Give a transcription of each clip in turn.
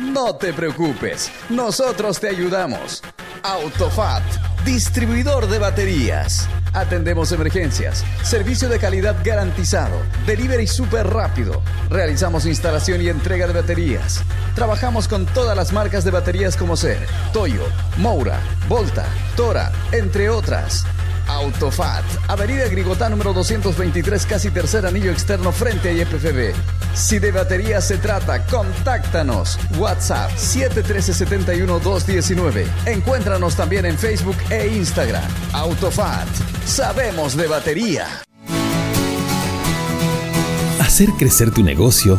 No te preocupes, nosotros te ayudamos. Autofat, distribuidor de baterías. Atendemos emergencias, servicio de calidad garantizado, delivery súper rápido. Realizamos instalación y entrega de baterías. Trabajamos con todas las marcas de baterías como ser Toyo, Moura, Volta, Tora, entre otras. Autofat, Avenida Grigotá número 223, casi tercer anillo externo frente a IPFB. Si de batería se trata, contáctanos. WhatsApp 713-71-219. Encuéntranos también en Facebook e Instagram. Autofat, sabemos de batería. Hacer crecer tu negocio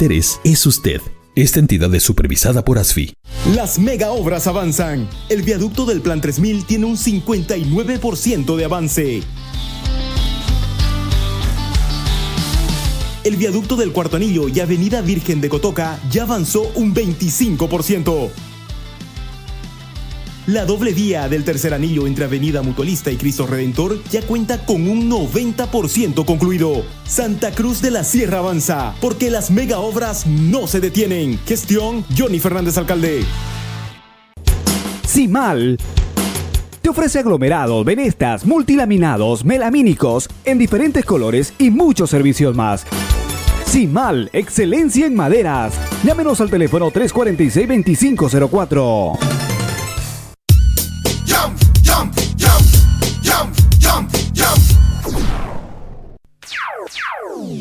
es usted. Esta entidad es supervisada por ASFI. Las mega obras avanzan. El viaducto del Plan 3000 tiene un 59% de avance. El viaducto del Cuarto Anillo y Avenida Virgen de Cotoca ya avanzó un 25%. La doble vía del tercer anillo entre Avenida Mutualista y Cristo Redentor ya cuenta con un 90% concluido. Santa Cruz de la Sierra avanza, porque las mega obras no se detienen. Gestión Johnny Fernández Alcalde. Simal te ofrece aglomerados, venestas, multilaminados, melamínicos en diferentes colores y muchos servicios más. Simal, excelencia en maderas. Llámenos al teléfono 346-2504.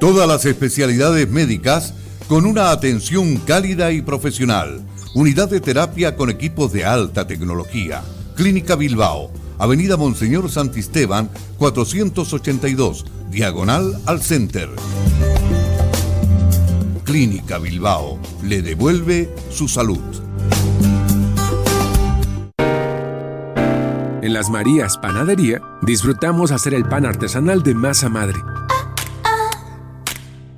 Todas las especialidades médicas con una atención cálida y profesional. Unidad de terapia con equipos de alta tecnología. Clínica Bilbao, Avenida Monseñor Santisteban, 482, diagonal al Center. Clínica Bilbao le devuelve su salud. En las Marías Panadería disfrutamos hacer el pan artesanal de masa madre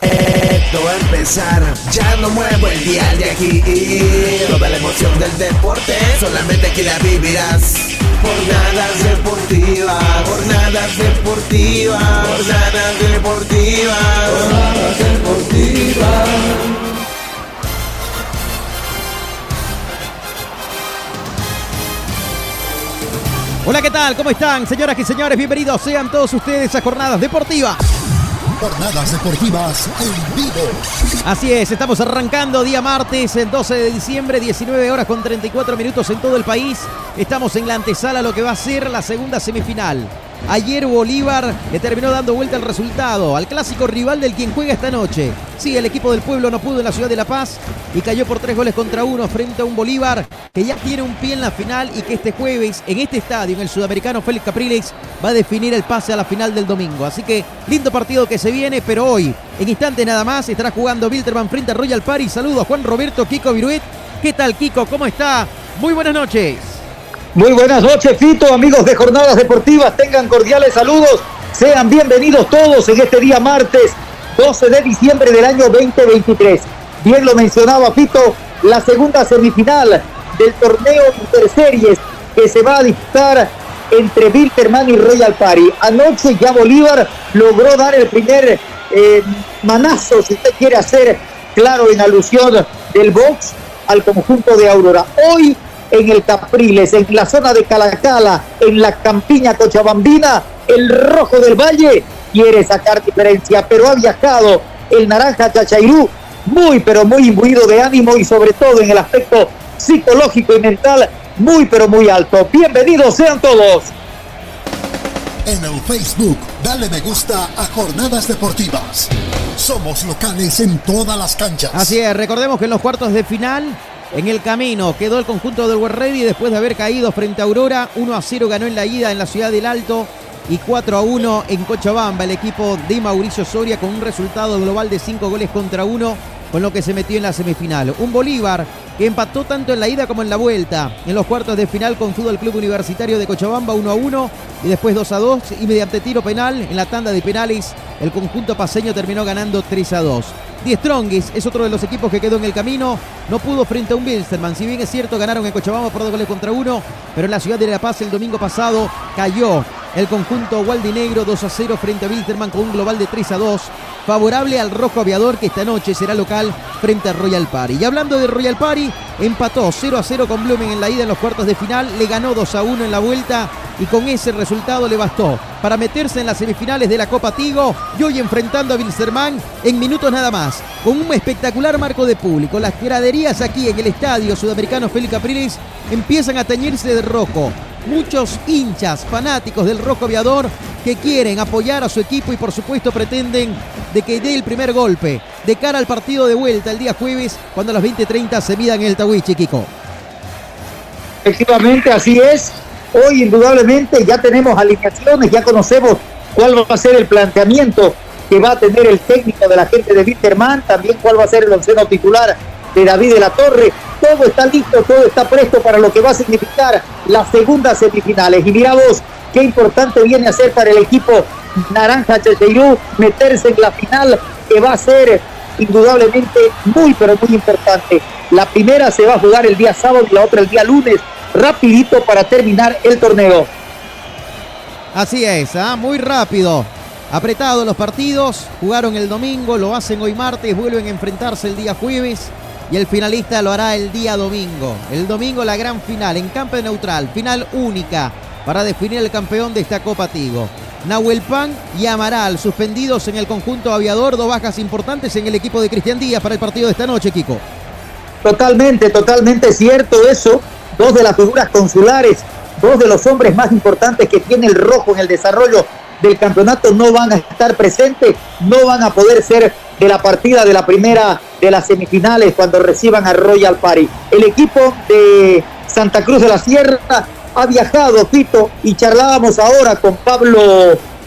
Esto va a empezar, ya no muevo el día de aquí. Toda la emoción del deporte, solamente aquí la vivirás. Jornadas deportivas, jornadas deportivas, jornadas deportivas, jornadas deportivas. Hola, ¿qué tal? ¿Cómo están, señoras y señores? Bienvenidos sean todos ustedes a Jornadas Deportivas. Jornadas deportivas en vivo. Así es, estamos arrancando día martes, el 12 de diciembre, 19 horas con 34 minutos en todo el país. Estamos en la antesala lo que va a ser la segunda semifinal Ayer Bolívar le terminó dando vuelta al resultado, al clásico rival del quien juega esta noche. Sí, el equipo del pueblo no pudo en la ciudad de La Paz y cayó por tres goles contra uno frente a un Bolívar que ya tiene un pie en la final y que este jueves en este estadio, en el sudamericano Félix Capriles, va a definir el pase a la final del domingo. Así que lindo partido que se viene, pero hoy, en instantes nada más, estará jugando Wilterman frente a Royal Party. Saludos a Juan Roberto Kiko Viruet. ¿Qué tal, Kiko? ¿Cómo está? Muy buenas noches. Muy buenas noches, Fito, amigos de Jornadas Deportivas, tengan cordiales saludos, sean bienvenidos todos en este día martes 12 de diciembre del año 2023. Bien lo mencionaba Fito, la segunda semifinal del torneo Interseries que se va a disputar entre Wilterman y Royal Party. Anoche ya Bolívar logró dar el primer eh, manazo, si usted quiere hacer claro en alusión del box al conjunto de Aurora. Hoy en el Capriles, en la zona de Calacala, en la campiña cochabambina, el rojo del valle quiere sacar diferencia, pero ha viajado el naranja Chachairú muy pero muy imbuido de ánimo y sobre todo en el aspecto psicológico y mental muy pero muy alto. Bienvenidos sean todos. En el Facebook, dale me gusta a Jornadas Deportivas. Somos locales en todas las canchas. Así es, recordemos que en los cuartos de final en el camino. Quedó el conjunto del Ready después de haber caído frente a Aurora. 1 a 0 ganó en la ida en la ciudad del Alto y 4 a 1 en Cochabamba. El equipo de Mauricio Soria con un resultado global de 5 goles contra 1 con lo que se metió en la semifinal. Un Bolívar que empató tanto en la ida como en la vuelta. En los cuartos de final con Fútbol Club Universitario de Cochabamba 1 a 1 y después 2 a 2 y mediante tiro penal en la tanda de penales el conjunto paseño terminó ganando 3 a 2. Die Strongis es otro de los equipos que quedó en el camino. No pudo frente a un Wilstermann. Si bien es cierto, ganaron en Cochabamba por dos goles contra uno, pero en la ciudad de La Paz el domingo pasado cayó el conjunto Negro 2 a 0 frente a Wilstermann con un global de 3 a 2. Favorable al Rojo Aviador que esta noche será local frente a Royal Party. Y hablando de Royal Party, empató 0 a 0 con Blumen en la ida en los cuartos de final. Le ganó 2 a 1 en la vuelta y con ese resultado le bastó para meterse en las semifinales de la Copa Tigo y hoy enfrentando a Wilstermann en minutos nada más, con un espectacular marco de público. Las graderías aquí en el estadio sudamericano Félix Capriles empiezan a teñirse de rojo. Muchos hinchas fanáticos del rojo aviador que quieren apoyar a su equipo y por supuesto pretenden de que dé el primer golpe de cara al partido de vuelta el día jueves cuando a las 20.30 se midan en el Tawichi, Kiko. Efectivamente, así es. Hoy indudablemente ya tenemos alineaciones, ya conocemos cuál va a ser el planteamiento que va a tener el técnico de la gente de Winterman, también cuál va a ser el onceno titular de David de la Torre. Todo está listo, todo está presto para lo que va a significar las segundas semifinales. Y mira vos, qué importante viene a ser para el equipo Naranja Checheirú meterse en la final, que va a ser indudablemente muy, pero muy importante. La primera se va a jugar el día sábado y la otra el día lunes rapidito para terminar el torneo. Así es, ¿ah? muy rápido. Apretado los partidos, jugaron el domingo, lo hacen hoy martes, vuelven a enfrentarse el día jueves y el finalista lo hará el día domingo. El domingo la gran final en campo neutral, final única para definir el campeón de esta Copa Tigo. Nahuel Pan y Amaral suspendidos en el conjunto aviador, dos bajas importantes en el equipo de Cristian Díaz para el partido de esta noche, Kiko. Totalmente, totalmente cierto eso dos de las figuras consulares, dos de los hombres más importantes que tiene el rojo en el desarrollo del campeonato no van a estar presentes, no van a poder ser de la partida de la primera de las semifinales cuando reciban a Royal Party. El equipo de Santa Cruz de la Sierra ha viajado, Fito, y charlábamos ahora con Pablo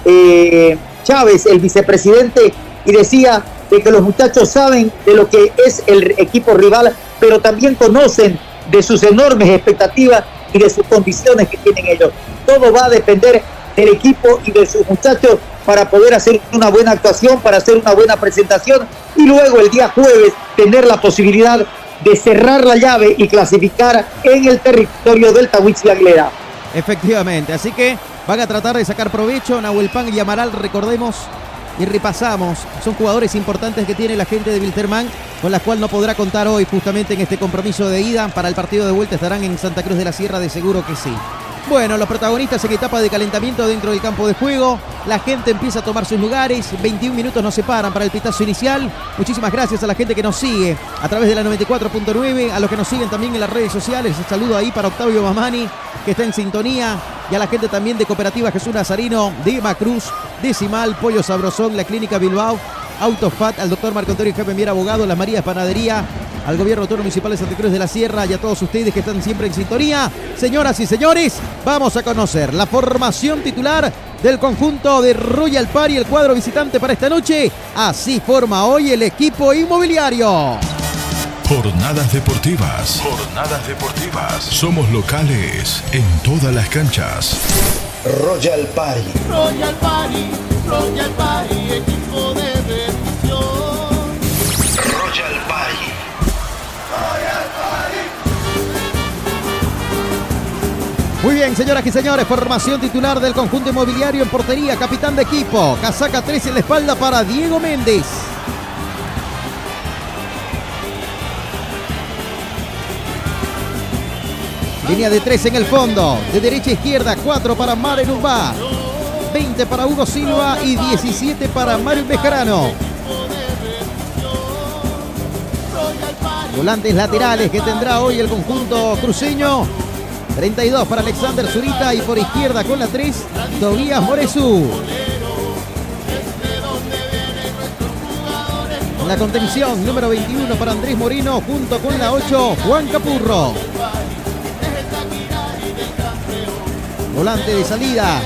eh, Chávez, el vicepresidente, y decía de que los muchachos saben de lo que es el equipo rival, pero también conocen de sus enormes expectativas y de sus condiciones que tienen ellos. Todo va a depender del equipo y de sus muchachos para poder hacer una buena actuación, para hacer una buena presentación y luego el día jueves tener la posibilidad de cerrar la llave y clasificar en el territorio del Tahuichi Aguilera. Efectivamente, así que van a tratar de sacar provecho. Nahuel Pan y Amaral, recordemos, y repasamos. Son jugadores importantes que tiene la gente de Wilterman, con las cual no podrá contar hoy justamente en este compromiso de ida. Para el partido de vuelta estarán en Santa Cruz de la Sierra, de seguro que sí. Bueno, los protagonistas en etapa de calentamiento dentro del campo de juego. La gente empieza a tomar sus lugares. 21 minutos nos separan para el pitazo inicial. Muchísimas gracias a la gente que nos sigue a través de la 94.9, a los que nos siguen también en las redes sociales. Un saludo ahí para Octavio Mamani, que está en sintonía y a la gente también de Cooperativa Jesús Nazarino, de Macruz, Decimal, Pollo Sabrosón, la Clínica Bilbao, Autofat, al doctor Marco Antonio Jefe Mier Abogado, Las Marías Panadería, al gobierno autónomo municipal de Santa Cruz de la Sierra y a todos ustedes que están siempre en sintonía. Señoras y señores, vamos a conocer la formación titular del conjunto de Royal Party, el cuadro visitante para esta noche. Así forma hoy el equipo inmobiliario. Jornadas deportivas. Jornadas deportivas. Somos locales en todas las canchas. Royal Party. Royal Party, Royal Party, equipo de decisión. Royal Party. Royal Party. Muy bien, señoras y señores, formación titular del conjunto inmobiliario en portería, capitán de equipo, casaca 3 en la espalda para Diego Méndez. Línea de 3 en el fondo, de derecha a izquierda, 4 para Mare Numbá, 20 para Hugo Silva y 17 para Mario Bejarano. Volantes laterales que tendrá hoy el conjunto cruceño. 32 para Alexander Zurita y por izquierda con la 3, Tobías Moresú. En la contención, número 21 para Andrés Moreno, junto con la 8, Juan Capurro. Volante de salida,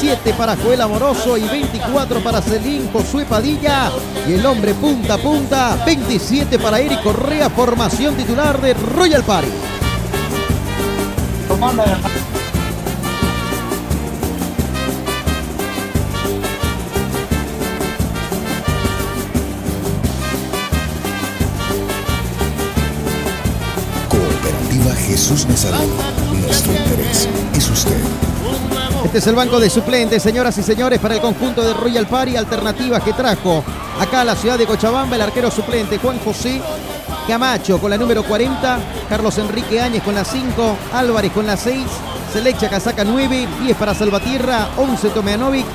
7 para Joel Amoroso y 24 para Celín Josué Padilla. Y el hombre punta a punta, 27 para Eric Correa, formación titular de Royal Party. Cooperativa Jesús Nazareno. Es. Este es el banco de suplentes, señoras y señores, para el conjunto de Royal Party. Alternativas que trajo acá a la ciudad de Cochabamba el arquero suplente Juan José Camacho con la número 40, Carlos Enrique Áñez con la 5, Álvarez con la 6, Selecha Casaca 9, 10 para Salvatierra, 11 Tomeanovic,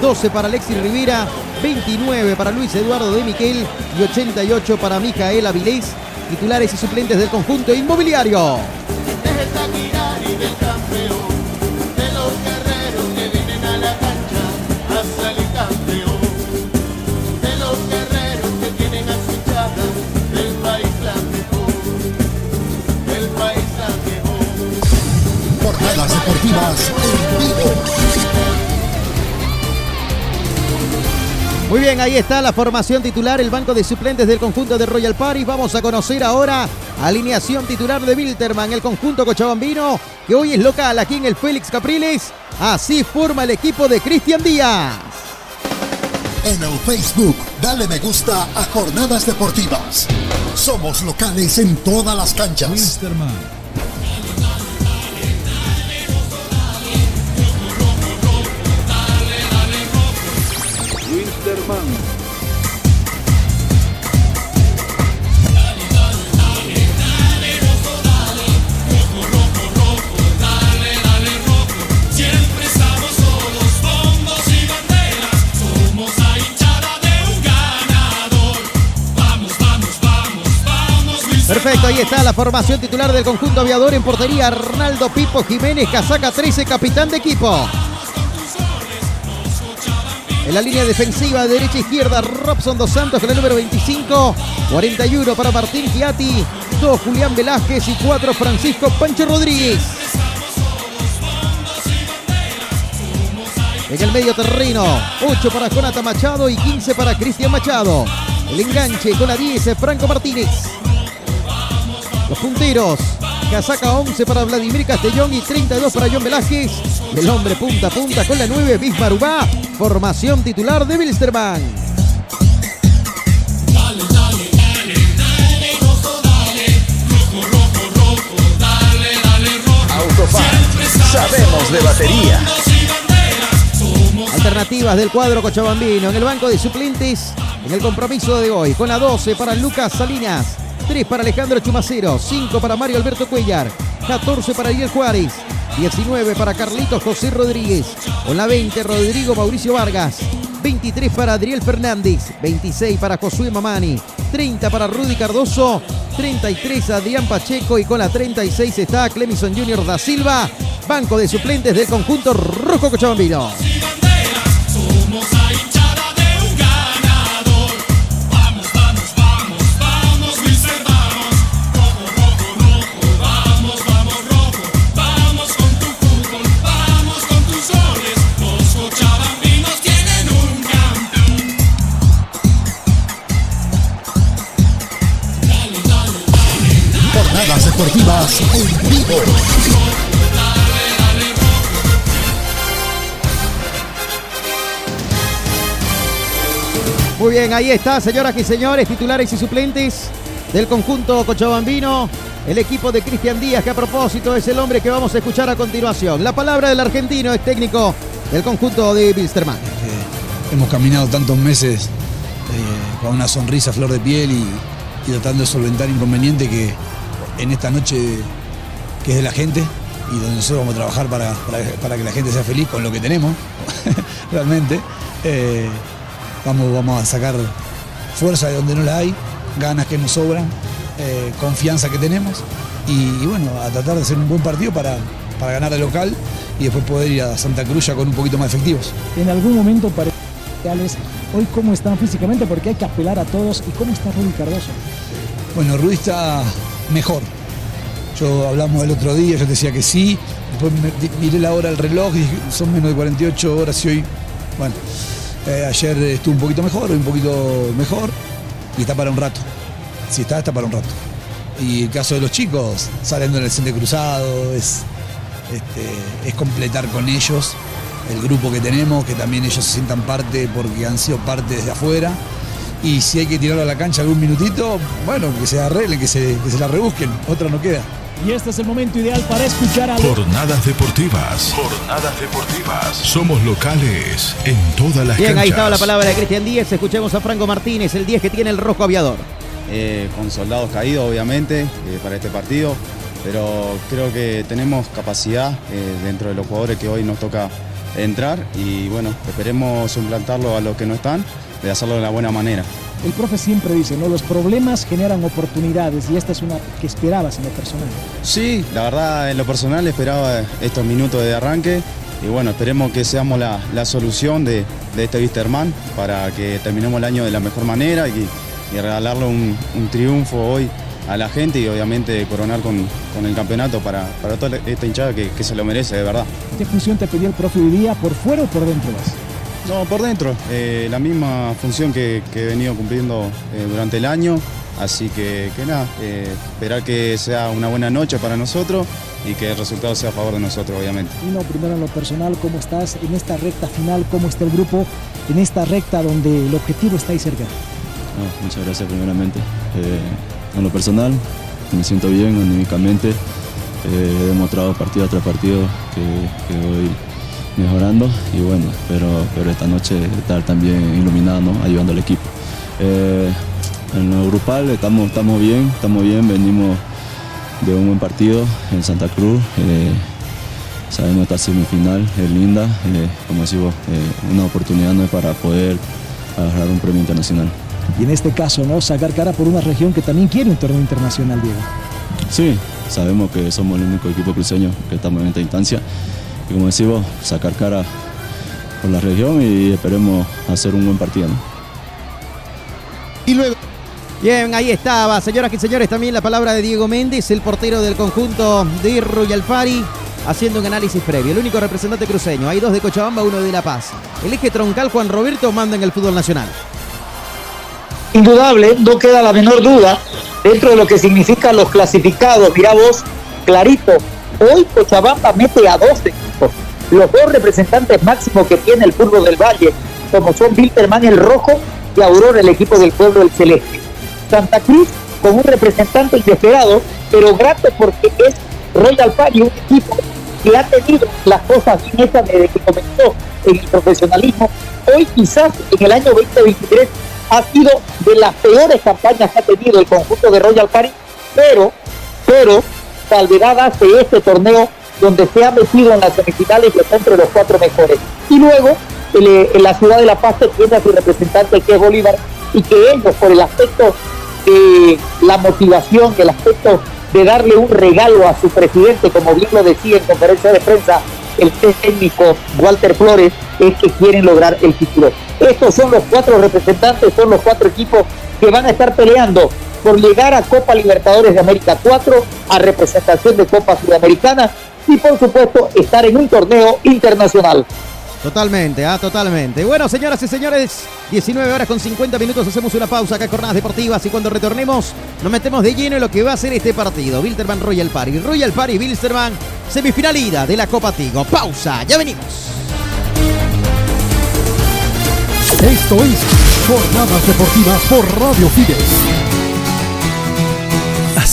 12 para Alexis Rivera, 29 para Luis Eduardo de Miquel y 88 para Micael Avilés, titulares y suplentes del conjunto inmobiliario. Deportivas en vivo. Muy bien, ahí está la formación titular, el banco de suplentes del conjunto de Royal Party. Vamos a conocer ahora alineación titular de Wilterman, el conjunto cochabambino, que hoy es local aquí en el Félix Capriles. Así forma el equipo de Cristian Díaz. En el Facebook, dale me gusta a Jornadas Deportivas. Somos locales en todas las canchas. Siempre Perfecto, ahí está la formación titular del conjunto aviador en portería. Arnaldo Pipo Jiménez, casaca 13, capitán de equipo. En la línea defensiva, derecha e izquierda, Robson Dos Santos con el número 25. 41 para Martín Giatti. 2 Julián Velázquez y 4 Francisco Pancho Rodríguez. En el medio terreno, 8 para Jonathan Machado y 15 para Cristian Machado. El enganche con la 10, Franco Martínez. Los punteros, casaca 11 para Vladimir Castellón y 32 para John Velázquez. El hombre punta a punta con la 9, Bismar Ubá. Formación titular de Wilstermann. Autofat, sabemos de batería. Alternativas del cuadro cochabambino en el banco de suplentes en el compromiso de hoy. Con la 12 para Lucas Salinas, 3 para Alejandro Chumacero, 5 para Mario Alberto Cuellar, 14 para Ariel Juárez, 19 para Carlitos José Rodríguez, con la 20 Rodrigo Mauricio Vargas, 23 para Adriel Fernández, 26 para Josué Mamani, 30 para Rudy Cardoso, 33 Adrián Pacheco y con la 36 está Clemison Junior da Silva. banco de suplentes del conjunto rojo cochabambino. Deportivas en vivo. Muy bien, ahí está, señoras y señores, titulares y suplentes del conjunto cochabambino. El equipo de Cristian Díaz, que a propósito es el hombre que vamos a escuchar a continuación. La palabra del argentino es técnico del conjunto de Bilsterman. Hemos caminado tantos meses eh, con una sonrisa flor de piel y, y tratando de solventar inconvenientes que en esta noche que es de la gente y donde nosotros vamos a trabajar para, para- para que la gente sea feliz con lo que tenemos, realmente. eh, vamos, vamos a sacar fuerza de donde no la hay, ganas que nos sobran, eh, confianza que tenemos y, y bueno, a tratar de hacer un buen partido para, para ganar de local y después poder ir a Santa Cruz ya con un poquito más efectivos. En algún momento para hoy cómo están físicamente porque hay que apelar a todos y cómo está Rudy Cardoso. Bueno, Rudy está mejor. Yo hablamos el otro día, yo decía que sí, después miré la hora del reloj y son menos de 48 horas y hoy, bueno, eh, ayer estuvo un poquito mejor, hoy un poquito mejor y está para un rato. Si está, está para un rato. Y el caso de los chicos, saliendo en el centro cruzado, es, este, es completar con ellos el grupo que tenemos, que también ellos se sientan parte porque han sido parte desde afuera. Y si hay que tirarlo a la cancha algún minutito, bueno, que se arreglen, que se, que se la rebusquen, otra no queda. Y este es el momento ideal para escuchar a Jornadas deportivas. Jornadas deportivas. Somos locales en todas las Bien, canchas. ahí estaba la palabra de Cristian Díaz. Escuchemos a Franco Martínez, el 10 que tiene el rojo aviador. eh, con soldados caídos obviamente eh, para este partido, pero creo que tenemos capacidad eh, dentro de los jugadores que hoy nos toca entrar y bueno, esperemos suplantarlo a los que no están, de hacerlo de la buena manera. El profe siempre dice, ¿no? Los problemas generan oportunidades y esta es una que esperabas en lo personal. Sí, la verdad en lo personal esperaba estos minutos de arranque y bueno, esperemos que seamos la, la solución de, de este Wisterman para que terminemos el año de la mejor manera y, y regalarle un, un triunfo hoy a la gente y obviamente coronar con, con el campeonato para, para toda esta hinchada que, que se lo merece de verdad. ¿Qué función te pidió el profe hoy día? ¿Por fuera o por dentro vas? No, por dentro, eh, la misma función que, que he venido cumpliendo eh, durante el año, así que, que nada, eh, esperar que sea una buena noche para nosotros y que el resultado sea a favor de nosotros, obviamente. Y no, primero en lo personal, ¿cómo estás en esta recta final? ¿Cómo está el grupo en esta recta donde el objetivo está ahí cerca? No, muchas gracias primeramente. Eh, en lo personal, me siento bien anímicamente. Eh, he demostrado partido tras partido que, que voy mejorando y bueno, pero, pero esta noche estar también iluminado, ¿no? ayudando al equipo. Eh, en lo grupal estamos, estamos bien, estamos bien, venimos de un buen partido en Santa Cruz. eh, sabemos esta semifinal es linda, eh, como decimos, eh, una oportunidad ¿no? para poder agarrar un premio internacional. Y en este caso, ¿no? Sacar cara por una región que también quiere un torneo internacional, Diego. Sí, sabemos que somos el único equipo cruceño que estamos en esta instancia. Y como decimos, sacar cara por la región y esperemos hacer un buen partido. ¿no? Y luego. Bien, ahí estaba, señoras y señores, también la palabra de Diego Méndez, el portero del conjunto de Royal Pari, haciendo un análisis previo. El único representante cruceño. Hay dos de Cochabamba, uno de La Paz. El eje troncal Juan Roberto manda en el fútbol nacional. Indudable, no queda la menor duda dentro de lo que significan los clasificados. Mirá vos, clarito, hoy Cochabamba mete a dos equipos. Los dos representantes máximos que tiene el fútbol del Valle, como son Wilterman el Rojo y Aurora el equipo del pueblo del Celeste. Santa Cruz con un representante inesperado, pero grato porque es Royal Party, un equipo que ha tenido las cosas bien desde que comenzó en el profesionalismo. Hoy quizás en el año 2023 ha sido de las peores campañas que ha tenido el conjunto de Royal Party, pero, pero, salvedad hace este torneo donde se ha metido en las semifinales y está entre los cuatro mejores. Y luego, el- en la ciudad de La Paz se tiene a su representante que es Bolívar y que ellos por el aspecto de la motivación, el aspecto de darle un regalo a su presidente, como bien lo decía en conferencia de prensa el técnico Walter Flores, es que quieren lograr el título. Estos son los cuatro representantes, son los cuatro equipos que van a estar peleando por llegar a Copa Libertadores de América 4, a representación de Copa Sudamericana y por supuesto estar en un torneo internacional. Totalmente, ah, totalmente. Bueno, señoras y señores, 19 horas con 50 minutos, hacemos una pausa acá en Jornadas Deportivas y cuando retornemos nos metemos de lleno en lo que va a ser este partido. Wilterman Royal Party, Royal Party, Wilsterman, semifinal ida de la Copa Tigo. Pausa, ya venimos. Esto es Jornadas Deportivas por Radio Fides.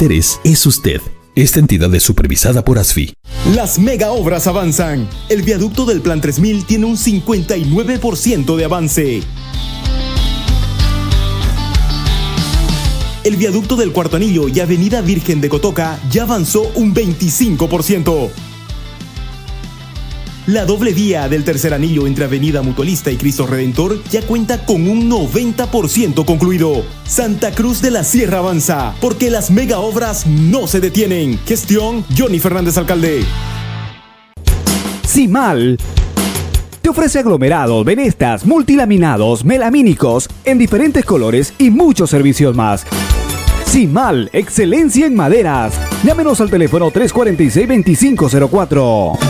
interés es usted. Esta entidad es supervisada por ASFI. Las mega obras avanzan. El viaducto del Plan 3000 tiene un 59% de avance. El viaducto del Cuarto Anillo y Avenida Virgen de Cotoca ya avanzó un 25%. La doble vía del tercer anillo entre Avenida Mutualista y Cristo Redentor ya cuenta con un 90% concluido. Santa Cruz de la Sierra avanza, porque las mega obras no se detienen. Gestión Johnny Fernández Alcalde. Simal te ofrece aglomerados, venestas, multilaminados, melamínicos en diferentes colores y muchos servicios más. Simal, excelencia en maderas. Llámenos al teléfono 346-2504.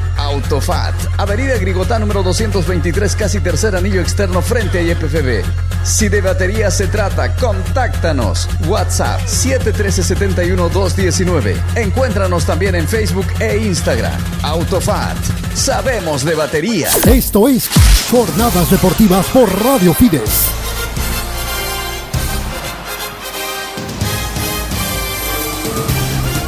Autofat, Avenida Grigotá número 223, casi tercer anillo externo frente a IPFB. Si de batería se trata, contáctanos. WhatsApp 713-71-219. Encuéntranos también en Facebook e Instagram. Autofat, sabemos de batería. Esto es Jornadas Deportivas por Radio Fides.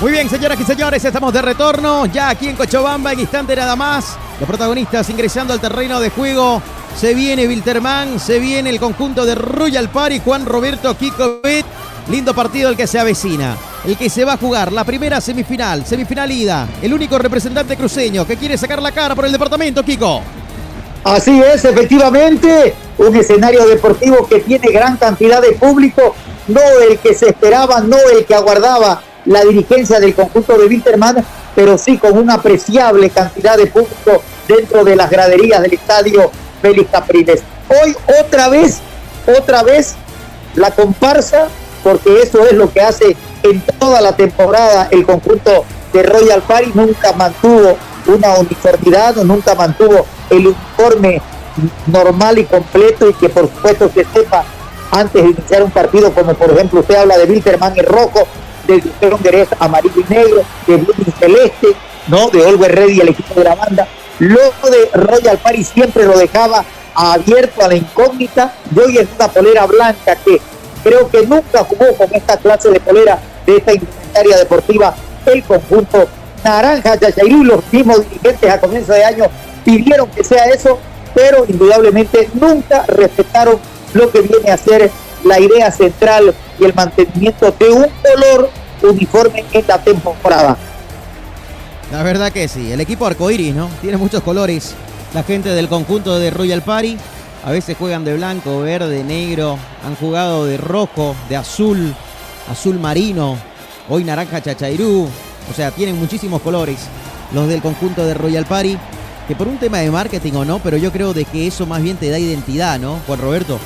Muy bien, señoras y señores, estamos de retorno ya aquí en Cochabamba en instante nada más. Los protagonistas ingresando al terreno de juego. Se viene Wilterman, se viene el conjunto de Royal Party, Juan Roberto Kikovic. Lindo partido el que se avecina. El que se va a jugar la primera semifinal, semifinal ida. El único representante cruceño que quiere sacar la cara por el departamento, Kiko. Así es, efectivamente, un escenario deportivo que tiene gran cantidad de público, no el que se esperaba, no el que aguardaba la dirigencia del conjunto de Winterman, pero sí con una apreciable cantidad de público dentro de las graderías del estadio Félix Capriles. Hoy otra vez, otra vez la comparsa, porque eso es lo que hace en toda la temporada el conjunto de Royal Party, nunca mantuvo una uniformidad, nunca mantuvo el uniforme normal y completo y que por supuesto se sepa antes de iniciar un partido, como por ejemplo usted habla de Wilterman y rojo, de Honguerés amarillo y negro, de Blooming celeste, ¿no? De Olver Ready, el equipo de la banda. Luego de Royal Party siempre lo dejaba abierto a la incógnita y hoy es una polera blanca que creo que nunca jugó con esta clase de polera de esta indumentaria deportiva el conjunto naranja Yachairú, los mismos dirigentes a comienzo de año pidieron que sea eso, pero indudablemente nunca respetaron lo que viene a ser la idea central y el mantenimiento de un color uniforme en la temporada. La verdad que sí, el equipo arcoiris, ¿no? Tiene muchos colores. La gente del conjunto de Royal Party a veces juegan de blanco, verde, negro, han jugado de rojo, de azul, azul marino, hoy naranja chachairú, o sea, tienen muchísimos colores los del conjunto de Royal Party, que por un tema de marketing o no, pero yo creo de que eso más bien te da identidad, ¿no, Juan Roberto?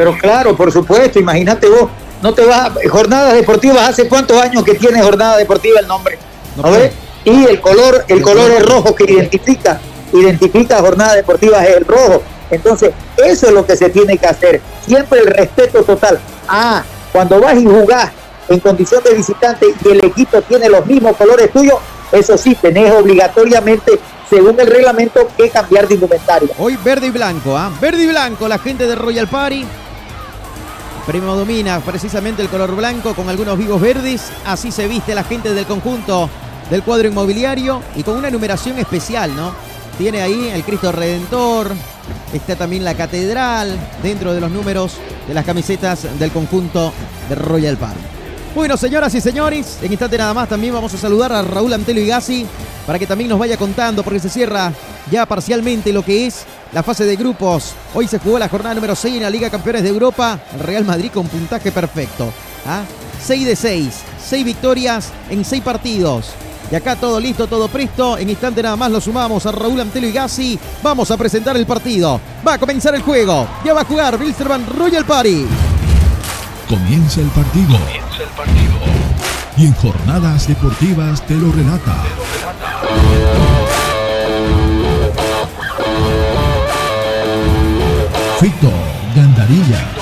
Pero claro, por supuesto, imagínate vos, no te vas, jornadas deportivas, ¿hace cuántos años que tiene jornada deportiva el nombre? ¿No ves? Y el color, el color es rojo que identifica, identifica jornada deportiva es el rojo. Entonces, eso es lo que se tiene que hacer. Siempre el respeto total. Ah, cuando vas y jugás en condición de visitante y el equipo tiene los mismos colores tuyos, eso sí, tenés obligatoriamente, según el reglamento, que cambiar de indumentaria. Hoy verde y blanco, ¿ah? Verde y blanco, la gente de Royal Party. Primo domina precisamente el color blanco con algunos vivos verdes. Así se viste la gente del conjunto del cuadro inmobiliario y con una numeración especial, ¿no? Tiene ahí el Cristo Redentor, está también la catedral dentro de los números de las camisetas del conjunto de Royal Park. Bueno, señoras y señores, en instante nada más también vamos a saludar a Raúl Antelo Gassi para que también nos vaya contando, porque se cierra ya parcialmente lo que es la fase de grupos. Hoy se jugó la jornada número 6 en la Liga Campeones de Europa. El Real Madrid con puntaje perfecto. ¿ah? 6 de 6, 6 victorias en 6 partidos. Y acá todo listo, todo presto. En instante nada más lo sumamos a Raúl Antelo y Gassi. Vamos a presentar el partido. Va a comenzar el juego. Ya va a jugar Wilstermann Royal Party. Comienza el partido. Comienza el partido. Y en jornadas deportivas te lo relata. Fito Gandarilla.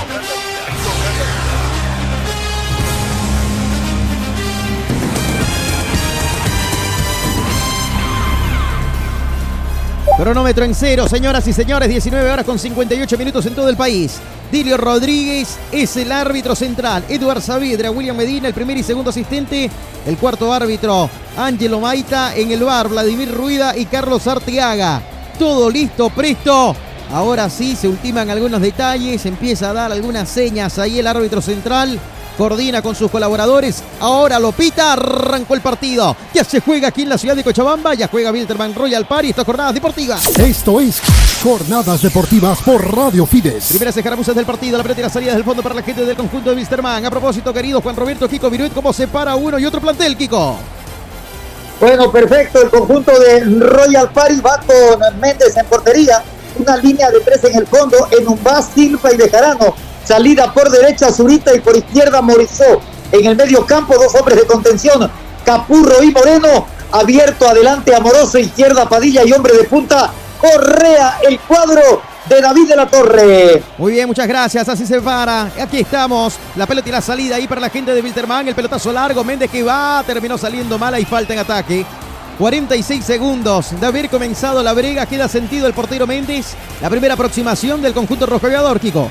Cronómetro en cero, señoras y señores, 19 horas con 58 minutos en todo el país. Dilio Rodríguez es el árbitro central. Eduard Saavedra, William Medina, el primer y segundo asistente. El cuarto árbitro, Ángelo Maita. En el bar, Vladimir Ruida y Carlos Arteaga. Todo listo, presto. Ahora sí, se ultiman algunos detalles. Empieza a dar algunas señas ahí el árbitro central coordina con sus colaboradores. Ahora lo pita, arrancó el partido. Ya se juega aquí en la ciudad de Cochabamba, ya juega Wilterman Royal Party, estas jornadas deportivas. Esto es Jornadas Deportivas por Radio Fides. Primeras escaramuzas del partido, la pelota y la salida del fondo para la gente del conjunto de Wilstermann. A propósito, querido Juan Roberto Kiko Viruet, ¿cómo se para uno y otro plantel, Kiko? Bueno, perfecto, el conjunto de Royal Party va con Méndez en portería, una línea de tres en el fondo, en un Silva y Bejarano Salida por derecha Zurita y por izquierda Morizó. En el medio campo dos hombres de contención, Capurro y Moreno. abierto adelante, amoroso, izquierda, Padilla y hombre de punta, Correa, el cuadro de David de la Torre. Muy bien, muchas gracias. Así se para. Aquí estamos. La pelota y la salida ahí para la gente de Wilterman. El pelotazo largo. Méndez que va. Terminó saliendo mal. y falta en ataque. 46 segundos de haber comenzado la brega. Queda sentido el portero Méndez. La primera aproximación del conjunto rojo aviador, Kiko.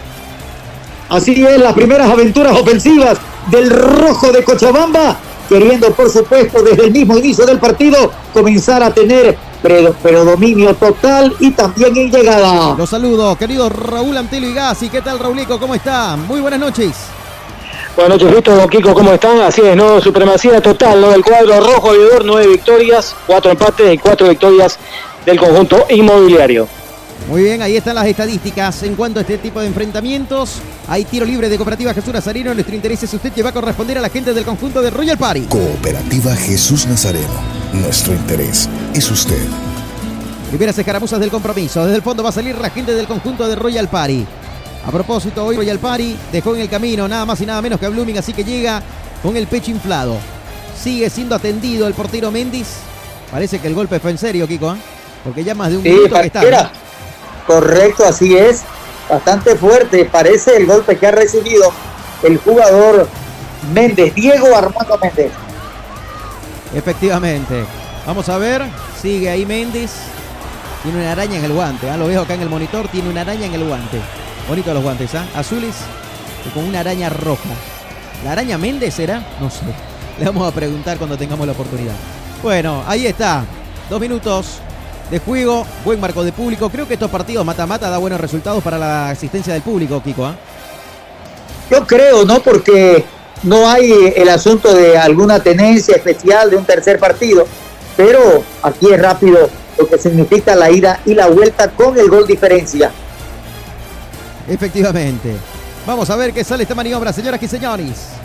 Así es, las primeras aventuras ofensivas del rojo de Cochabamba. Queriendo, por supuesto, desde el mismo inicio del partido, comenzar a tener pero, dominio total y también en llegada. Los saludo, querido Raúl Antelo y Gassi. ¿Qué tal, Raulico? ¿Cómo está? Muy buenas noches. Buenas noches, Víctor, Kiko, ¿cómo están? Así es, ¿no? Supremacía total, ¿no? Del cuadro rojo aviador, nueve victorias, cuatro empates y cuatro victorias del conjunto inmobiliario. Muy bien, ahí están las estadísticas en cuanto a este tipo de enfrentamientos. Hay tiro libre de Cooperativa Jesús Nazareno. Nuestro interés es usted que va a corresponder a la gente del conjunto de Royal Party. Cooperativa Jesús Nazareno. Nuestro interés es usted. Primeras escaramuzas del compromiso. Desde el fondo va a salir la gente del conjunto de Royal Party. A propósito, hoy Royal Party dejó en el camino nada más y nada menos que a Blooming, así que llega con el pecho inflado. Sigue siendo atendido el portero Méndez. Parece que el golpe fue en serio, Kiko, ¿eh? porque ya más de un minuto que está. Correcto, así es. Bastante fuerte. Parece el golpe que ha recibido el jugador Méndez, Diego Armando Méndez. Efectivamente. Vamos a ver. Sigue ahí Méndez. Tiene una araña en el guante. ¿ah? Lo veo acá en el monitor. Tiene una araña en el guante. Bonito los guantes, ¿ah? Azules y con una araña roja. ¿La araña Méndez será? No sé. Le vamos a preguntar cuando tengamos la oportunidad. Bueno, ahí está. Dos minutos de juego, buen marco de público. Creo que estos partidos mata-mata da buenos resultados para la asistencia del público, Kiko. ¿ah? Yo creo, ¿no? Porque no hay el asunto de alguna tenencia especial de un tercer partido, pero aquí es rápido lo que significa la ida y la vuelta con el gol diferencia. Efectivamente. Vamos a ver qué sale esta maniobra, señoras y señores.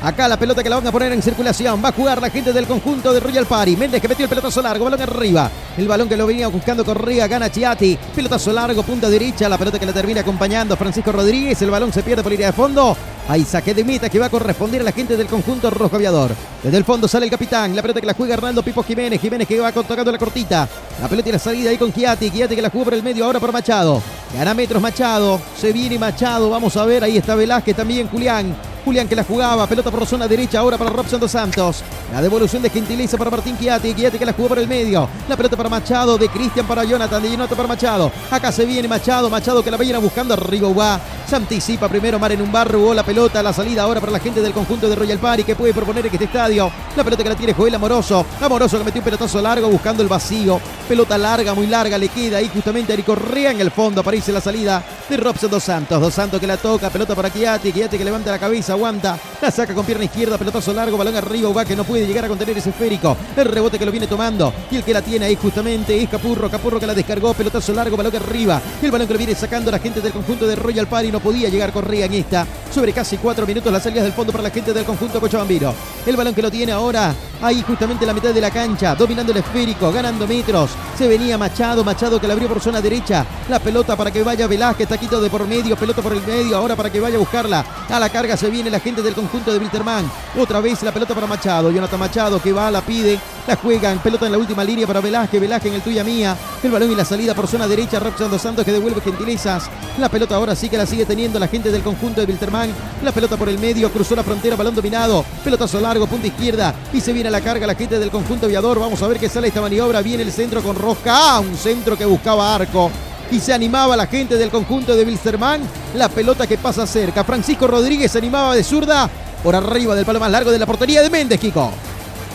Acá la pelota que la van a poner en circulación. Va a jugar la gente del conjunto de Royal Party. Méndez que metió el pelotazo largo. Balón arriba. El balón que lo venía buscando Correa. Gana Chiati. Pelotazo largo. Punta derecha. La pelota que la termina acompañando Francisco Rodríguez. El balón se pierde por línea de fondo. Hay saque de meta que va a corresponder a la gente del conjunto rojo aviador. Desde el fondo sale el capitán. La pelota que la juega Hernando Pipo Jiménez. Jiménez que va tocando la cortita. La pelota y la salida ahí con Chiati. Chiati que la juega por el medio ahora por Machado. Gana metros Machado. Se viene Machado. Vamos a ver. Ahí está Velázquez también. Julián. Julián que la jugaba. Pelota por zona derecha ahora para Robson dos Santos. La devolución de Gentiliza para Martín Chiati. Chiati que la jugó por el medio. La pelota para Machado. De Cristian para Jonathan. De Jonathan para Machado. Acá se viene Machado. Machado que la viene buscando. Va. Se anticipa primero Mar en un barro. La pelota. La salida ahora para la gente del conjunto de Royal Party que puede proponer en este estadio. La pelota que la tiene Joel Amoroso. Amoroso que metió un pelotazo largo buscando el vacío. Pelota larga, muy larga. Le queda ahí justamente Ari Correa en el fondo. Aparece la salida de Robson Dos Santos. Dos Santos que la toca. Pelota para Chiati. Chiati que levanta la cabeza. Aguanta. La saca con pierna izquierda. Pelotazo largo. Balón arriba. Va que no puede llegar a contener ese esférico. El rebote que lo viene tomando. Y el que la tiene ahí justamente es Capurro. Capurro que la descargó. Pelotazo largo. Balón arriba. El balón que lo viene sacando la gente del conjunto de Royal Party. No podía llegar Correa en esta. Sobre casi cuatro minutos las salidas del fondo para la gente del conjunto Cochabambino. El balón que lo tiene ahora ahí justamente en la mitad de la cancha, dominando el esférico, ganando metros. Se venía Machado, Machado que la abrió por zona derecha. La pelota para que vaya Velázquez, taquito de por medio, pelota por el medio, ahora para que vaya a buscarla. A la carga se viene la gente del conjunto de Wilterman. Otra vez la pelota para Machado, Jonathan Machado que va, la pide, la juegan, pelota en la última línea para Velázquez, Velázquez en el tuya mía. El balón y la salida por zona derecha, Robson Dos Santos que devuelve gentilezas. La pelota ahora sí que la sigue teniendo la gente del conjunto de Wilterman. La pelota por el medio, cruzó la frontera, balón dominado. Pelotazo largo, punta izquierda. Y se viene a la carga la gente del conjunto aviador. Vamos a ver qué sale esta maniobra. Viene el centro con Rosca. Ah, un centro que buscaba arco. Y se animaba la gente del conjunto de Wilstermann. La pelota que pasa cerca. Francisco Rodríguez se animaba de zurda. Por arriba del palo más largo de la portería de Méndez, Kiko.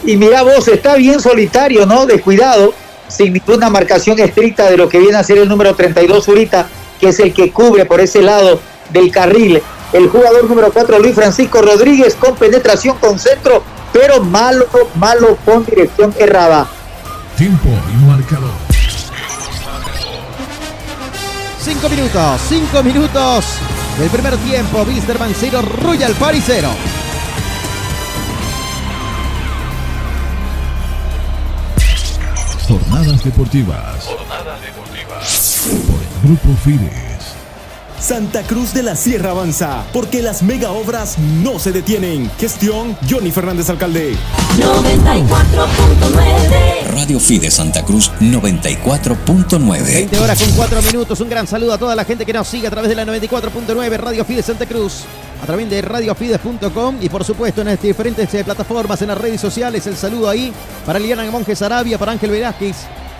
Y mira vos, está bien solitario, ¿no? De cuidado, sin ninguna marcación estricta de lo que viene a ser el número 32 Zurita, que es el que cubre por ese lado del carril. El jugador número 4, Luis Francisco Rodríguez, con penetración con centro, pero malo, malo con dirección errada. Tiempo y marcador. Cinco minutos, cinco minutos del primer tiempo. Wilstermann 0, Royal Party 0. Jornadas deportivas. Jornadas deportivas. Por el Grupo Fides. Santa Cruz de la Sierra avanza, porque las mega obras no se detienen. Gestión Johnny Fernández Alcalde. 94.9 Radio Fide Santa Cruz 94.9 20 horas con 4 minutos. Un gran saludo a toda la gente que nos sigue a través de la 94.9 Radio Fide Santa Cruz. A través de radiofides.com y por supuesto en las diferentes eh, plataformas, en las redes sociales. El saludo ahí para Liliana Monjes Arabia, para Ángel Velázquez,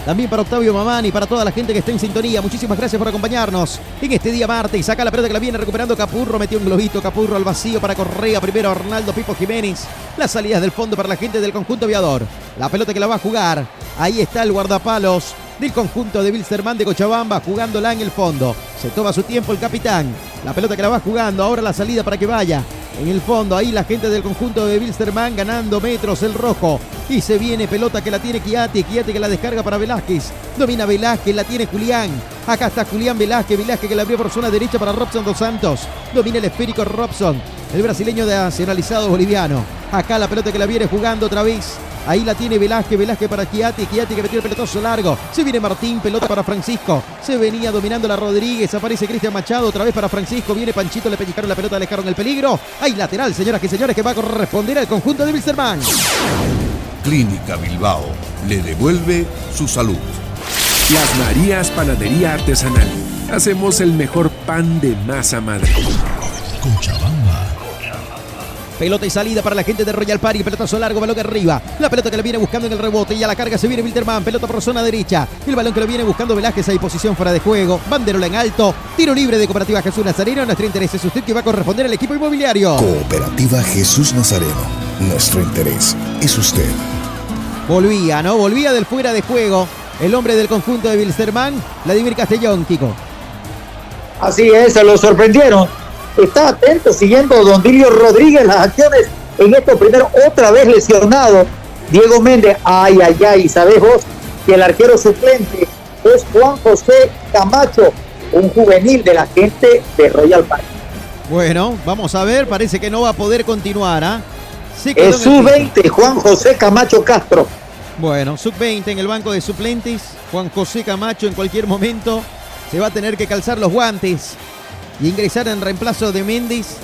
también para Octavio Mamani, para toda la gente que está en sintonía. Muchísimas gracias por acompañarnos en este día martes. Saca la pelota que la viene recuperando Capurro. Metió un globito Capurro al vacío para Correa. Primero Arnaldo Pipo Jiménez. Las salidas del fondo para la gente del conjunto aviador. La pelota que la va a jugar. Ahí está el guardapalos del conjunto de Wilstermann de Cochabamba jugándola en el fondo. Se toma su tiempo el capitán. La pelota que la va jugando. Ahora la salida para que vaya. En el fondo, ahí la gente del conjunto de Wilstermann ganando metros el rojo. Y se viene pelota que la tiene Kiati. Kiati que la descarga para Velázquez. Domina Velázquez, la tiene Julián. Acá está Julián Velázquez. Velázquez que la abrió por zona derecha para Robson dos Santos. Domina el esférico Robson. El brasileño de nacionalizado boliviano. Acá la pelota que la viene jugando otra vez. Ahí la tiene Velázquez, Velázquez para Kiati, Kiati que metió el pelotazo largo. Se viene Martín, pelota para Francisco. Se venía dominando la Rodríguez, aparece Cristian Machado, otra vez para Francisco. Viene Panchito, le pellizcaron la pelota, le dejaron el peligro. Ahí lateral, señoras y señores, que va a corresponder al conjunto de Wilstermann. Clínica Bilbao le devuelve su salud. Las Marías Panadería Artesanal. Hacemos el mejor pan de masa madre. Pelota y salida para la gente de Royal Party. Pelotazo largo, balón arriba. La pelota que le viene buscando en el rebote. Y a la carga se viene Wilterman. Pelota por zona derecha. El balón que lo viene buscando Velázquez. Hay posición fuera de juego. Banderola en alto. Tiro libre de Cooperativa Jesús Nazareno. Nuestro interés es usted que va a corresponder al equipo inmobiliario. Cooperativa Jesús Nazareno. Nuestro interés es usted. Volvía, ¿no? Volvía del fuera de juego. El hombre del conjunto de Wilstermann. Vladimir Castellón, Kiko. Así es, se lo sorprendieron. Está atento siguiendo Don Dilio Rodríguez las acciones en esto primero, otra vez lesionado. Diego Méndez, ay, ay, ay, ¿sabes vos? Que el arquero suplente es Juan José Camacho, un juvenil de la gente de Royal Park. Bueno, vamos a ver, parece que no va a poder continuar, ¿ah? Es quedó en el sub-20, Juan José Camacho Castro. Bueno, sub-20 en el banco de suplentes. Juan José Camacho en cualquier momento se va a tener que calzar los guantes y ingresar en reemplazo de Méndez.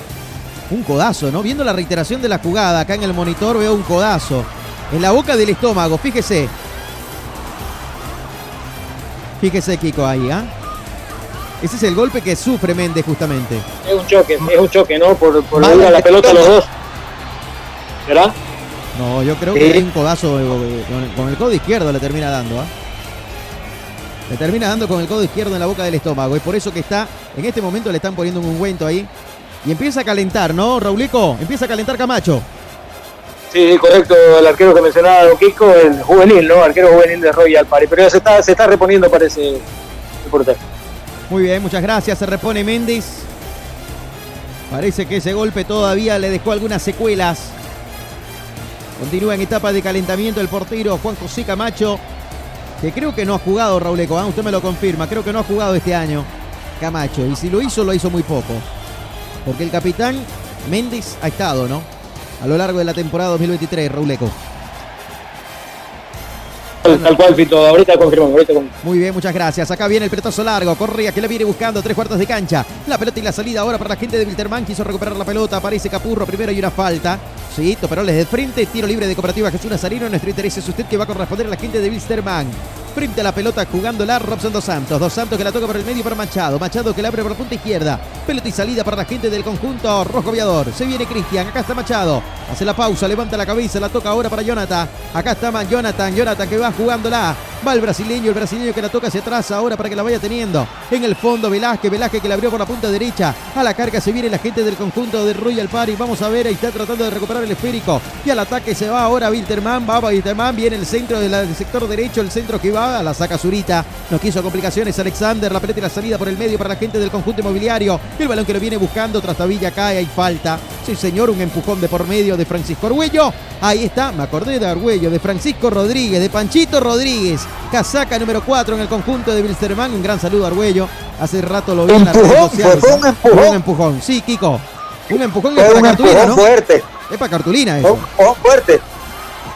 Un codazo, ¿no? Viendo la reiteración de la jugada acá en el monitor veo un codazo en la boca del estómago, fíjese. Fíjese, Kiko, ahí, ¿ah? Ese es el golpe que sufre Méndez justamente. Es un choque, es un choque, ¿no? Por, por ir a la pelota los dos. ¿Verdad? No, yo creo que hay un codazo eh, con el, con el codo izquierdo le termina dando, ¿ah? Le termina dando con el codo izquierdo en la boca del estómago. Es por eso que está, en este momento le están poniendo un ungüento ahí. Y empieza a calentar, ¿no, Raulico? Empieza a calentar Camacho. Sí, correcto, el arquero que mencionaba Don Kiko, el juvenil, ¿no? Arquero juvenil de Royal Party. Pero ya se está, se está reponiendo, parece, el. Muy bien, muchas gracias. Se repone Méndez. Parece que ese golpe todavía le dejó algunas secuelas. Continúa en etapa de calentamiento el portero Juan José Camacho, que creo que no ha jugado Raúl Eco, ¿ah? usted me lo confirma, creo que no ha jugado este año Camacho. Y si lo hizo, lo hizo muy poco. Porque el capitán Méndez ha estado, ¿no? A lo largo de la temporada 2023, Raúl Eco. Tal cual, Fito, ahorita confirmamos, ahorita confirmamos. Muy bien, muchas gracias. Acá viene el pelotazo largo. Correa que la viene buscando. Tres cuartos de cancha. La pelota y la salida ahora para la gente de Wilterman. Quiso recuperar la pelota. Aparece Capurro primero y una falta. Sí, Toperoles de frente. Tiro libre de Cooperativa Jesús Nazarino. Nuestro interés es usted que va a corresponder a la gente de Wilstermann. Frente la pelota jugándola Robson Dos Santos. Dos Santos que la toca por el medio para Machado. Machado que la abre por la punta izquierda. Pelota y salida para la gente del conjunto Rojo Aviador. Se viene Cristian. Acá está Machado. Hace la pausa. Levanta la cabeza. La toca ahora para Jonathan. Acá está Jonathan. Jonathan que va jugándola. Va el brasileño. El brasileño que la toca hacia atrás ahora para que la vaya teniendo. En el fondo Velázquez. Velázquez que la abrió por la punta derecha. A la carga se viene la gente del conjunto de Royal Party. Vamos a ver. Ahí está tratando de recuperar el esférico. Y al ataque se va ahora Wilterman. Va Wilterman. Viene el centro del sector derecho. El centro que va. La saca Zurita. No quiso complicaciones Alexander. La pelota y la salida por el medio para la gente del conjunto inmobiliario. El balón que lo viene buscando. Trastavilla cae. Hay falta. Sí, señor. Un empujón de por medio de Francisco Arguello. Ahí está. Me acordé de Arguello. De Francisco Rodríguez. De Panchito Rodríguez. Casaca número 4 en el conjunto de Wilstermann. Un gran saludo a Arguello. Hace rato lo vi en Empujón, fue un empujón. Un empujón. Sí, Kiko. Un empujón Fue es para un cartulina, empujón ¿no? fuerte. Es para cartulina eso. Un empujón fuerte.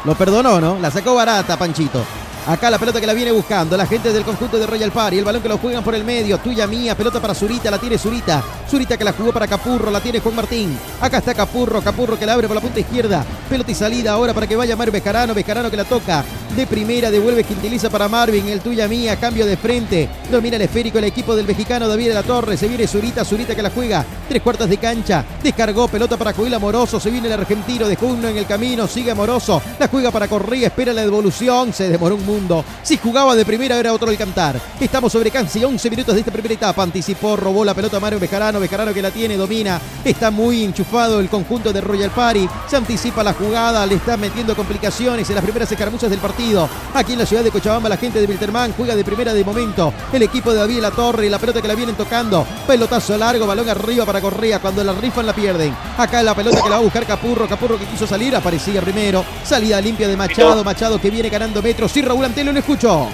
Lo perdonó, ¿no? La sacó barata, Panchito. Acá la pelota que la viene buscando la gente del conjunto de Royal Party. El balón que lo juegan por el medio. Tuya mía. Pelota para Zurita. La tiene Zurita. Zurita que la jugó para Capurro. La tiene Juan Martín. Acá está Capurro. Capurro que la abre por la punta izquierda. Pelota y salida ahora para que vaya Mario Bejarano. Bejarano que la toca de primera. Devuelve que utiliza para Marvin. El tuya mía. Cambio de frente. Domina el esférico el equipo del mexicano David de la Torre. Se viene Zurita. Zurita que la juega. Tres cuartas de cancha. Descargó pelota para Coila Moroso. Se viene el argentino. Dejó uno en el camino. Sigue Moroso. La juega para Correa. Espera la devolución. Se demoró un Si jugaba de primera era otro el cantar. Estamos sobre casi 11 minutos de esta primera etapa. Anticipó, robó la pelota Mario Bejarano. Bejarano que la tiene, domina. Está muy enchufado el conjunto de Royal Party. Se anticipa la jugada. Le está metiendo complicaciones en las primeras escaramuzas del partido. Aquí en la ciudad de Cochabamba la gente de Wilterman juega de primera de momento. El equipo de David La Torre. La pelota que la vienen tocando. Pelotazo largo. Balón arriba para Correa. Cuando la rifan la pierden. Acá la pelota que la va a buscar Capurro. Capurro que quiso salir. Aparecía primero. Salida limpia de Machado. Machado que viene ganando metros. Sí, Raúl Antelo lo escucho.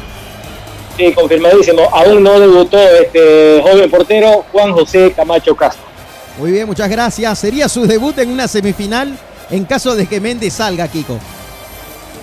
Sí, confirmadísimo. Aún no debutó este joven portero Juan José Camacho Castro. Muy bien, muchas gracias. Sería su debut en una semifinal en caso de que Méndez salga, Kiko.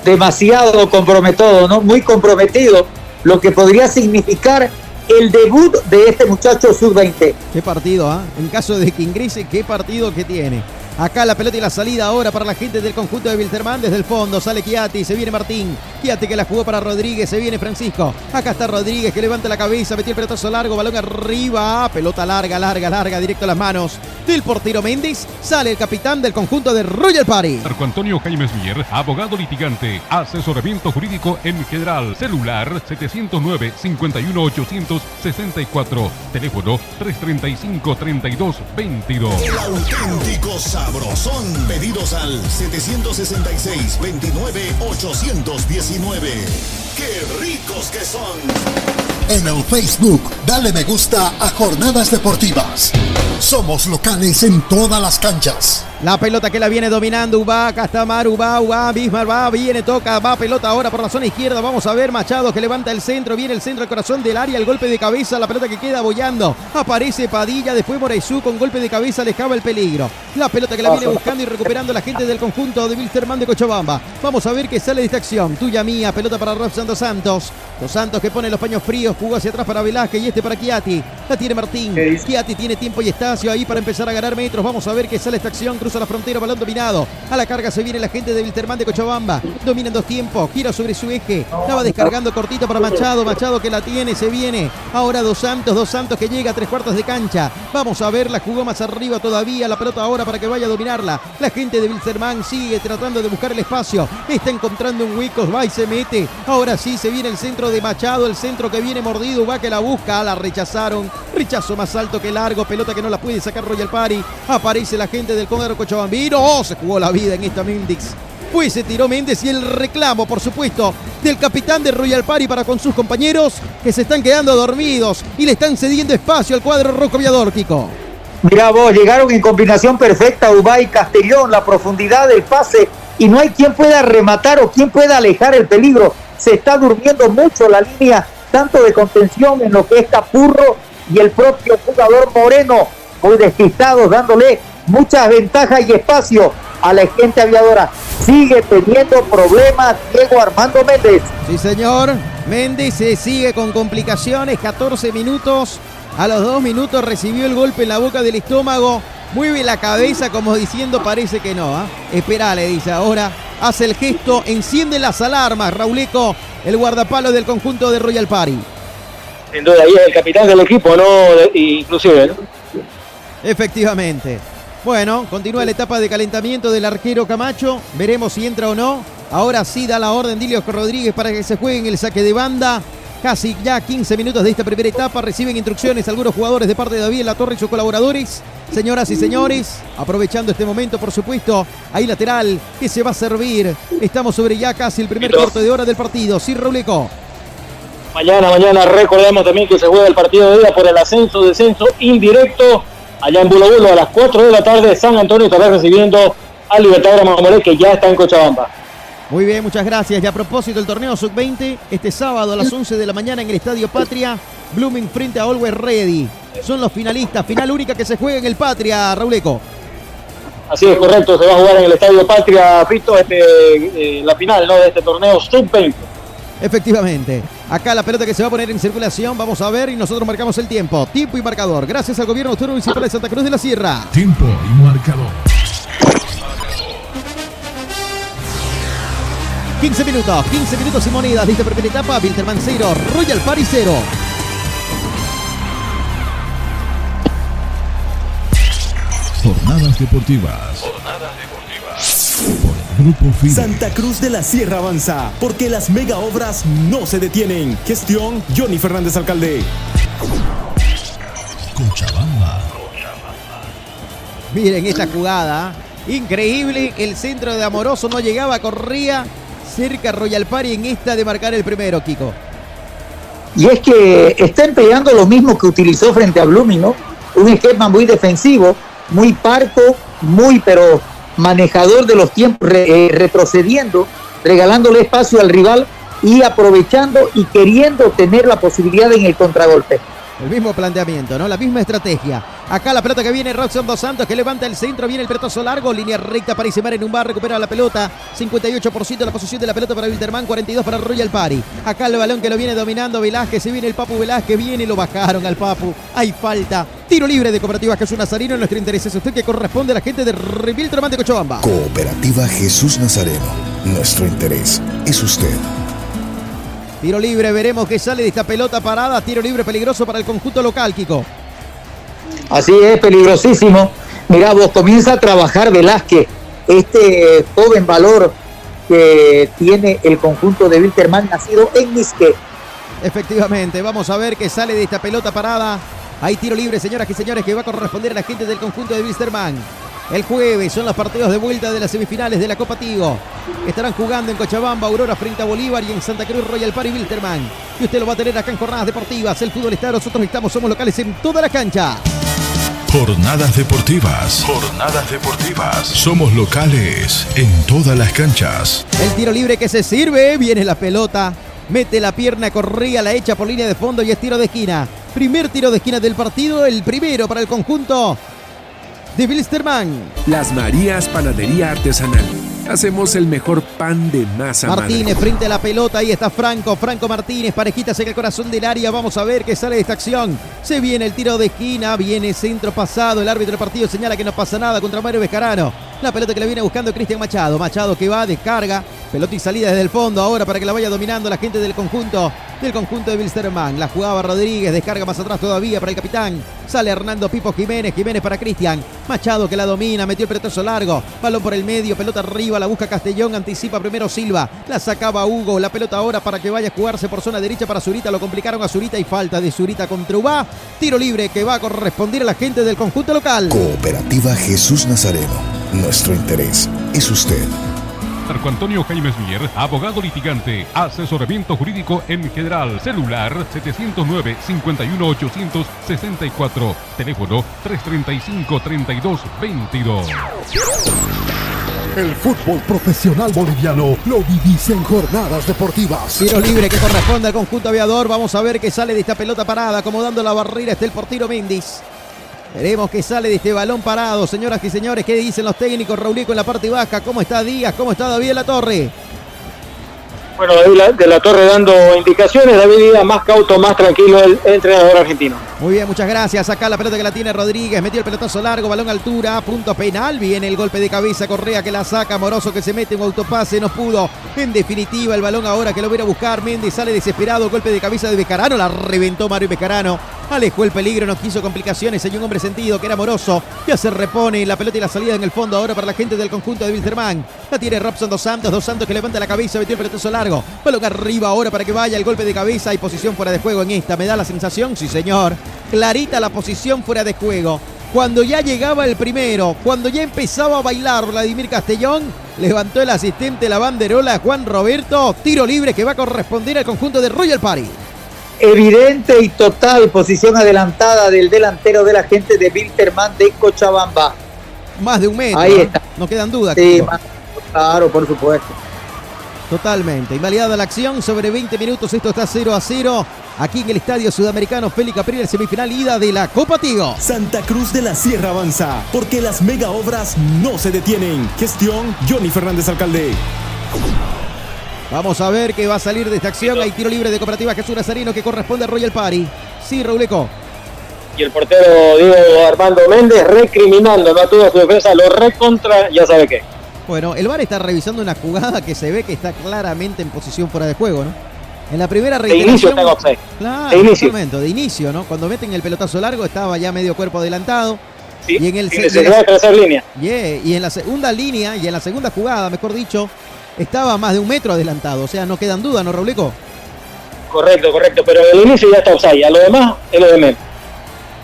Demasiado comprometido, ¿no? Muy comprometido, lo que podría significar el debut de este muchacho sub-20. Qué partido, ¿ah? En caso de que ingrese, qué partido que tiene. Acá la pelota y la salida ahora para la gente del conjunto de Wilterman. Desde el fondo sale Chiati, se viene Martín. Chiati que la jugó para Rodríguez, se viene Francisco. Acá está Rodríguez que levanta la cabeza, metió el pelotazo largo, balón arriba. Pelota larga, larga, larga, directo a las manos del portero Méndez. Sale el capitán del conjunto de Royal Party. Marco Antonio Jaime Mier, abogado litigante, asesoramiento jurídico en general, celular 709 51 864, teléfono 335 32 22. El auténtico sabrosón. Pedidos al 766-29-819. ¡Qué ricos que son! En el Facebook, dale me gusta a Jornadas Deportivas. Somos locales en todas las canchas. La pelota que la viene dominando Uba, Castamar, Uba, Uba, Bismar, va, viene, toca, va pelota ahora por la zona izquierda. Vamos a ver Machado que levanta el centro, viene el centro al corazón del área, el golpe de cabeza, la pelota que queda bollando. Aparece Padilla, después Moraizú con golpe de cabeza alejaba el peligro. La pelota que la viene buscando y recuperando la gente del conjunto de Wilstermann de Cochabamba. Vamos a ver que sale de esta acción. Tuya mía, pelota para Rob Santos Santos. Los Santos que pone los paños fríos, jugó hacia atrás para Velázquez y este para Chiati. La tiene Martín. Chiati tiene tiempo y espacio ahí para empezar a ganar metros. Vamos a ver que sale esta acción, cruza la frontera, balón dominado. A la carga se viene la gente de Wilterman de Cochabamba. Dominan dos tiempos, gira sobre su eje. Estaba descargando cortito para Machado. Machado que la tiene, se viene. Ahora Dos Santos, Dos Santos que llega a tres cuartos de cancha. Vamos a ver, la jugó más arriba todavía. La pelota ahora para que vaya a dominarla. La gente de Wilterman sigue tratando de buscar el espacio. Está encontrando un hueco, va y se mete. Ahora sí se viene el centro de Machado, el centro que viene mordido. Va que la busca, la rechazaron. Rechazo más alto que largo, pelota que no la puede sacar Royal Party. Aparece la gente del Cóndor Cochabambino. Oh, se jugó la vida en esta Mendix. Pues se tiró Méndez y el reclamo, por supuesto, del capitán de Royal Party para con sus compañeros que se están quedando dormidos y le están cediendo espacio al cuadro rojo aviador, Kiko. Mirá vos, llegaron en combinación perfecta Ubay Castellón, la profundidad del pase y no hay quien pueda rematar o quien pueda alejar el peligro. Se está durmiendo mucho la línea, tanto de contención en lo que es Capurro y el propio jugador Moreno, muy despistados, dándole muchas ventajas y espacio a la gente aviadora. Sigue teniendo problemas Diego Armando Méndez. Sí, señor. Méndez se sigue con complicaciones, 14 minutos. A los dos minutos recibió el golpe en la boca del estómago. Mueve la cabeza como diciendo parece que no. ¿ah? Espera, le dice ahora. Hace el gesto, enciende las alarmas. Rauleco, el guardapalo del conjunto de Royal Party. Sin duda, ahí es el capitán del equipo, ¿no? Inclusive, ¿no? Efectivamente. Bueno, continúa la etapa de calentamiento del arquero Camacho. Veremos si entra o no. Ahora sí da la orden Dilio Rodríguez para que se juegue en el saque de banda. Casi ya 15 minutos de esta primera etapa. Reciben instrucciones algunos jugadores de parte de David La Torre y sus colaboradores. Señoras y señores, aprovechando este momento, por supuesto, ahí lateral que se va a servir. Estamos sobre ya casi el primer cuarto de hora del partido. Sí, Rauleco. Mañana, mañana recordemos también que se juega el partido de ida por el ascenso, descenso indirecto. Allá en Bulo Bulo a las 4 de la tarde, San Antonio estará recibiendo al Libertador Mamoré que ya está en Cochabamba. Muy bien, muchas gracias. Y a propósito del torneo Sub-20, este sábado a las 11 de la mañana en el Estadio Patria, Blooming frente a Always Ready. Son los finalistas, final única que se juega en el Patria, Rauleco. Así es, correcto, se va a jugar en el Estadio Patria, Fito, este, eh, la final ¿no? de este torneo Sub-20. Efectivamente. Acá la pelota que se va a poner en circulación. Vamos a ver y nosotros marcamos el tiempo. Tiempo y marcador. Gracias al gobierno autónomo municipal de Santa Cruz de la Sierra. Tiempo y marcador. 15 minutos, 15 minutos y monedas de esta primera etapa. Wilterman 0, Royal Party 0. Jornadas deportivas. Jornadas deportivas. Por el Grupo FIDE. Santa Cruz de la Sierra avanza, porque las mega obras no se detienen. Gestión Johnny Fernández Alcalde. Cochabamba. Miren esta jugada. Increíble. El centro de Amoroso no llegaba, corría cerca Royal Party en esta de marcar el primero, Kiko. Y es que está empleando lo mismo que utilizó frente a Blooming. Un esquema muy defensivo, muy parco, muy pero manejador de los tiempos, eh, retrocediendo, regalándole espacio al rival y aprovechando y queriendo tener la posibilidad en el contragolpe. El mismo planteamiento, ¿no? La misma estrategia. Acá la pelota que viene, Roxon Dos Santos, que levanta el centro, viene el pelotazo largo, línea recta para Isemar en un bar, recupera la pelota. 58% de la posición de la pelota para Wilterman, 42 para Royal Party. Acá el balón que lo viene dominando Velázquez, se viene el Papu Velázquez, viene y lo bajaron al Papu. Hay falta. Tiro libre de Cooperativa Jesús Nazarino. Nuestro interés es usted que corresponde a la gente de Wilterman de Cochabamba. Cooperativa Jesús Nazareno. Nuestro interés es usted. Tiro libre, veremos que sale de esta pelota parada. Tiro libre peligroso para el conjunto local, Kiko. Así es, peligrosísimo. Mira, vos comienza a trabajar Velázquez, este joven valor que tiene el conjunto de Wilterman, nacido en Misque. Efectivamente, vamos a ver que sale de esta pelota parada. Hay tiro libre, señoras y señores, que va a corresponder a la gente del conjunto de Wilstermann. El jueves son los partidos de vuelta de las semifinales de la Copa Tigo. Estarán jugando en Cochabamba, Aurora frente a Bolívar y en Santa Cruz Royal Party Wiltermann. Y usted lo va a tener acá en Jornadas Deportivas. El fútbol está, nosotros estamos, somos locales en toda la cancha. Jornadas deportivas. Jornadas deportivas. Somos locales en todas las canchas. El tiro libre que se sirve, viene la pelota, mete la pierna, corría, la echa por línea de fondo y es tiro de esquina. Primer tiro de esquina del partido, el primero para el conjunto de Wilstermann. Las Marías Panadería Artesanal. Hacemos el mejor pan de masa madre. Martínez frente a la pelota, ahí está Franco, Franco Martínez, parejita en el corazón del área, vamos a ver qué sale de esta acción. Se viene el tiro de esquina, viene centro pasado, el árbitro del partido señala que no pasa nada contra Mario Vescarano. La pelota que le viene buscando Cristian Machado, Machado que va, descarga, pelota y salida desde el fondo ahora para que la vaya dominando la gente del conjunto, del conjunto de Wilstermann. La jugaba Rodríguez, descarga más atrás todavía para el capitán. Sale Hernando Pipo Jiménez, Jiménez para Cristian. Machado que la domina, metió el pelotazo largo, balón por el medio, pelota arriba, la busca Castellón, anticipa primero Silva, la sacaba Hugo, la pelota ahora para que vaya a jugarse por zona derecha para Zurita, lo complicaron a Zurita y falta de Zurita contra Ubá. Tiro libre que va a corresponder a la gente del conjunto local. Cooperativa Jesús Nazareno. Nuestro interés es usted. Marco Antonio Jaime Mier, abogado litigante, asesoramiento jurídico en general, celular 709-51864, teléfono 335-3222. El fútbol profesional boliviano lo vivís en jornadas deportivas. Tiro libre que corresponde al conjunto aviador. Vamos a ver qué sale de esta pelota parada, acomodando la barrera está el portero Méndez. Veremos qué sale de este balón parado, señoras y señores. ¿Qué dicen los técnicos? Raulico en la parte baja. ¿Cómo está Díaz? ¿Cómo está David la Torre? Bueno, David la Torre dando indicaciones, David Díaz más cauto, más tranquilo, el entrenador argentino. Muy bien, muchas gracias. Acá la pelota que la tiene Rodríguez. Metió el pelotazo largo, balón altura, punto penal. Viene el golpe de cabeza, Correa que la saca. Moroso que se mete un autopase, no pudo. En definitiva, el balón ahora que lo viene a buscar. Méndez sale desesperado. Golpe de cabeza de Becarano. La reventó Mario Becarano. Alejó el peligro, no quiso complicaciones. Hay un hombre sentido que era Moroso. Ya se repone la pelota y la salida en el fondo ahora para la gente del conjunto de Wilterman. La tiene Robson Dos Santos. Dos Santos que levanta la cabeza, metió el pelotazo largo. Balón arriba ahora para que vaya el golpe de cabeza. Hay posición fuera de juego en esta. Me da la sensación, sí señor. Clarita la posición fuera de juego. Cuando ya llegaba el primero, cuando ya empezaba a bailar Vladimir Castellón, levantó el asistente la banderola Juan Roberto. Tiro libre que va a corresponder al conjunto de Royal Party. Evidente y total posición adelantada del delantero de la gente de Wilterman de Cochabamba. Más de un metro. Ahí ¿no? está. No quedan dudas. Sí, más- claro, por supuesto. Totalmente. Invalidada la acción sobre 20 minutos. Esto está 0 a 0. Aquí en el Estadio Sudamericano Félix Capriles, semifinal ida de la Copa Tigo. Santa Cruz de la Sierra avanza, porque las mega obras no se detienen. Gestión Johnny Fernández Alcalde. Vamos a ver qué va a salir de esta acción. Hay tiro libre de Cooperativa Jesús Nazareno que corresponde a Royal Party. Sí, Rauleco. Y el portero Diego Armando Méndez recriminando no a toda su defensa, lo recontra, ya sabe qué. Bueno, el VAR está revisando una jugada que se ve que está claramente en posición fuera de juego, ¿no? En la primera De inicio reiteración. está. Claro, De en inicio. ese momento, de inicio, ¿no? Cuando meten el pelotazo largo estaba ya medio cuerpo adelantado. Sí, y en el se- y en necesidad la- de trazar línea. Yeah, y en la segunda línea y en la segunda jugada, mejor dicho, estaba a más de un metro adelantado. O sea, no quedan dudas, ¿no, Rauleco? Correcto, correcto, pero el inicio ya está offside, a lo demás es lo de menos.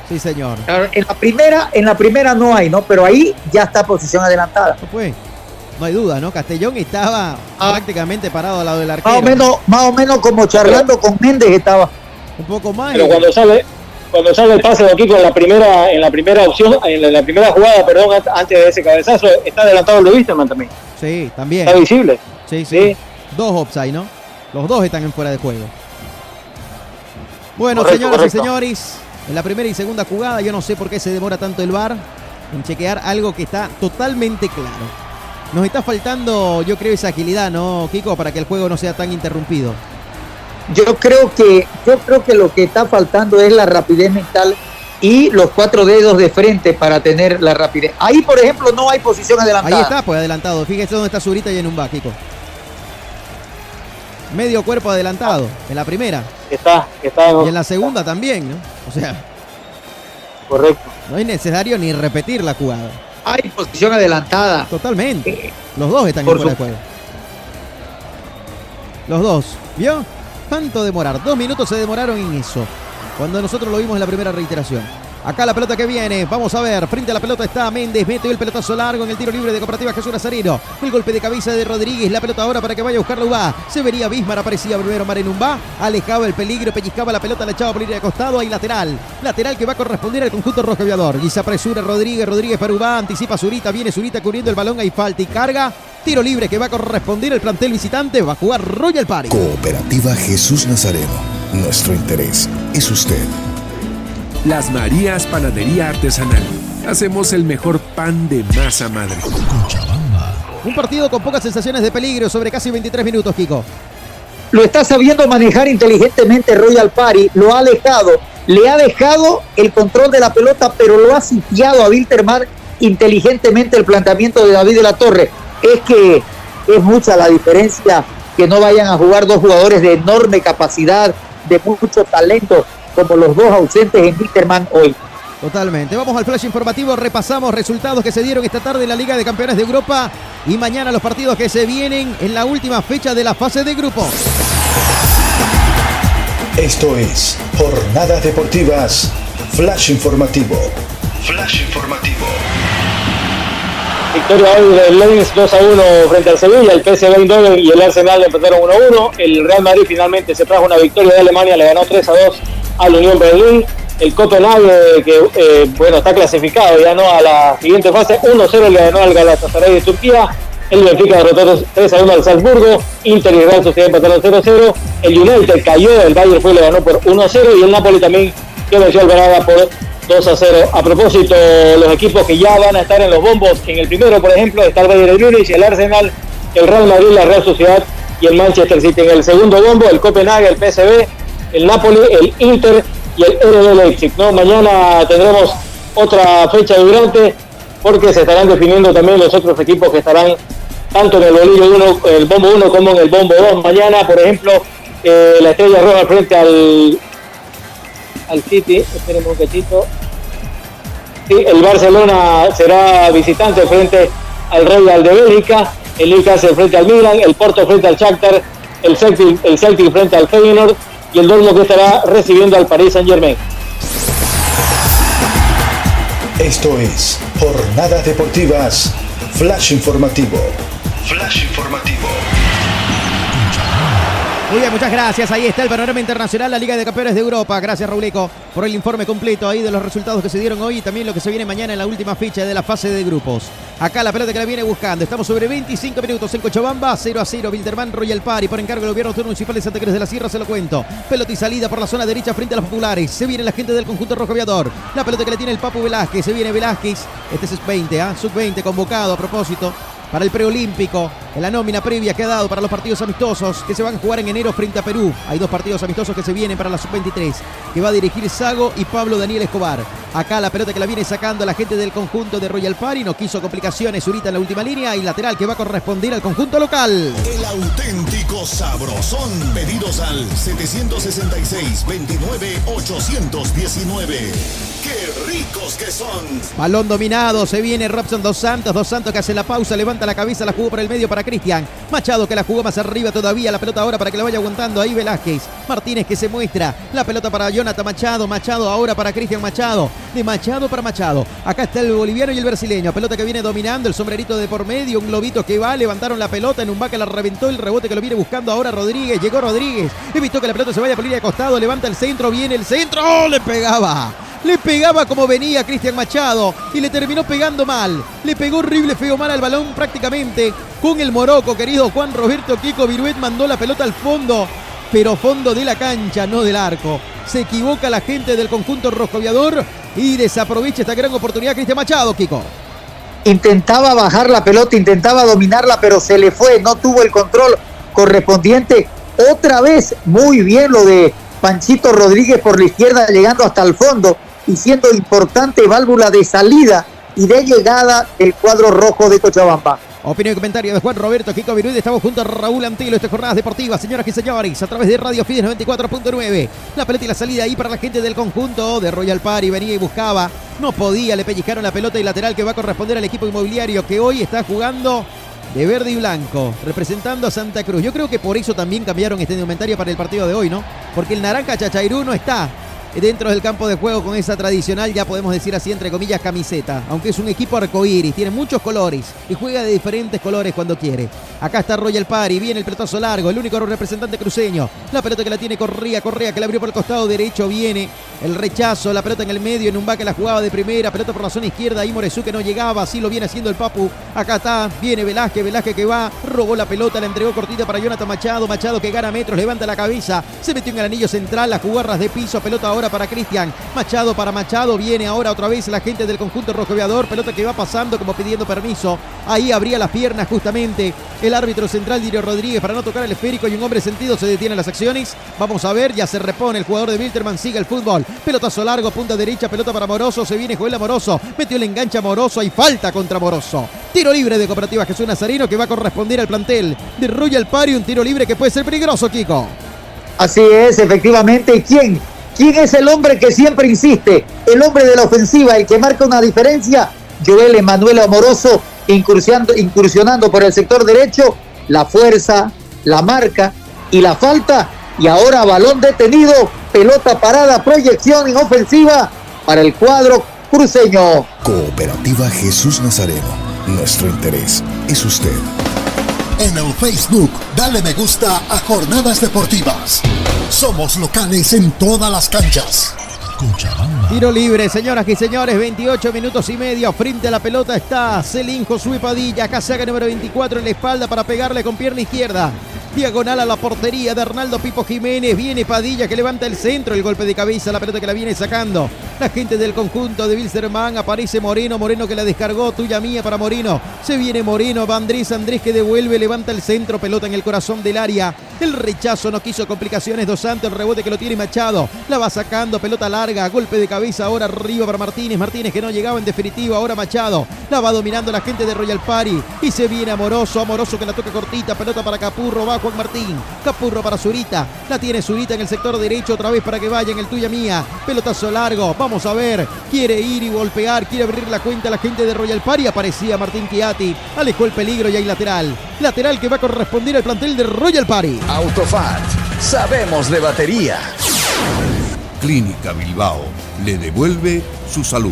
Sí, señor. En la primera, en la primera no hay, ¿no? Pero ahí ya está posición adelantada. No fue. No hay duda, ¿no? Castellón estaba prácticamente parado al lado del arquero. Más o menos, más o menos como charlando con Méndez estaba. Un poco más. Pero cuando sale, cuando sale el pase de Kiko en la primera, en la primera opción, en la, en la primera jugada, perdón, an- antes de ese cabezazo, está adelantado el de Wisterman también. Sí, también. Está visible. Sí, sí. Dos offside, ¿no? Los dos están en fuera de juego. Bueno, Correcto, señoras correcto. y señores, en la primera y segunda jugada, yo no sé por qué se demora tanto el VAR en chequear algo que está totalmente claro. Nos está faltando, yo creo, esa agilidad, ¿no, Kiko? Para que el juego no sea tan interrumpido. Yo creo que, yo creo que lo que está faltando es la rapidez mental y los cuatro dedos de frente para tener la rapidez. Ahí, por ejemplo, no hay posición adelantada. Ahí está, pues adelantado. Fíjese dónde está Zurita y en un Kiko. Medio cuerpo adelantado, en la primera. Está, está Y en la segunda también, ¿no? O sea, correcto. no es necesario ni repetir la jugada. Hay posición adelantada. Totalmente. Los dos están en fuera de juego. Los dos. ¿Vio? Tanto demorar. Dos minutos se demoraron en eso. Cuando nosotros lo vimos en la primera reiteración. Acá la pelota que viene. Vamos a ver. Frente a la pelota está Méndez. Mete el pelotazo largo en el tiro libre de Cooperativa Jesús Nazareno. El golpe de cabeza de Rodríguez. La pelota ahora para que vaya a buscarla Ubá. Se vería Bismar. Aparecía primero Marenumba. Alejaba el peligro. Pellizcaba la pelota. La echaba por línea de costado. Hay lateral. Lateral que va a corresponder al conjunto rojo aviador. Y se apresura Rodríguez. Rodríguez para Ubá. Anticipa Zurita. Viene Zurita cubriendo el balón. Hay falta y carga. Tiro libre que va a corresponder al plantel visitante. Va a jugar Royal Party. Cooperativa Jesús Nazareno. Nuestro interés es usted. Las Marías Panadería Artesanal. Hacemos el mejor pan de masa madre. Un partido con pocas sensaciones de peligro sobre casi 23 minutos, Kiko. Lo está sabiendo manejar inteligentemente Royal Party, lo ha alejado, le ha dejado el control de la pelota, pero lo ha sitiado a Wilterman inteligentemente el planteamiento de David de la Torre. Es que es mucha la diferencia que no vayan a jugar dos jugadores de enorme capacidad, de mucho talento, como los dos ausentes en Wilterman hoy. Totalmente. Vamos al flash informativo. Repasamos resultados que se dieron esta tarde en la Liga de Campeones de Europa y mañana los partidos que se vienen en la última fecha de la fase de grupos. Esto es Jornadas Deportivas Flash Informativo. Flash Informativo. Victoria hoy del Lens 2 a 1 frente al Sevilla, el PSV Eindhoven y el Arsenal empataron 1 a 1. El Real Madrid finalmente se trajo una victoria de Alemania, le ganó 3 a 2 al Unión Berlín. El Copenhague, que eh, bueno, está clasificado ya no a la siguiente fase, 1-0 le ganó al Galatasaray de Turquía. El Benfica derrotó 3 a 1 al Salzburgo. Inter y Real Sociedad empataron 0 a 0. El United cayó, el Bayern fue le ganó por 1 a 0. Y el Napoli también que venció al Braga por 2 a 0. A propósito, los equipos que ya van a estar en los bombos, en el primero, por ejemplo, está el Bayern de Múnich, el Arsenal, el Real Madrid, la Real Sociedad y el Manchester City. En el segundo bombo, el Copenhague, el PSV, el Napoli, el Inter y el RB Leipzig. ¿no? Mañana tendremos otra fecha vibrante porque se estarán definiendo también los otros equipos que estarán tanto en el bolillo 1, el bombo 1 como en el bombo 2. Mañana, por ejemplo, eh, la Estrella Roja frente al al City, espérenme un cachito. Sí, el Barcelona será visitante frente al Real de Bélgica, el Newcastle frente al Milan, el Porto frente al Shakhtar, el Celtic, el Celtic frente al Feyenoord y el Dortmund que estará recibiendo al Paris Saint Germain. Esto es Jornadas Deportivas Flash Informativo. Flash Informativo. Muy bien, muchas gracias. Ahí está el panorama internacional, la Liga de Campeones de Europa. Gracias, Rauleco, por el informe completo ahí de los resultados que se dieron hoy y también lo que se viene mañana en la última fecha de la fase de grupos. Acá la pelota que la viene buscando. Estamos sobre 25 minutos en Cochabamba, 0 a 0. Wilterman Royal Party por encargo del gobierno municipal de Santa Cruz de la Sierra, se lo cuento. Pelota y salida por la zona derecha frente a los populares. Se viene la gente del conjunto rojo aviador. La pelota que le tiene el Papu Velázquez. Se viene Velázquez. Este es sub-20, ¿ah? Sub-20 convocado a propósito para el preolímpico, en la nómina previa que ha dado para los partidos amistosos que se van a jugar en enero frente a Perú. Hay dos partidos amistosos que se vienen para la sub-23, que va a dirigir Sago y Pablo Daniel Escobar. Acá la pelota que la viene sacando la gente del conjunto de Royal Party, no quiso complicaciones ahorita en la última línea y lateral que va a corresponder al conjunto local. El auténtico sabrosón. Pedidos al 766-29-819. ¡Qué ricos que son! Balón dominado, se viene Robson Dos Santos, Dos Santos que hace la pausa, levanta la cabeza, la jugó por el medio para Cristian. Machado que la jugó más arriba todavía, la pelota ahora para que la vaya aguantando ahí Velázquez. Martínez que se muestra, la pelota para Jonathan Machado, Machado ahora para Cristian Machado. De Machado para Machado. Acá está el boliviano y el brasileño. Pelota que viene dominando, el sombrerito de por medio, un globito que va, levantaron la pelota en un que la reventó el rebote que lo viene buscando ahora Rodríguez. Llegó Rodríguez, evitó que la pelota se vaya por línea de levanta el centro, viene el centro, ¡Oh! le pegaba. Le pegaba como venía Cristian Machado y le terminó pegando mal. Le pegó horrible, feo mal al balón prácticamente con el Moroco, querido Juan Roberto Kiko Viruet mandó la pelota al fondo, pero fondo de la cancha, no del arco. Se equivoca la gente del conjunto roscoviador y desaprovecha esta gran oportunidad Cristian Machado, Kiko. Intentaba bajar la pelota, intentaba dominarla, pero se le fue, no tuvo el control correspondiente. Otra vez, muy bien lo de Panchito Rodríguez por la izquierda, llegando hasta el fondo y siendo importante válvula de salida y de llegada del cuadro rojo de Cochabamba. Opinión y comentario de Juan Roberto Kiko Viruide. Estamos junto a Raúl Antilo. Estas jornadas deportivas, señoras y señores, a través de Radio Fides 94.9. La pelota y la salida ahí para la gente del conjunto de Royal Party. Venía y buscaba. No podía, le pellizcaron la pelota y lateral que va a corresponder al equipo inmobiliario que hoy está jugando de verde y blanco, representando a Santa Cruz. Yo creo que por eso también cambiaron este indumentario para el partido de hoy, ¿no? Porque el naranja Chachairú no está dentro del campo de juego con esa tradicional, ya podemos decir así, entre comillas, camiseta. Aunque es un equipo arcoíris, tiene muchos colores y juega de diferentes colores cuando quiere. Acá está Royal Party, viene el pelotazo largo, el único representante cruceño. La pelota que la tiene Correa, Correa que la abrió por el costado derecho, viene el rechazo, la pelota en el medio, en un que la jugaba de primera, pelota por la zona izquierda, ahí Moresú que no llegaba, así lo viene haciendo el Papu. Acá está, viene Velázquez, Velázquez que va, robó la pelota, la entregó cortita para Jonathan Machado, Machado que gana metros, levanta la cabeza, se metió en el anillo central, las jugarras de piso, pelota ahora para Cristian, Machado para Machado, viene ahora otra vez la gente del conjunto rojoviador, pelota que va pasando como pidiendo permiso, ahí abría las piernas justamente el árbitro central Dirio Rodríguez para no tocar el esférico y un hombre sentido se detiene las acciones, vamos a ver, ya se repone el jugador de Wilterman, sigue el fútbol, Pelotazo largo, punta derecha, pelota para Moroso. Se viene Joel Moroso. Metió el enganche a Moroso. Hay falta contra Moroso. Tiro libre de Cooperativa Jesús Nazarino que va a corresponder al plantel de Royal Party. Un tiro libre que puede ser peligroso, Kiko. Así es, efectivamente. ¿Quién? ¿Quién es el hombre que siempre insiste? El hombre de la ofensiva, el que marca una diferencia. Joel Emanuel Amoroso incursionando, por el sector derecho. La fuerza, la marca y la falta. Y ahora balón detenido pelota parada, proyección en ofensiva para el cuadro cruceño. Cooperativa Jesús Nazareno. Nuestro interés es usted. En el Facebook, dale me gusta a Jornadas Deportivas. Somos locales en todas las canchas. Tiro libre, señoras y señores, 28 minutos y medio. Frente a la pelota está Celín Josué Padilla. Acá saca número 24 en la espalda para pegarle con pierna izquierda. Diagonal a la portería de Arnaldo Pipo Jiménez. Viene Padilla que levanta el centro. El golpe de cabeza, la pelota que la viene sacando. La gente del conjunto de Wilstermann. Aparece Moreno. Moreno que la descargó. Tuya mía para Moreno. Se viene Moreno. Va Andrés. Andrés que devuelve. Levanta el centro. Pelota en el corazón del área. El rechazo no quiso complicaciones. Dos Santos. El rebote que lo tiene Machado. La va sacando. Pelota larga. Golpe de cabeza ahora arriba para Martínez. Martínez que no llegaba en definitivo. Ahora Machado. La va dominando la gente de Royal Party. Y se viene Amoroso. Amoroso que la toca cortita. Pelota para Capurro. Va Juan Martín. Capurro para Zurita. La tiene Zurita en el sector derecho otra vez para que vaya en el tuya mía. Pelotazo largo. Vamos a ver. Quiere ir y golpear. Quiere abrir la cuenta la gente de Royal Party. Aparecía Martín Chiati. Alejó el peligro y hay lateral. Lateral que va a corresponder al plantel de Royal Party. Autofat. Sabemos de batería. Clínica Bilbao le devuelve su salud.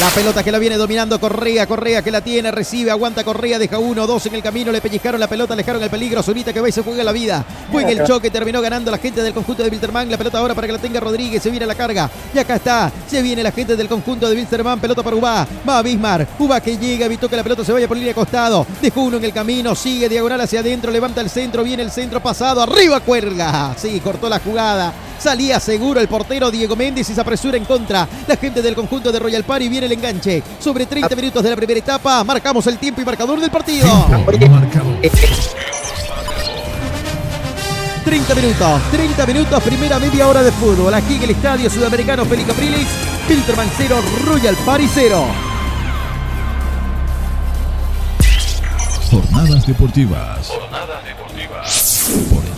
La pelota que la viene dominando Correa, Correa que la tiene, recibe, aguanta Correa, deja uno, dos en el camino, le pellizcaron la pelota, alejaron el peligro, Zurita que va y se juega la vida. Fue en el choque, terminó ganando la gente del conjunto de Wilterman, la pelota ahora para que la tenga Rodríguez, se viene la carga, y acá está, se viene la gente del conjunto de Wilterman, pelota para Ubá, va Bismar, Ubá que llega, evitó que la pelota se vaya por línea de costado, dejó uno en el camino, sigue diagonal hacia adentro, levanta el centro, viene el centro pasado, arriba cuelga, sí, cortó la jugada, Salía seguro el portero Diego Méndez y se apresura en contra. La gente del conjunto de Royal Party viene el enganche. Sobre 30 minutos de la primera etapa, marcamos el tiempo y marcador del partido. 30 minutos, 30 minutos, primera media hora de fútbol. Aquí en el Estadio Sudamericano Félix Capriles, Filterman 0, Royal Party 0. Jornadas deportivas.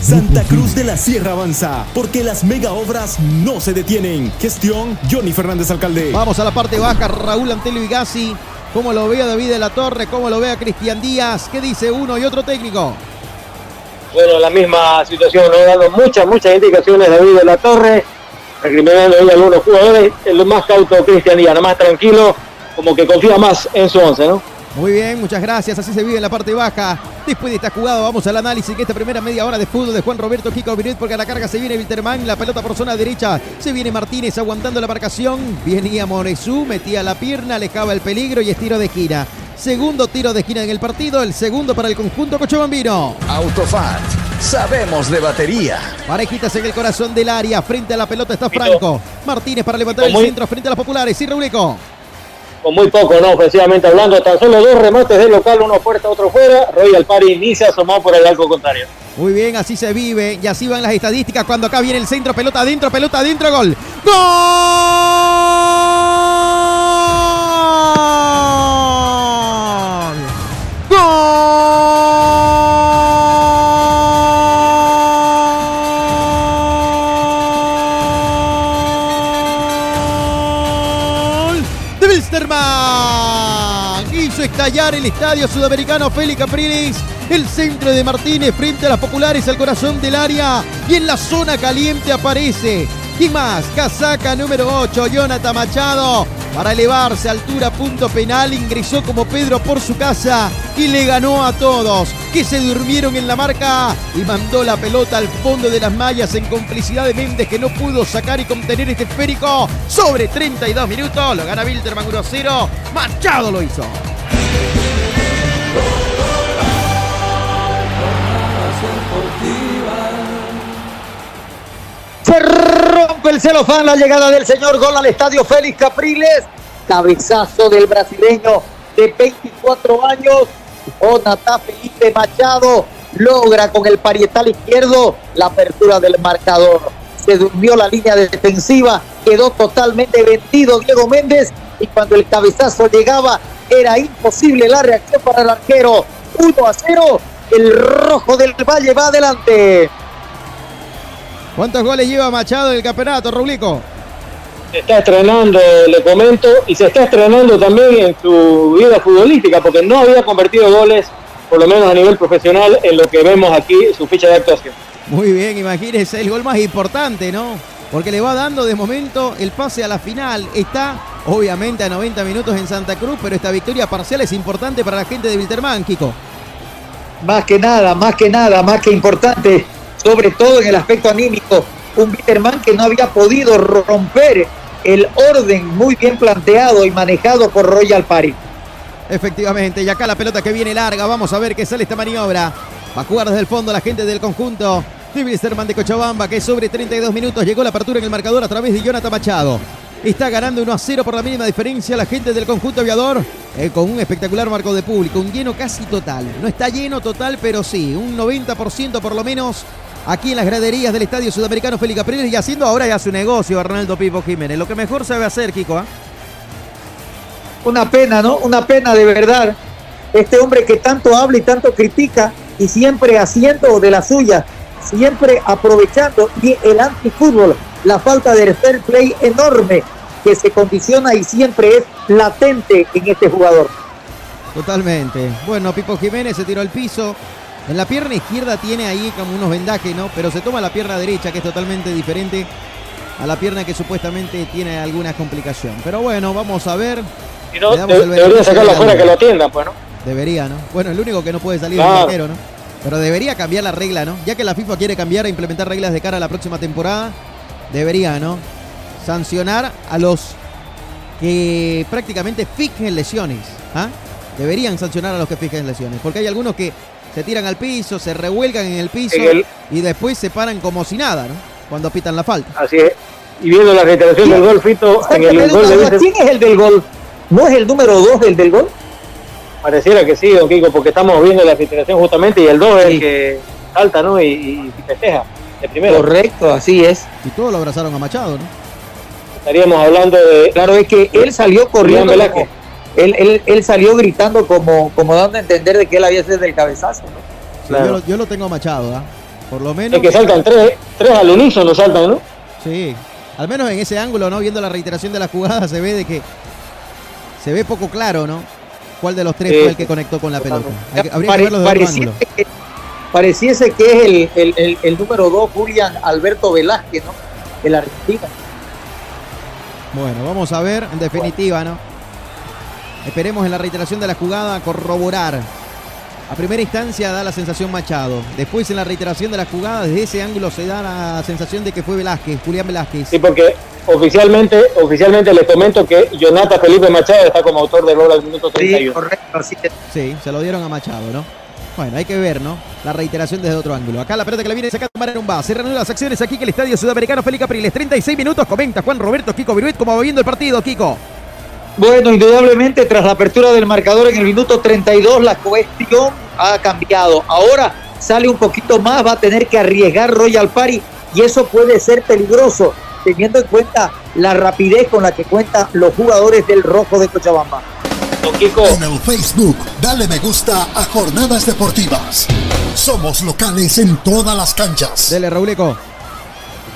Santa Cruz de la Sierra avanza, porque las mega obras no se detienen. Gestión Johnny Fernández Alcalde. Vamos a la parte baja, Raúl Antelio Igasi. ¿Cómo lo ve a David de la Torre? ¿Cómo lo ve a Cristian Díaz? ¿Qué dice uno y otro técnico? Bueno, la misma situación, ¿no? dando muchas, muchas indicaciones David de la Torre, recriminando ahí a algunos jugadores, el más cauto Cristian Díaz, más tranquilo, como que confía más en su once, ¿no? Muy bien, muchas gracias. Así se vive en la parte baja. Después de esta jugada, vamos al análisis de esta primera media hora de fútbol de Juan Roberto Kiko Viret, porque a la carga se viene Wilterman, la pelota por zona derecha. Se viene Martínez aguantando la marcación. Venía Moresú, metía la pierna, alejaba el peligro y es tiro de esquina. Segundo tiro de esquina en el partido, el segundo para el conjunto cochabambino. Autofat, sabemos de batería. Parejitas en el corazón del área, frente a la pelota está Franco. Martínez para levantar el centro frente a las populares. Y Reuleco. Con muy poco, ¿no? Ofensivamente hablando, tan solo dos remates del local, uno fuerte, otro fuera. Royal Party ni se asomó por el arco contrario. Muy bien, así se vive y así van las estadísticas cuando acá viene el centro, pelota adentro, pelota adentro, gol. ¡Gol! Estallar el estadio sudamericano Félix Capriles. El centro de Martínez frente a las populares al corazón del área. Y en la zona caliente aparece. ¿Quién más? Casaca número 8, Jonathan Machado. Para elevarse a altura punto penal, ingresó como Pedro por su casa y le ganó a todos, que se durmieron en la marca y mandó la pelota al fondo de las mallas en complicidad de Méndez que no pudo sacar y contener este esférico. Sobre 32 minutos, lo gana Wilterman 1 0. Machado lo hizo. Se rompe el celofán la llegada del señor gol al estadio Félix Capriles. Cabezazo del brasileño de 24 años. Jonathan Felipe Machado logra con el parietal izquierdo la apertura del marcador. Se durmió la línea defensiva, quedó totalmente vendido Diego Méndez y cuando el cabezazo llegaba era imposible la reacción para el arquero. 1 a 0, el rojo del Valle va adelante. ¿Cuántos goles lleva Machado en el campeonato, Raulico? Se está estrenando, le comento, y se está estrenando también en su vida futbolística, porque no había convertido goles, por lo menos a nivel profesional, en lo que vemos aquí, su ficha de actuación. Muy bien, imagínese el gol más importante, ¿no? Porque le va dando de momento el pase a la final. Está obviamente a 90 minutos en Santa Cruz, pero esta victoria parcial es importante para la gente de Wilterman, Kiko. Más que nada, más que nada, más que importante, sobre todo en el aspecto anímico. Un Bitterman que no había podido romper el orden muy bien planteado y manejado por Royal Party. Efectivamente, y acá la pelota que viene larga, vamos a ver qué sale esta maniobra. Va a jugar desde el fondo la gente del conjunto de Wilstermann de Cochabamba, que sobre 32 minutos llegó la apertura en el marcador a través de Jonathan Machado. Está ganando 1 a 0 por la mínima diferencia la gente del conjunto aviador, eh, con un espectacular marco de público, un lleno casi total. No está lleno total, pero sí, un 90% por lo menos aquí en las graderías del Estadio Sudamericano Félix Capriles y haciendo ahora ya su negocio Arnaldo Pipo Jiménez. Lo que mejor sabe hacer, Kiko. ¿ah? Una pena, ¿no? Una pena de verdad. Este hombre que tanto habla y tanto critica y siempre haciendo de la suya, siempre aprovechando y el antifútbol, la falta de fair play enorme que se condiciona y siempre es latente en este jugador. Totalmente. Bueno, Pipo Jiménez se tiró al piso. En la pierna izquierda tiene ahí como unos vendajes, ¿no? Pero se toma la pierna derecha, que es totalmente diferente a la pierna que supuestamente tiene alguna complicación. Pero bueno, vamos a ver. Si no, de- debería sacarlo afuera que lo atiendan, pues, ¿no? Debería, ¿no? Bueno, el único que no puede salir es Claro. el arquero, ¿no? Pero debería cambiar la regla, ¿no? Ya que la FIFA quiere cambiar e implementar reglas de cara a la próxima temporada, debería, ¿no? Sancionar a los que prácticamente fijen lesiones. ¿ah? Deberían sancionar a los que fijen lesiones. Porque hay algunos que se tiran al piso, se revuelgan en el piso En el- y después se paran como si nada, ¿no? cuando pitan la falta. Así es. Y viendo la reiteración del gol, Fito, en el gol de ¿Quién es el del gol? ¿No es el número 2 del del gol? Pareciera que sí, don Kiko, porque estamos viendo la reiteración justamente y el 2 es el que salta, ¿no? Y, y festeja de primero. Correcto, así es. Y todos lo abrazaron a Machado, ¿no? Estaríamos hablando de. Claro, es que él salió corriendo. Como- él, él, él salió gritando como, como dando a entender de que él había sido del cabezazo. ¿no? Sí, yo, lo, yo lo tengo a Machado, ¿ah? Por lo menos. Es que saltan tres, tres al unísono, saltan, ¿no? Sí. Al menos en ese ángulo, ¿no? Viendo la reiteración de la jugada, se ve de que. Se ve poco claro, ¿no? ¿Cuál de los tres fue el que conectó con la pelota? Hay habría que verlo de pareciese, que, pareciese que es el, el, el, el número 2, Julián Alberto Velázquez, ¿no? El argentino. Bueno, vamos a ver, en definitiva, ¿no? Esperemos en la reiteración de la jugada corroborar. A primera instancia da la sensación Machado. Después en la reiteración de la jugada, desde ese ángulo se da la sensación de que fue Velázquez, Julián Velázquez. Sí, porque oficialmente oficialmente les comento que Jonathan Felipe Machado está como autor del gol al minuto 31. correcto, así es. Sí, se lo dieron a Machado, ¿no? Bueno, hay que ver, ¿no? La reiteración desde otro ángulo. Acá la pelota que la viene sacando Marerumba. Se reanudan las acciones aquí que el Estadio Sudamericano Félix Capriles. 36 minutos, comenta Juan Roberto Kiko Viruet. ¿Cómo va viendo el partido, Kiko? Bueno, indudablemente tras la apertura del marcador en el minuto 32 la cuestión ha cambiado. Ahora sale un poquito más, va a tener que arriesgar Royal Party y eso puede ser peligroso teniendo en cuenta la rapidez con la que cuentan los jugadores del Rojo de Cochabamba. En el Facebook, dale me gusta a Jornadas Deportivas. Somos locales en todas las canchas. Dele, Rauleco.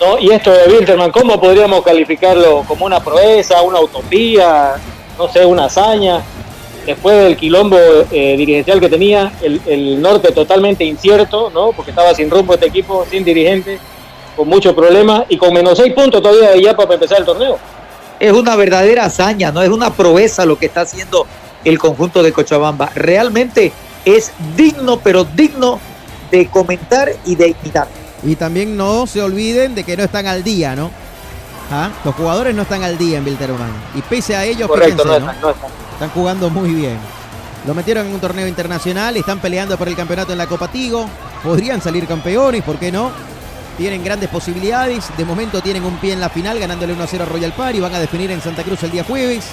¿no? Y esto de Wilterman, ¿cómo podríamos calificarlo? ¿Como una proeza, una utopía, no sé, una hazaña? Después del quilombo eh, dirigencial que tenía, el, el norte totalmente incierto, ¿no? Porque estaba sin rumbo este equipo, sin dirigente, con muchos problemas y con menos seis puntos todavía de ya para empezar el torneo. Es una verdadera hazaña, no es una proeza lo que está haciendo el conjunto de Cochabamba. Realmente es digno, pero digno de comentar y de imitar. Y también no se olviden de que no están al día, ¿no? ¿Ah? Los jugadores no están al día en Wilterman. Y pese a ello, Correcto, fíjense, no ¿no? están, no están. Están jugando muy bien. Lo metieron en un torneo internacional, están peleando por el campeonato en la Copa Tigo. Podrían salir campeones, ¿por qué no? Tienen grandes posibilidades. De momento tienen un pie en la final, ganándole 1-0 a Royal Party. Van a definir en Santa Cruz el día jueves.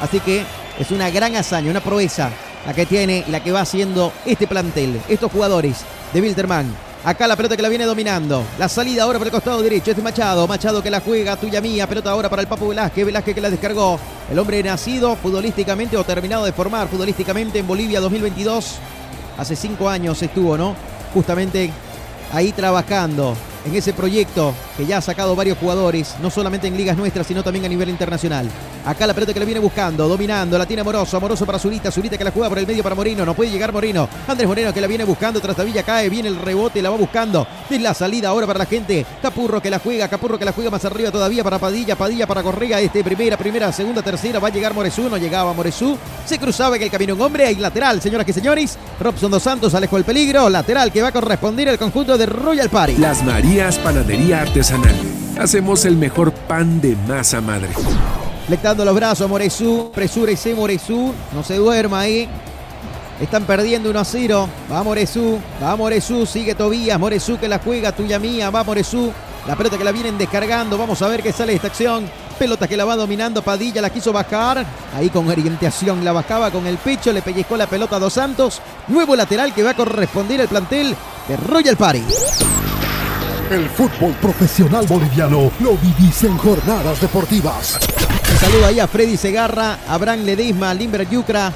Así que es una gran hazaña, una proeza la que tiene la que va haciendo este plantel, estos jugadores de Wilterman. Acá la pelota que la viene dominando. La salida ahora por el costado derecho. Este Machado. Machado que la juega. Tuya mía. Pelota ahora para el Papo Velázquez. Velázquez que la descargó. El hombre nacido futbolísticamente o terminado de formar futbolísticamente en Bolivia 2022. Hace cinco años estuvo, ¿no? Justamente ahí trabajando en ese proyecto que ya ha sacado varios jugadores, no solamente en ligas nuestras, sino también a nivel internacional. Acá la pelota que la viene buscando, dominando, la tiene Amoroso, Amoroso para Zurita, Zurita que la juega por el medio para Moreno, no puede llegar Moreno. Andrés Moreno que la viene buscando, Trastavilla cae, viene el rebote, la va buscando. Es la salida ahora para la gente. Capurro que la juega, Capurro que la juega más arriba todavía para Padilla, Padilla para Correa, este primera, primera, segunda, tercera, va a llegar Moresú, no llegaba Moresú. Se cruzaba en el camino un hombre, hay lateral, señoras y señores. Robson dos Santos alejó el peligro, lateral que va a corresponder al conjunto de Royal Party. Las Marías Panadería Artesanal. Hacemos el mejor pan de masa madre. Flectando los brazos, Moresú, presúrese Moresú, no se duerma ahí. Están perdiendo 1 a 0. Va Moresú, va Moresú, sigue Tobías, Moresú que la juega, tuya mía, va Moresú. La pelota que la vienen descargando, vamos a ver qué sale de esta acción. Pelota que la va dominando Padilla, la quiso bajar. Ahí con orientación la bajaba con el pecho, le pellizcó la pelota a Dos Santos. Nuevo lateral que va a corresponder al plantel de Royal Party. El fútbol profesional boliviano lo vivís en Jornadas Deportivas. Un saludo ahí a Freddy Segarra, a Bran Ledesma, Limber Yucra.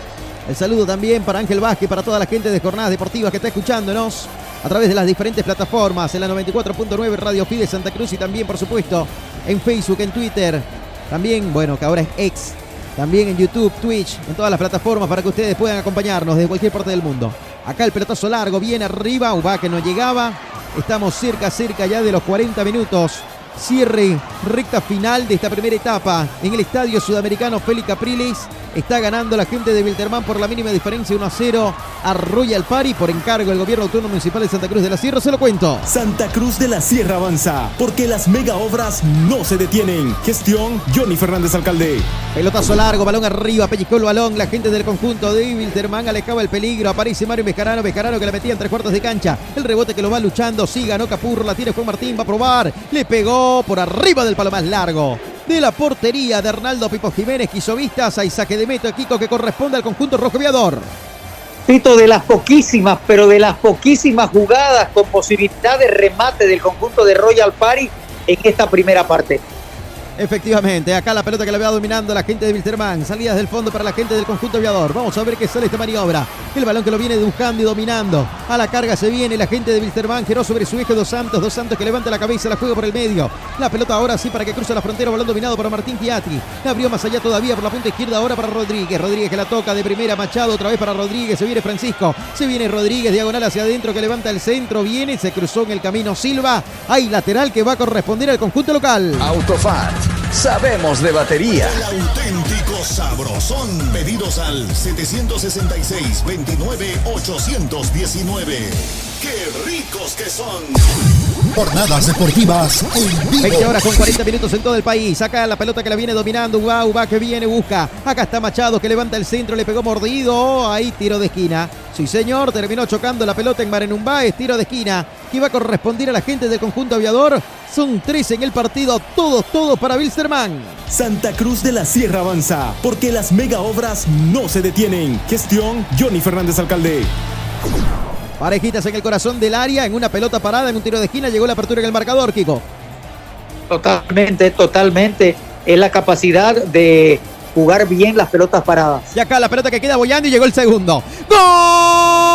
El saludo también para Ángel Vázquez, para toda la gente de Jornadas Deportivas que está escuchándonos a través de las diferentes plataformas, en la 94.9 Radio Fide Santa Cruz y también, por supuesto, en Facebook, en Twitter. También, bueno, que ahora es ex. También en YouTube, Twitch, en todas las plataformas para que ustedes puedan acompañarnos desde cualquier parte del mundo. Acá el pelotazo largo, viene arriba, Uba que no llegaba. Estamos cerca, cerca ya de los 40 minutos Cierre, recta final de esta primera etapa en el Estadio Sudamericano Félix Capriles. Está ganando la gente de Wilterman por la mínima diferencia 1 a 0 a Royal Party por encargo del gobierno autónomo municipal de Santa Cruz de la Sierra. Se lo cuento. Santa Cruz de la Sierra avanza porque las mega obras no se detienen. Gestión Johnny Fernández Alcalde. Pelotazo largo, balón arriba, pellizcó el balón. La gente del conjunto de Wilterman alejaba el peligro. Aparece Mario Bejarano, Bejarano que la metía en tres cuartos de cancha. El rebote que lo va luchando. Sí, ganó Capurro, la tiene Juan Martín, va a probar. Le pegó por arriba del palo más largo de la portería de Arnaldo Pipo Jiménez, quiso vistas, hay saque de meta, Kiko, que corresponde al conjunto rojo viador. Tito, de las poquísimas, pero de las poquísimas jugadas con posibilidad de remate del conjunto de Royal Party en esta primera parte. Efectivamente, acá la pelota que la va dominando la gente de Wilterman. Salidas del fondo para la gente del conjunto aviador. Vamos a ver qué sale esta maniobra. El balón que lo viene buscando y dominando. A la carga se viene la gente de Wilterman. Giró sobre su eje Dos Santos. Dos Santos que levanta la cabeza, la juega por el medio. La pelota ahora sí para que cruce la frontera. Balón dominado para Martín Chiati. La abrió más allá todavía por la punta izquierda. Ahora para Rodríguez. Rodríguez que la toca de primera. Machado otra vez para Rodríguez. Se viene Francisco. Se viene Rodríguez. Diagonal hacia adentro que levanta el centro. Viene. Se cruzó en el camino Silva. Hay lateral que va a corresponder al conjunto local. Autofat. Sabemos de batería. El auténtico sabrosón. Pedidos al 766-29-819. ¡Qué ricos que son! Jornadas deportivas en vivo. 20 horas con 40 minutos en todo el país. Acá la pelota que la viene dominando. Uba, Uba que viene, busca. Acá está Machado que levanta el centro, le pegó mordido. Ahí tiro de esquina. Sí, señor, terminó chocando la pelota en Marenumba. Es tiro de esquina que va a corresponder a la gente del conjunto aviador. Son tres en el partido, todos, todos para Wilstermann. Santa Cruz de la Sierra avanza porque las mega obras no se detienen. Gestión Johnny Fernández Alcalde. Parejitas en el corazón del área, en una pelota parada, en un tiro de esquina, llegó la apertura en el marcador, Kiko. Totalmente, totalmente. Es la capacidad de jugar bien las pelotas paradas. Y acá la pelota que queda bollando y llegó el segundo. ¡Gol!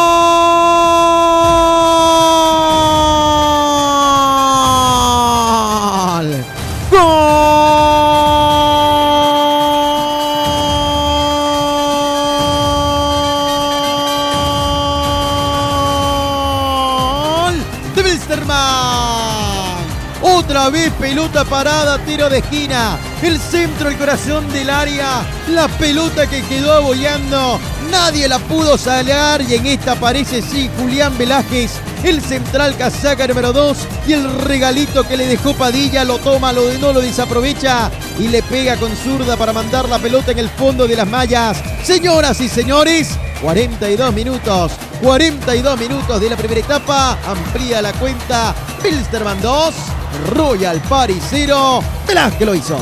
Otra vez pelota parada, tiro de esquina. El centro, el corazón del área. La pelota que quedó abollando. Nadie la pudo salar y en esta aparece sí Julián Velázquez, el central casaca número 2 y el regalito que le dejó Padilla lo toma, lo no lo desaprovecha y le pega con zurda para mandar la pelota en el fondo de las mallas. Señoras y señores, 42 minutos, 42 minutos de la primera etapa, amplía la cuenta Pilsterman 2, Royal Party 0, Velázquez lo hizo.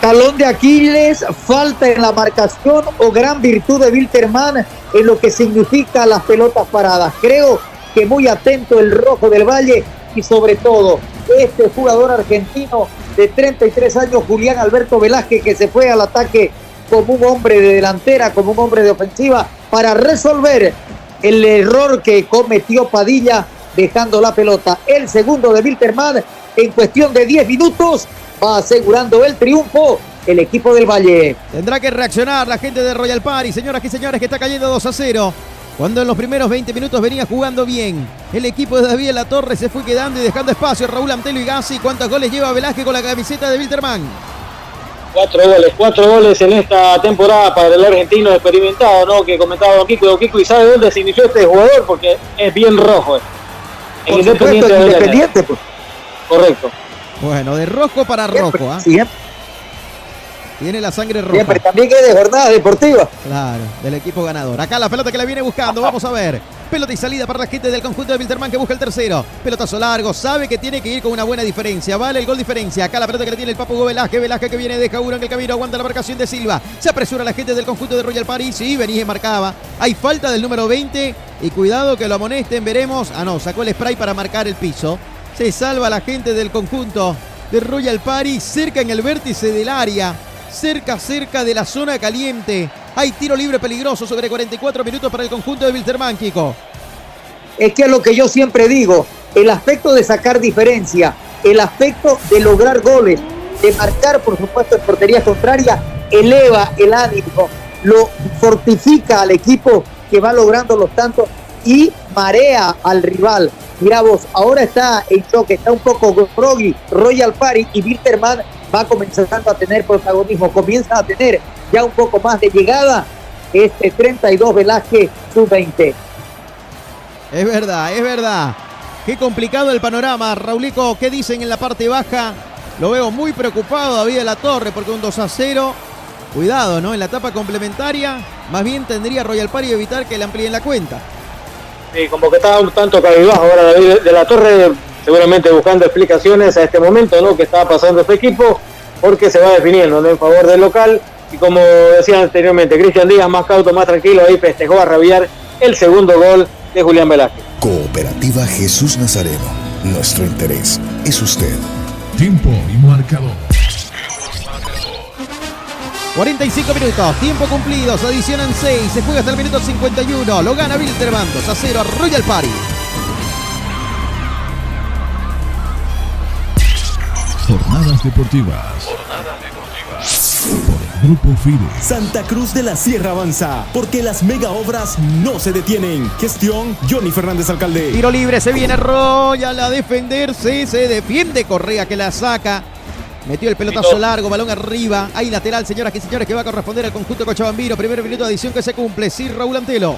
Talón de Aquiles, falta en la marcación o gran virtud de Wilterman en lo que significa las pelotas paradas. Creo que muy atento el rojo del Valle y sobre todo este jugador argentino de 33 años, Julián Alberto Velázquez, que se fue al ataque como un hombre de delantera, como un hombre de ofensiva, para resolver el error que cometió Padilla dejando la pelota. El segundo de Wilterman en cuestión de 10 minutos va asegurando el triunfo el equipo del Valle. Tendrá que reaccionar la gente de Royal Party, señoras y señores, que está cayendo 2 a 0. Cuando en los primeros 20 minutos venía jugando bien. El equipo de David La Torre se fue quedando y dejando espacio. Raúl Antelo y Gassi. ¿Cuántos goles lleva Velázquez con la camiseta de Wilterman? Cuatro goles, cuatro goles en esta temporada para el argentino experimentado, ¿no? Que comentaba Don Kiko, Don Kiko, y sabe dónde se inició este jugador porque es bien rojo. eh. En Por supuesto, Independiente de pues. Correcto. Bueno, de rojo para rojo. ¿ah? Tiene la sangre roja. siempre. También es de jornada deportiva. Claro, del equipo ganador. Acá la pelota que la viene buscando, vamos a ver. Pelota y salida para la gente del conjunto de Wilterman que busca el tercero. Pelotazo largo, sabe que tiene que ir con una buena diferencia. Vale el gol diferencia. Acá la pelota que le tiene el Papo Hugo Velázquez. Velázquez que viene, deja uno en el camino, aguanta la marcación de Silva. Se apresura la gente del conjunto de Royal Party. Sí, y marcaba. Hay falta del número 20 y cuidado que lo amonesten, veremos. Ah, no, sacó el spray para marcar el piso. Se salva la gente del conjunto de Royal Party cerca en el vértice del área. Cerca, cerca de la zona caliente. Hay tiro libre peligroso sobre 44 minutos para el conjunto de Wilterman, Kiko. Es que es lo que yo siempre digo, el aspecto de sacar diferencia, el aspecto de lograr goles, de marcar, por supuesto, en portería contraria, eleva el ánimo, lo fortifica al equipo que va logrando los tantos y marea al rival. Mira vos, ahora está en choque, está un poco groggy Royal Party y Wilterman va comenzando a tener protagonismo, comienza a tener ya un poco más de llegada este 32 Velázquez sub-20. Es verdad, es verdad. Qué complicado el panorama. Raulico, ¿qué dicen en la parte baja? Lo veo muy preocupado David de la Torre porque un 2 a 0. Cuidado, ¿no? En la etapa complementaria, más bien tendría Royal Party evitar que le amplíen la cuenta. Sí, como que estaba un tanto cabibajo ahora David de la Torre, seguramente buscando explicaciones a este momento, ¿no? Que estaba pasando este equipo, porque se va definiendo ¿no? en favor del local. Y como decía anteriormente, Cristian Díaz, más cauto, más tranquilo, ahí festejó a rabiar el segundo gol de Julián Velázquez. Cooperativa Jesús Nazareno. Nuestro interés es usted. Tiempo y marcador. 45 minutos, tiempo cumplidos, adicionan 6, se juega hasta el minuto 51, lo gana Wilterman 2 a 0 a Royal Party. Jornadas deportivas. Jornadas deportivas. Por el Grupo FIDE. Santa Cruz de la Sierra avanza, porque las mega obras no se detienen. Gestión Johnny Fernández Alcalde. Tiro libre, se viene Royal a defenderse, se defiende Correa que la saca. Metió el pelotazo largo, balón arriba. Hay lateral, señoras y señores, que va a corresponder al conjunto cochabambino. Primer minuto de adición que se cumple. Sí, Raúl Antelo.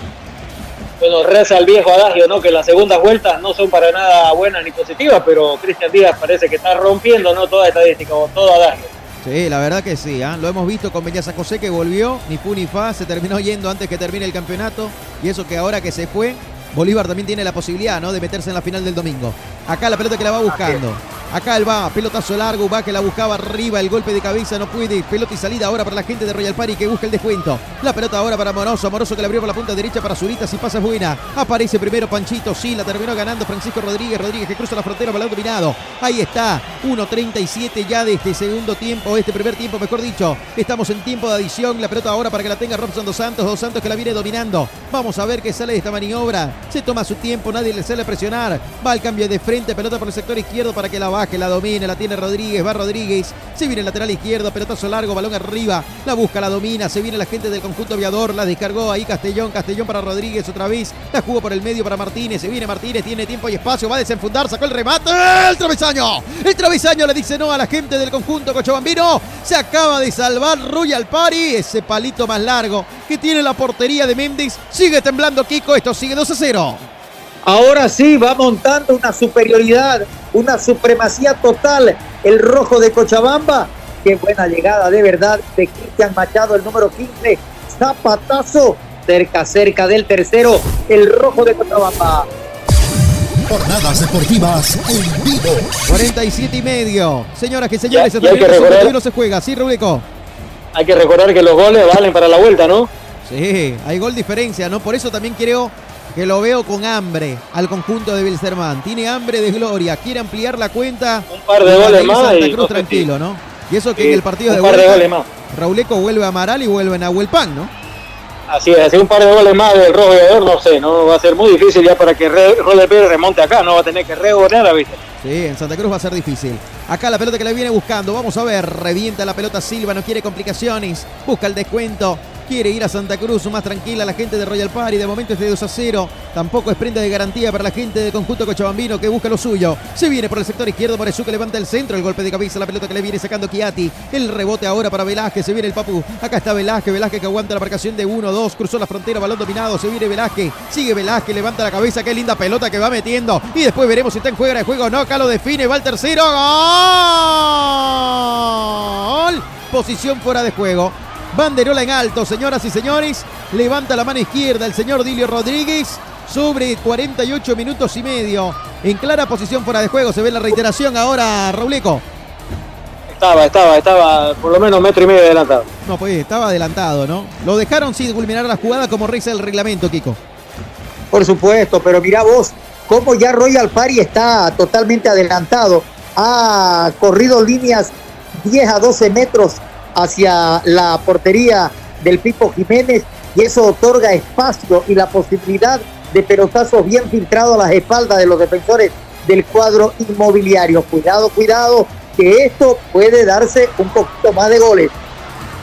Bueno, reza el viejo adagio, ¿no? Que las segundas vueltas no son para nada buenas ni positivas, pero Cristian Díaz parece que está rompiendo, ¿no? Toda estadística o todo adagio. Sí, la verdad que sí, ¿ah? lo hemos visto con Beñasa José que volvió, ni fu ni fa, se terminó yendo antes que termine el campeonato y eso que ahora que se fue, Bolívar también tiene la posibilidad ¿no? de meterse en la final del domingo. Acá la pelota que la va buscando. Acá él va, pelotazo largo, va que la buscaba arriba, el golpe de cabeza no puede, pelota y salida ahora para la gente de Royal Party que busca el descuento. La pelota ahora para Moroso, Moroso que la abrió por la punta derecha para Zurita, si pasa es buena. Aparece primero Panchito, sí, la terminó ganando Francisco Rodríguez, Rodríguez que cruza la frontera, balón dominado. Ahí está, 1.37 ya de este segundo tiempo, este primer tiempo, mejor dicho. Estamos en tiempo de adición, la pelota ahora para que la tenga Robson Dos Santos, Dos Santos que la viene dominando. Vamos a ver qué sale de esta maniobra. Se toma su tiempo, nadie le sale a presionar. Va al cambio de frente, pelota por el sector izquierdo para que la baje, la domine, la tiene Rodríguez, va Rodríguez, se viene el lateral izquierdo, pelotazo largo, balón arriba, la busca, la domina, se viene la gente del conjunto aviador, la descargó ahí Castellón, Castellón para Rodríguez otra vez, la jugó por el medio para Martínez, se viene Martínez, tiene tiempo y espacio, va a desenfundar, sacó el remate, el travesaño, el travesaño le dice no a la gente del conjunto cochabambino, se acaba de salvar Royal Party, ese palito más largo que tiene la portería de Méndez, sigue temblando Kiko, esto sigue 2 a 0. Ahora sí va montando una superioridad, una supremacía total el rojo de Cochabamba. Qué buena llegada de verdad de Cristian Machado, el número 15. Zapatazo cerca, cerca del tercero, el rojo de Cochabamba. Jornadas deportivas en vivo. 47 y medio. Señoras y señores, Ya- ya el que minuto recordar- 51 se juega. Sí, Rubico. Hay que recordar que los goles valen para la vuelta, ¿no? Sí, hay gol diferencia, ¿no? Por eso también creo que lo veo con hambre al conjunto de Wilstermann. Tiene hambre de gloria, quiere ampliar la cuenta. Un par de goles más Santa y Cruz no tranquilo, ¿no? Y eso que en el partido un de par de goles más. Rauleco vuelve a Amaral y vuelve a Nahuel Pan, ¿no? Así es, así un par de goles más del rojo aviador, no sé, no va a ser muy difícil ya para que Roller Pérez remonte acá, no va a tener que regonear, ¿viste? Sí, en Santa Cruz va a ser difícil. Acá la pelota que le viene buscando. Vamos a ver. Revienta la pelota Silva, no quiere complicaciones. Busca el descuento. Quiere ir a Santa Cruz más tranquila la gente de Royal Party. De momento es de 2 a 0. Tampoco es prenda de garantía para la gente del conjunto cochabambino que busca lo suyo. Se viene por el sector izquierdo. Morezu que levanta el centro. El golpe de cabeza. La pelota que le viene sacando Chiati. El rebote ahora para Velázquez. Se viene el Papu. Acá está Velázquez. Velázquez que aguanta la marcación de 1-2. Cruzó la frontera. Balón dominado. Se viene Velázquez. Sigue Velázquez. Levanta la cabeza. Qué linda pelota que va metiendo. Y después veremos si está en juego de juego o no. Acá lo define. Va el tercero. ¡Gol! Posición fuera de juego. Banderola en alto, señoras y señores. Levanta la mano izquierda el señor Dilio Rodríguez. Sobre 48 minutos y medio. En clara posición fuera de juego. Se ve la reiteración ahora, Rauleco. Estaba, estaba, estaba por lo menos metro y medio adelantado. No, pues estaba adelantado, ¿no? Lo dejaron sin culminar la jugada como reza el reglamento, Kiko. Por supuesto, pero mira vos, cómo ya Royal Party está totalmente adelantado. Ha corrido líneas 10 a 12 metros hacia la portería del Pipo Jiménez y eso otorga espacio y la posibilidad de pelotazos bien filtrados a las espaldas de los defensores del cuadro inmobiliario. Cuidado, cuidado, que esto puede darse un poquito más de goles.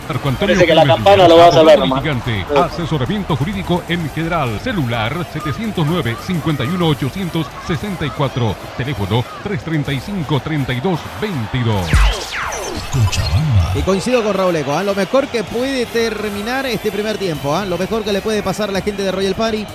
Marco Antonio Parece que la campana lo va a salvar nomás. litigante, asesoramiento jurídico en general, celular 709 51 864, teléfono 335 32 22. Y coincido con Raúl Eco, ¿ah? lo mejor que puede terminar este primer tiempo, ¿ah? lo mejor que le puede pasar a la gente de Royal Party,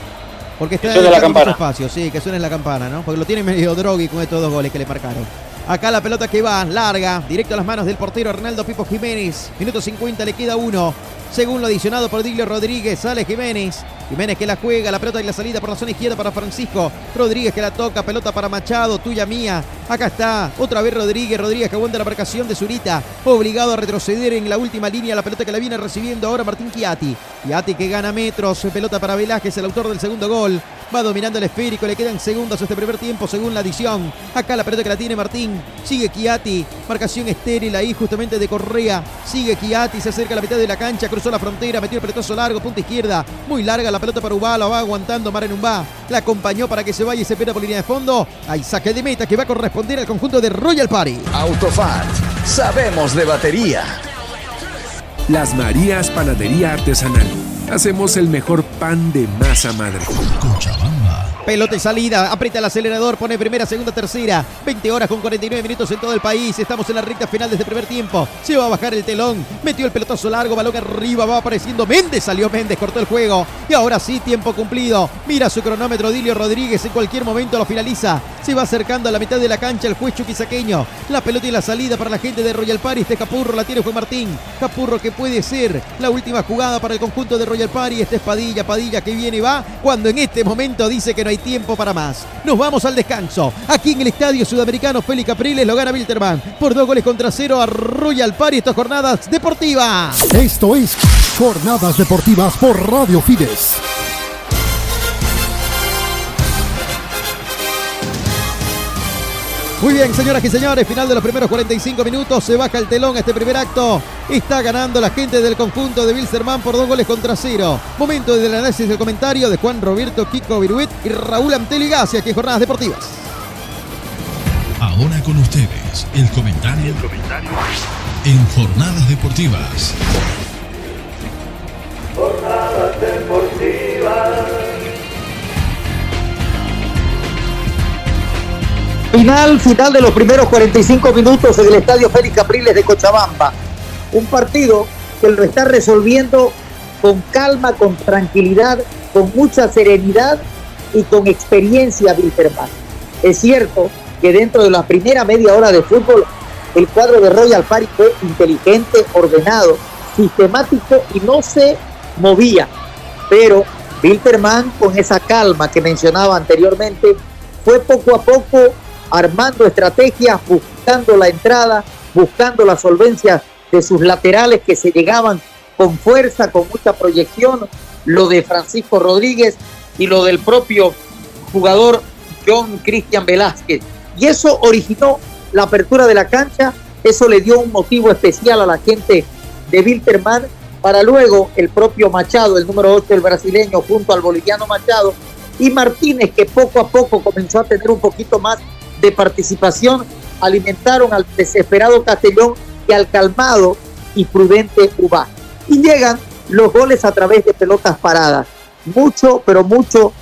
porque está suene la campana. espacio, sí, que suene la campana, ¿no? Porque lo tiene medio drogui con estos dos goles que le marcaron. Acá la pelota que va, larga, directo a las manos del portero Arnaldo Pipo Jiménez. Minuto 50, le queda uno. Según lo adicionado por Diglio Rodríguez, sale Jiménez. Jiménez que la juega, la pelota y la salida por la zona izquierda para Francisco. Rodríguez que la toca, pelota para Machado, tuya mía. Acá está, otra vez Rodríguez. Rodríguez que aguanta la marcación de Zurita. Obligado a retroceder en la última línea, la pelota que la viene recibiendo ahora Martín Chiati. Chiati que gana metros, pelota para Velázquez, el autor del segundo gol. Va dominando el esférico, le quedan segundos a este primer tiempo según la adición. Acá la pelota que la tiene Martín. Sigue Chiati. Marcación estéril ahí justamente de Correa. Sigue Chiati, se acerca a la mitad de la cancha, cruzó la frontera, metió el pelotazo largo, punta izquierda. Muy larga la pelota para Ubá, la va aguantando Marenumba. La acompañó para que se vaya y se pierda por línea de fondo. Hay saque de meta que va a corresponder al conjunto de Royal Party. Autofat, sabemos de batería. Las Marías Panadería Artesanal. Hacemos el mejor pan de masa madre. Pelota y salida, aprieta el acelerador, pone primera, segunda, tercera. 20 horas con 49 minutos en todo el país. Estamos en la recta final de este primer tiempo. Se va a bajar el telón. Metió el pelotazo largo, balón arriba, va apareciendo Méndez. Salió Méndez, cortó el juego. Y ahora sí, tiempo cumplido. Mira su cronómetro, Dilio Rodríguez. En cualquier momento lo finaliza. Se va acercando a la mitad de la cancha el juez chuquisaqueño. La pelota y la salida para la gente de Royal Party. Este Capurro la tiene Juan Martín. Capurro que puede ser la última jugada para el conjunto de Royal Party. Este es Padilla, Padilla que viene y va. Cuando en este momento dice que no hay tiempo para más. Nos vamos al descanso. Aquí en el Estadio Sudamericano Félix Capriles lo gana Wilterman por dos goles contra cero a Royal Party. Estas jornadas deportivas. Esto es Jornadas Deportivas por Radio Fides. Muy bien, señoras y señores, final de los primeros 45 minutos, se baja el telón a este primer acto. Está ganando la gente del conjunto de Wilstermann por dos goles contra cero. Momento del análisis del comentario de Juan Roberto Kiko Viruet y Raúl Anteligacia, aquí en Jornadas Deportivas. Ahora con ustedes, el comentario, en Jornadas Deportivas. Jornadas Final, final de los primeros 45 minutos en el Estadio Félix Capriles de Cochabamba. Un partido que lo está resolviendo con calma, con tranquilidad, con mucha serenidad y con experiencia Wilterman. Es cierto que dentro de la primera media hora de fútbol, el cuadro de Royal Party fue inteligente, ordenado, sistemático y no se movía. Pero Wilterman, con esa calma que mencionaba anteriormente, fue poco a poco armando estrategias, buscando la entrada, buscando la solvencia de sus laterales que se llegaban con fuerza, con mucha proyección, lo de Francisco Rodríguez y lo del propio jugador John Cristian Velázquez. Y eso originó la apertura de la cancha, eso le dio un motivo especial a la gente de Wilterman para luego el propio Machado, el número 8 el brasileño, junto al boliviano Machado, y Martínez, que poco a poco comenzó a tener un poquito más de participación, alimentaron al desesperado Castellón y al calmado y prudente Ubá. Y llegan los goles a través de pelotas paradas. Mucho, pero mucho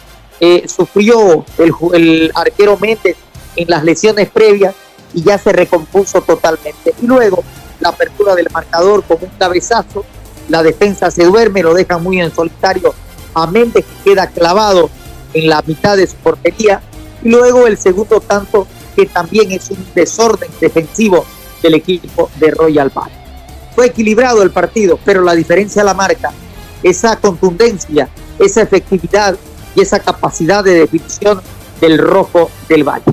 eh, sufrió el, el arquero Méndez en las lesiones previas y ya se recompuso totalmente. Y luego la apertura del marcador con un cabezazo, la defensa se duerme, lo deja muy en solitario a Méndez que queda clavado en la mitad de su portería luego el segundo tanto que también es un desorden defensivo del equipo de Royal Party. Fue equilibrado el partido, pero la diferencia la marca esa contundencia, esa efectividad y esa capacidad de definición del rojo del Valle.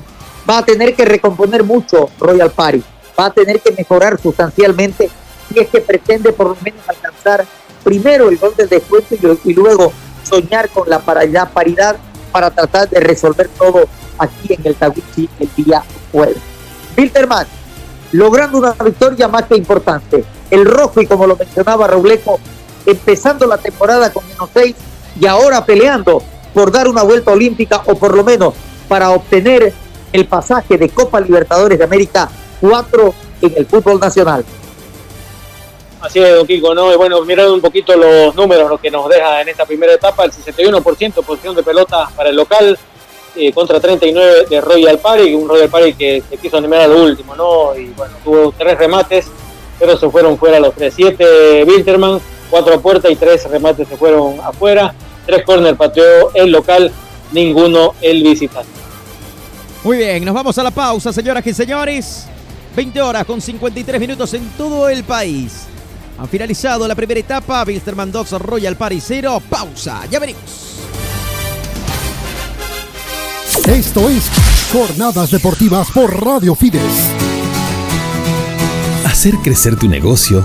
Va a tener que recomponer mucho Royal Party, va a tener que mejorar sustancialmente si es que pretende por lo menos alcanzar primero el gol del descuento y, y luego soñar con la paridad para tratar de resolver todo aquí en el Tawichi el día jueves. Wilterman, logrando una victoria más que importante. El rojo, y como lo mencionaba Robleco, empezando la temporada con menos seis y ahora peleando por dar una vuelta olímpica o por lo menos para obtener el pasaje de Copa Libertadores de América 4 en el fútbol nacional. Así es, don Kiko, ¿no? Y bueno, mirando un poquito los números, lo que nos deja en esta primera etapa, el 61% posición de pelota para el local, eh, contra 39 de Royal Party, un Royal Party que se quiso animar a lo último, ¿no? Y bueno, tuvo tres remates, pero se fueron fuera los tres. Siete Wilterman, cuatro puertas y tres remates se fueron afuera. Tres corner pateó el local, ninguno el visitante. Muy bien, nos vamos a la pausa, señoras y señores. 20 horas con 53 minutos en todo el país. Han finalizado la primera etapa, Wilstermann Dogs Royal Party 0. Pausa, ya venimos. Esto es Jornadas Deportivas por Radio Fides. Hacer crecer tu negocio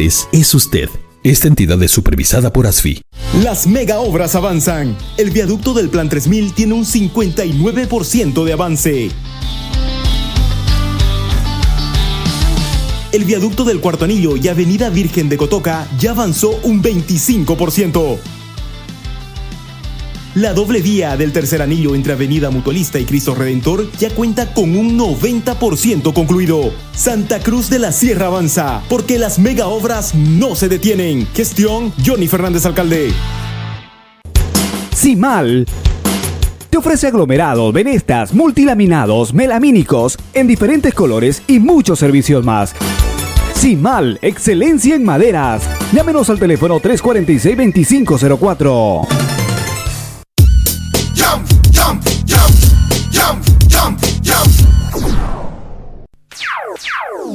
es usted. Esta entidad es supervisada por ASFI. Las mega obras avanzan. El viaducto del Plan 3000 tiene un 59% de avance. El viaducto del Cuarto Anillo y Avenida Virgen de Cotoca ya avanzó un 25%. La doble vía del tercer anillo entre Avenida Mutualista y Cristo Redentor ya cuenta con un 90% concluido. Santa Cruz de la Sierra avanza, porque las mega obras no se detienen. Gestión Johnny Fernández Alcalde. Simal te ofrece aglomerados, venestas, multilaminados, melamínicos en diferentes colores y muchos servicios más. Simal, excelencia en maderas. Llámenos al teléfono 346-2504.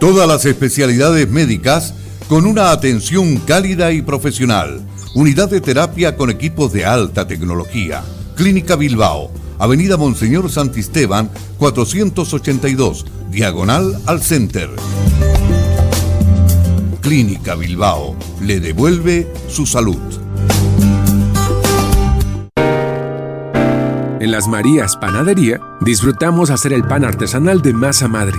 Todas las especialidades médicas con una atención cálida y profesional. Unidad de terapia con equipos de alta tecnología. Clínica Bilbao. Avenida Monseñor Santisteban, 482, diagonal al Center. Clínica Bilbao le devuelve su salud. En las Marías Panadería disfrutamos hacer el pan artesanal de masa madre.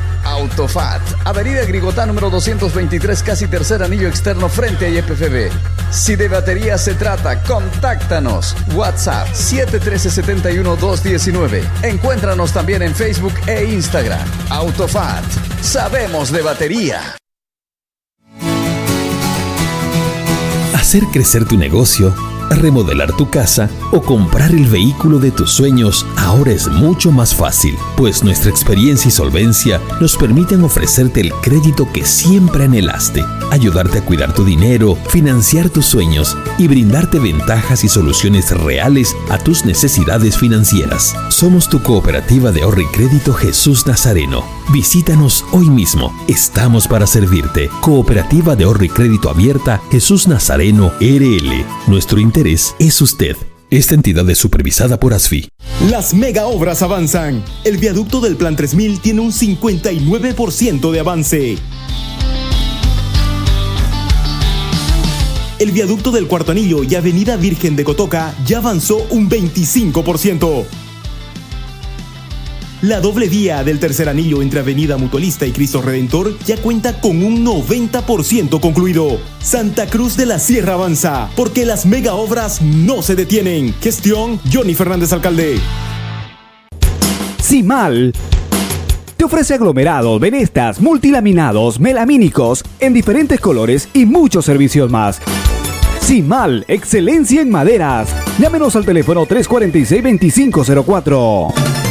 Autofat, Avenida Grigotá número 223, casi tercer anillo externo frente a IPFB. Si de batería se trata, contáctanos. WhatsApp 713-71-219. Encuéntranos también en Facebook e Instagram. Autofat, sabemos de batería. Hacer crecer tu negocio, remodelar tu casa o comprar el vehículo de tus sueños ahora es mucho más fácil, pues nuestra experiencia y solvencia nos permiten ofrecerte el crédito que siempre anhelaste, ayudarte a cuidar tu dinero, financiar tus sueños y brindarte ventajas y soluciones reales a tus necesidades financieras. Somos tu cooperativa de ahorro y crédito Jesús Nazareno. Visítanos hoy mismo. Estamos para servirte. Cooperativa de ahorro y crédito abierta Jesús Nazareno RL. Nuestro interés es usted. Esta entidad es supervisada por ASFI. Las mega obras avanzan. El viaducto del Plan 3000 tiene un 59% de avance. El viaducto del Cuarto Anillo y Avenida Virgen de Cotoca ya avanzó un 25%. La doble vía del tercer anillo entre Avenida Mutualista y Cristo Redentor ya cuenta con un 90% concluido. Santa Cruz de la Sierra avanza, porque las mega obras no se detienen. Gestión Johnny Fernández Alcalde. Simal te ofrece aglomerados, venestas, multilaminados, melamínicos en diferentes colores y muchos servicios más. Simal, excelencia en maderas. Llámenos al teléfono 346-2504.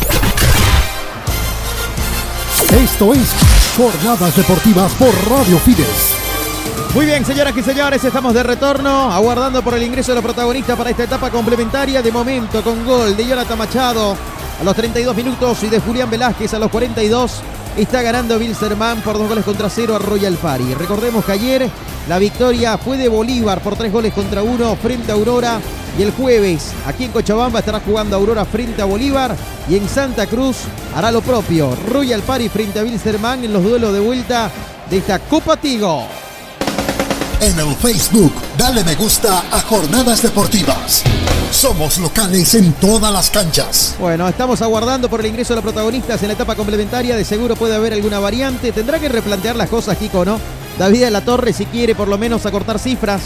Esto es Jornadas Deportivas por Radio Fides. Muy bien, señoras y señores, estamos de retorno, aguardando por el ingreso de los protagonistas para esta etapa complementaria. De momento, con gol de Jonathan Machado a los 32 minutos y de Julián Velázquez a los 42. Está ganando Wilstermann por dos goles contra cero a Royal Party. Recordemos que ayer la victoria fue de Bolívar por tres goles contra uno frente a Aurora. Y el jueves, aquí en Cochabamba, estará jugando Aurora frente a Bolívar. Y en Santa Cruz hará lo propio. Royal Party frente a Wilstermann en los duelos de vuelta de esta Copa Tigo. En el Facebook, dale me gusta a Jornadas Deportivas. Somos locales en todas las canchas. Bueno, estamos aguardando por el ingreso de los protagonistas en la etapa complementaria. De seguro puede haber alguna variante. Tendrá que replantear las cosas, Kiko, ¿no? David de la Torre, si quiere por lo menos acortar cifras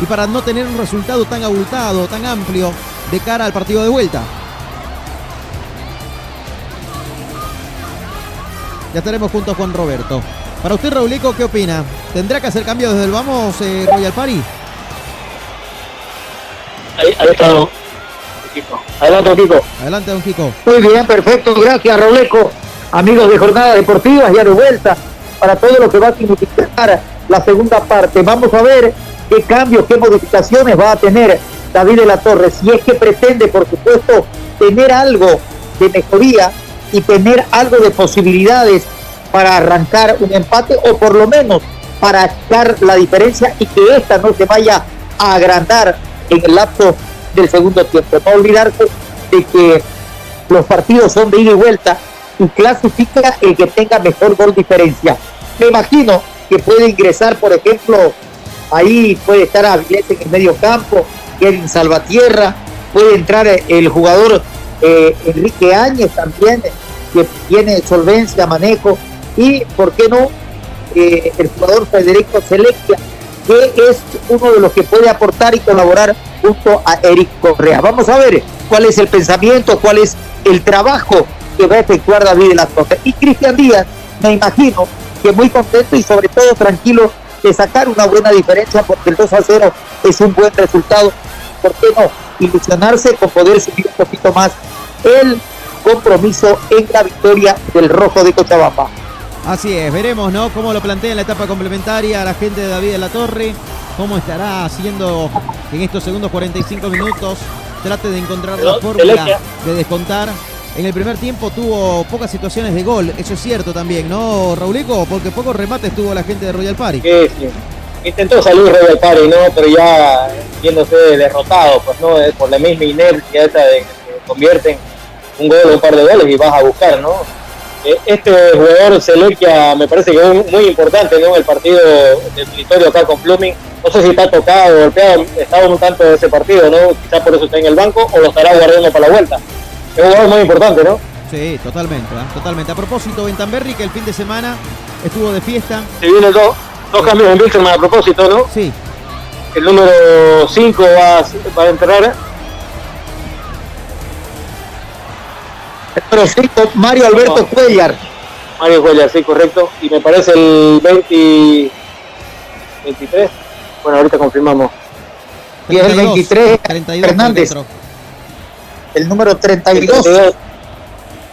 y para no tener un resultado tan abultado, tan amplio de cara al partido de vuelta. Ya estaremos juntos con Roberto. Para usted, Raulico, ¿qué opina? ¿Tendrá que hacer cambios desde el vamos, eh, Royal Party? Ahí, ahí está, don Kiko. Adelante, don Kiko. Adelante, don Kiko. Muy bien, perfecto. Gracias, Roleco. Amigos de Jornadas Deportivas, ya de vuelta para todo lo que va a significar la segunda parte. Vamos a ver qué cambios, qué modificaciones va a tener David de la Torre, si es que pretende, por supuesto, tener algo de mejoría y tener algo de posibilidades para arrancar un empate o por lo menos para echar la diferencia y que esta no se vaya a agrandar en el lapso del segundo tiempo. No olvidarse de que los partidos son de ida y vuelta y clasifica el que tenga mejor gol diferencia. Me imagino que puede ingresar, por ejemplo, ahí puede estar Avilés en el medio campo, Kevin Salvatierra, puede entrar el jugador eh, Enrique Áñez también, que tiene solvencia, manejo, y, ¿por qué no?, eh, el jugador Federico Selectia, que es uno de los que puede aportar y colaborar junto a Eric Correa. Vamos a ver cuál es el pensamiento, cuál es el trabajo que va a efectuar David de. Y Cristian Díaz, me imagino que muy contento y sobre todo tranquilo de sacar una buena diferencia porque el 2 a 0 es un buen resultado. ¿Por qué no? Ilusionarse con poder subir un poquito más el compromiso en la victoria del Rojo de Cochabamba. Así es, veremos, ¿no? Cómo lo plantea en la etapa complementaria la gente de David de la Torre, cómo estará haciendo en estos segundos 45 minutos, trate de encontrar la fórmula de descontar. En el primer tiempo tuvo pocas situaciones de gol, eso es cierto también, ¿no, Raulico? Porque pocos remates tuvo la gente de Royal Party. Sí, sí. Intentó salir Royal Party, ¿no? Pero ya viéndose derrotado, pues, ¿no? Por la misma inercia esa de que convierten un gol o un par de goles y vas a buscar, ¿no? Eh, este jugador Selequia me parece que es muy importante ¿no? el partido del territorio acá con Pluming. No sé si está tocado, golpeado, estaba un tanto de ese partido, ¿no? Quizás por eso está en el banco o lo estará guardando para la vuelta. Es un jugador muy importante, ¿no? Sí, totalmente, ¿eh? totalmente. A propósito, Bentamberri, que el fin de semana estuvo de fiesta. Se vienen dos, dos cambios en Wilson a propósito, ¿no? Sí. El número 5 va, va a entrar Pero sí, Mario Alberto Cuellar. Mario Cuellar, sí, correcto. Y me parece el 20, 23. Bueno, ahorita confirmamos. Y es el 23 Fernández. El número 32.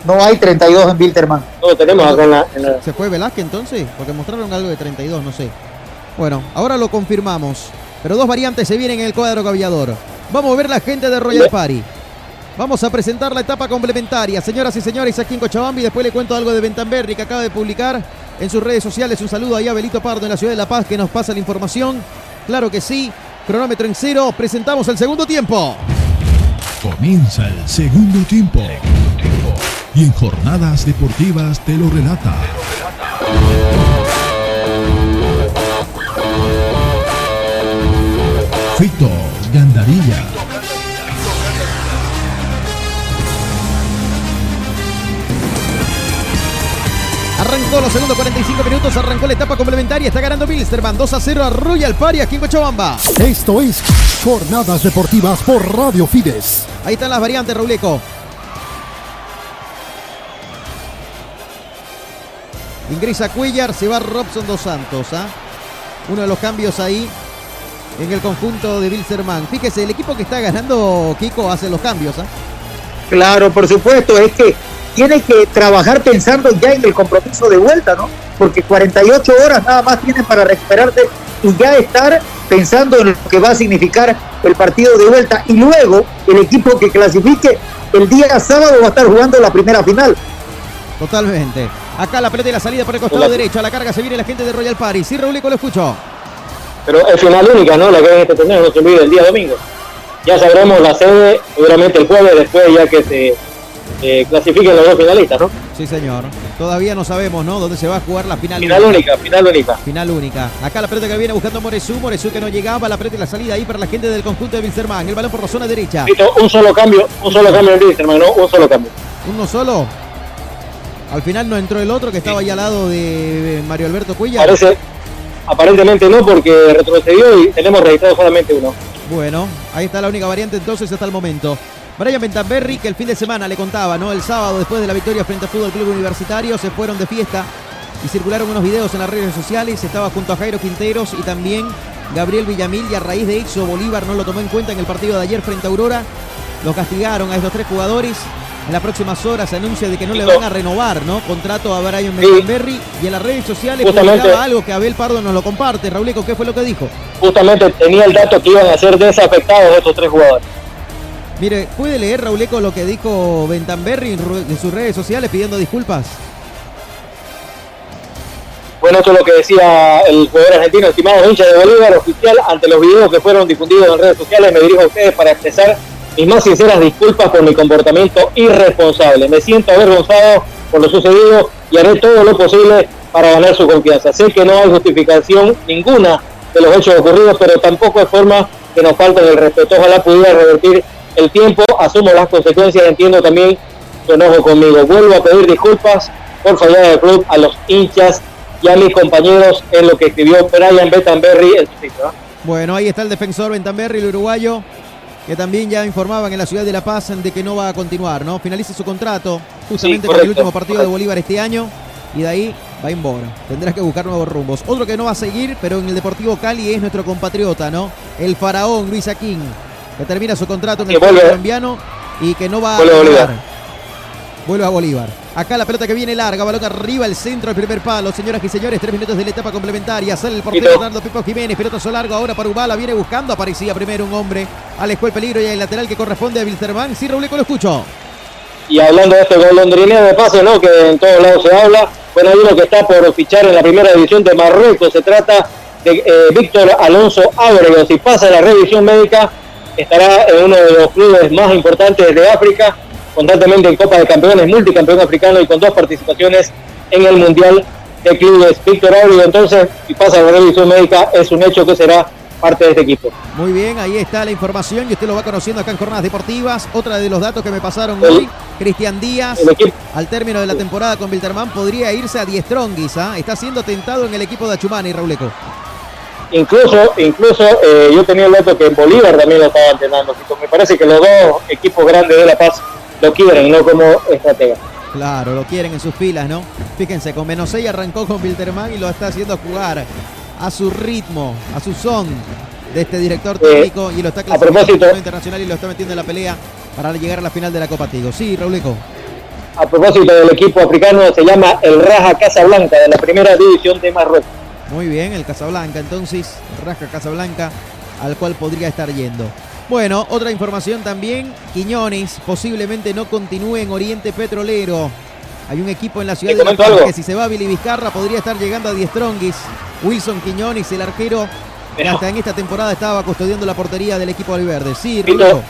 No hay 32 en Bilterman. No lo tenemos acá en la, en la... ¿Se fue Velázquez entonces? Porque mostraron algo de 32, no sé. Bueno, ahora lo confirmamos. Pero dos variantes se vienen en el cuadro cavillador. Vamos a ver la gente de Royal Party. Vamos a presentar la etapa complementaria. Señoras y señores, aquí en Cochabamba y después le cuento algo de Bentamberri que acaba de publicar en sus redes sociales. Un saludo ahí a Belito Pardo en la ciudad de La Paz que nos pasa la información. Claro que sí. Cronómetro en cero. Presentamos el segundo tiempo. Comienza el segundo tiempo. Y en jornadas deportivas te lo relata. Fito Gandarilla. Arrancó los segundos 45 minutos, arrancó la etapa complementaria, está ganando Bilsterman 2 a 0 a Royal Party aquí en Cochabamba. Esto es Jornadas Deportivas por Radio Fides. Ahí están las variantes, Rauleco. Ingresa Cuellar, se va Robson Dos Santos. ¿ah? Uno de los cambios ahí en el conjunto de Bilsterman. Fíjese, el equipo que está ganando Kiko hace los cambios. ¿ah? Claro, por supuesto, es que tiene que trabajar pensando ya en el compromiso de vuelta, ¿no? Porque 48 horas nada más tienen para recuperarse y ya estar pensando en lo que va a significar el partido de vuelta. Y luego el equipo que clasifique el día sábado va a estar jugando la primera final. Totalmente. Acá la pelota y la salida por el costado derecho. A la carga se viene la gente de Royal Paris. Sí, Raulico, lo escucho. Pero es final única, ¿no? La que hay en este torneo, no se olvide el día domingo. Ya sabremos la sede, seguramente el jueves, después ya que se eh, clasifiquen los dos finalistas, ¿no? Sí, señor. Todavía no sabemos, ¿no? Dónde se va a jugar la final, Final única, final única. Final única. Acá la pelota que viene buscando Moresú. Moresú que no llegaba. La pelota y la salida ahí para la gente del conjunto de Wilstermann. El balón por la zona derecha. Listo, un solo cambio, un solo cambio en Wilstermann, ¿no? Un solo cambio. ¿Uno solo? Al final no entró el otro que estaba ahí al lado de Mario Alberto Cuellar. Parece, aparentemente no, porque retrocedió y tenemos registrado solamente uno. Bueno, ahí está la única variante entonces hasta el momento. Brian Bentamberri, que el fin de semana le contaba, ¿no? El sábado, después de la victoria frente al Fútbol Club Universitario, se fueron de fiesta y circularon unos videos en las redes sociales. Estaba junto a Jairo Quinteros y también Gabriel Villamil. Y a raíz de eso, Bolívar no lo tomó en cuenta en el partido de ayer frente a Aurora. Los castigaron a estos tres jugadores En las próximas horas se anuncia de que no le van a renovar, ¿no? Contrato a Brian Berry y en las redes sociales publicaba algo que Abel Pardo nos lo comparte. Rauleco, ¿qué fue lo que dijo? Justamente tenía el dato que iban a ser desafectados estos tres jugadores. Mire, ¿puede leer Rauleco lo que dijo Bentamberri en, sus redes sociales pidiendo disculpas? Bueno, esto es lo que decía el jugador argentino, estimado hincha de Bolívar, oficial, ante los videos que fueron difundidos en redes sociales, me dirijo a ustedes para expresar mis más sinceras disculpas por mi comportamiento irresponsable. Me siento avergonzado por lo sucedido y haré todo lo posible para ganar su confianza. Sé que no hay justificación ninguna de los hechos ocurridos, pero tampoco hay forma que nos falten el respeto. Ojalá pudiera revertir el tiempo, asumo las consecuencias, entiendo también su enojo conmigo. Vuelvo a pedir disculpas por fallar del club a los hinchas y a mis compañeros en lo que escribió Brian Bettenberry en su sitio. ¿no? Bueno, ahí está el defensor Bentamberri, el uruguayo, que también ya informaban en la ciudad de La Paz de que no va a continuar, ¿no? Finaliza su contrato justamente Sí, con el último partido de Bolívar este año y de ahí va en Bora. Tendrá que buscar nuevos rumbos. Otro que no va a seguir, pero en el Deportivo Cali es nuestro compatriota, ¿no? El faraón Luis Aquín, que termina su contrato en el vuelve- colombiano y que no va Vuelve a Bolívar. Vuelve a Bolívar. Acá la pelota que viene larga, balón arriba, el centro, el primer palo. Señoras y señores, tres minutos de la etapa complementaria. Sale el portero. Hernando Pipo Jiménez, pelotazo largo ahora para Ubala, viene buscando, aparecía primero un hombre. Alejó el peligro y el lateral que corresponde a Wilterman. Sí, Rauleco, lo escucho. Y hablando de este golondrineo de pase, ¿no? que en todos lados se habla, bueno, hay uno que está por fichar en la primera división de Marruecos. Se trata de eh, Víctor Alonso Ábrego. Si pasa la revisión médica, estará en uno de los clubes más importantes de África, constantemente en Copa de Campeones, multicampeón africano y con dos participaciones en el Mundial de Clubes. Víctor Ábrego, entonces, si pasa la revisión médica, es un hecho que será parte de este equipo. Muy bien, ahí está la información y usted lo va conociendo acá en Jornadas Deportivas. Otra de los datos que me pasaron El- hoy, Cristian Díaz, al término de la temporada con Wilterman, podría irse a Diestrongis. ¿ah? Está siendo tentado en el equipo de Achumani, Rauleco. Incluso, incluso eh, yo tenía el dato que en Bolívar también lo estaba entrenando. Fito. Me parece que los dos equipos grandes de La Paz lo quieren, no como estratega. Claro, lo quieren en sus filas, ¿no? Fíjense, con Menosey arrancó con Wilterman y lo está haciendo jugar a su ritmo, a su son de este director técnico y lo está clasificando Eh, torneo internacional y lo está metiendo en la pelea para llegar a la final de la Copa Tigo. Sí, Rauleco. A propósito del equipo africano, se llama el Raja Casablanca de la primera división de Marruecos. Muy bien, el Casablanca, entonces, Rasca Casablanca, al cual podría estar yendo. Bueno, otra información también, Quiñones posiblemente no continúe en Oriente Petrolero. Hay un equipo en la ciudad de La Paz que si se va a Billy Vizcarra podría estar llegando a Diestrongis. Wilson Quiñones, el arquero Pero- hasta en esta temporada estaba custodiando la portería del equipo albiverde. Sí, Rulio.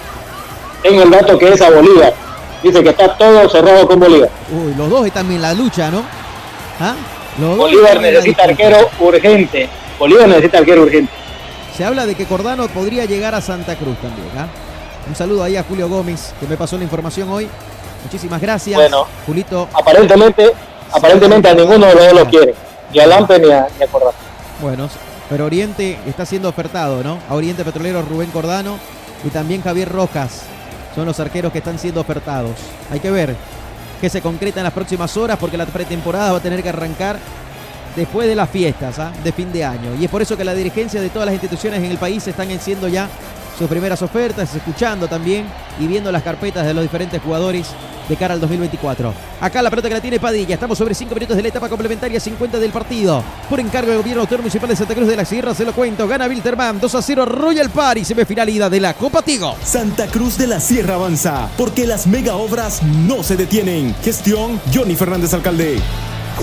Tengo el dato que es a Bolívar. Dice que está todo cerrado con Bolívar. Uy, los dos están en la lucha, ¿no? ¿Ah? Los Bolívar necesita arquero urgente. Bolívar necesita arquero urgente. Se habla de que Cordano podría llegar a Santa Cruz también. ¿ah? Un saludo ahí a Julio Gómez, que me pasó la información hoy. Muchísimas gracias. Bueno. Julito. Aparentemente, aparentemente a ninguno de los dos lo quiere. Ni a Lampe ni a, ni a Cordano. Bueno, pero Oriente está siendo ofertado, ¿no? A Oriente Petrolero Rubén Cordano y también Javier Rojas. Son los arqueros que están siendo ofertados. Hay que ver qué se concreta en las próximas horas porque la pretemporada va a tener que arrancar después de las fiestas ¿ah? de fin de año. Y es por eso que la dirigencia de todas las instituciones en el país están haciendo ya sus primeras ofertas, escuchando también y viendo las carpetas de los diferentes jugadores de cara al 2024. Acá la pelota que la tiene Padilla. Estamos sobre 5 minutos de la etapa complementaria 50 del partido. Por encargo del gobierno autónomo municipal de Santa Cruz de la Sierra, se lo cuento. Gana Wilterman 2 a 0 Royal Party. Semifinal ida de la Copa Tigo. Santa Cruz de la Sierra avanza, porque las mega obras no se detienen. Gestión Johnny Fernández Alcalde.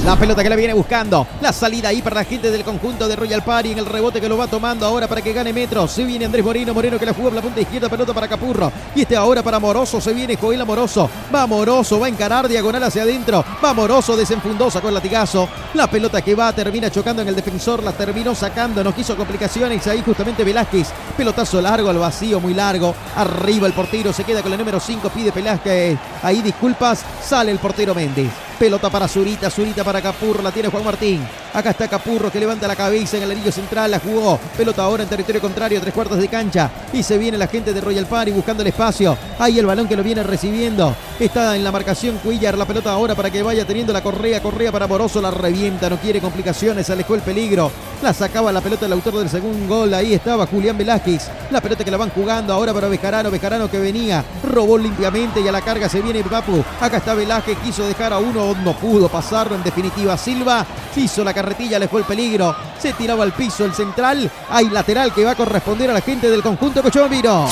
La pelota que la viene buscando. La salida ahí para la gente del conjunto de Royal Party en el rebote que lo va tomando ahora para que gane Metro. Se viene Andrés Moreno. Moreno que la jugó por la punta izquierda. Pelota para Capurro. Y este ahora para Moroso. Se viene Joel Amoroso. Va Moroso. Va a encarar diagonal hacia adentro. Va Moroso. Desenfundó. Sacó el latigazo. La pelota que va termina chocando en el defensor. La terminó sacando. No quiso complicaciones. Ahí justamente Velázquez. Pelotazo largo al vacío. Muy largo. Arriba el portero. Se queda con la número 5. Pide Velázquez. Ahí disculpas. Sale el portero Méndez. Pelota para Zurita, Zurita para Capurro, la tiene Juan Martín. Acá está Capurro que levanta la cabeza en el anillo central, la jugó. Pelota ahora en territorio contrario, tres cuartos de cancha. Y se viene la gente de Royal Party buscando el espacio. Ahí el balón que lo viene recibiendo. Está en la marcación Cuillar, la pelota ahora para que vaya teniendo la correa, correa para Moroso, la revienta, no quiere complicaciones, alejó el peligro. La sacaba la pelota el autor del segundo gol, ahí estaba Julián Velázquez. La pelota que la van jugando ahora para Bejarano, Bejarano que venía robó limpiamente y a la carga se viene Papu. Acá está Velázquez, quiso dejar a uno, no pudo pasarlo. En definitiva, Silva hizo la carretilla, le fue el peligro. Se tiraba al piso el central. Hay lateral que va a corresponder a la gente del conjunto Cochabambino.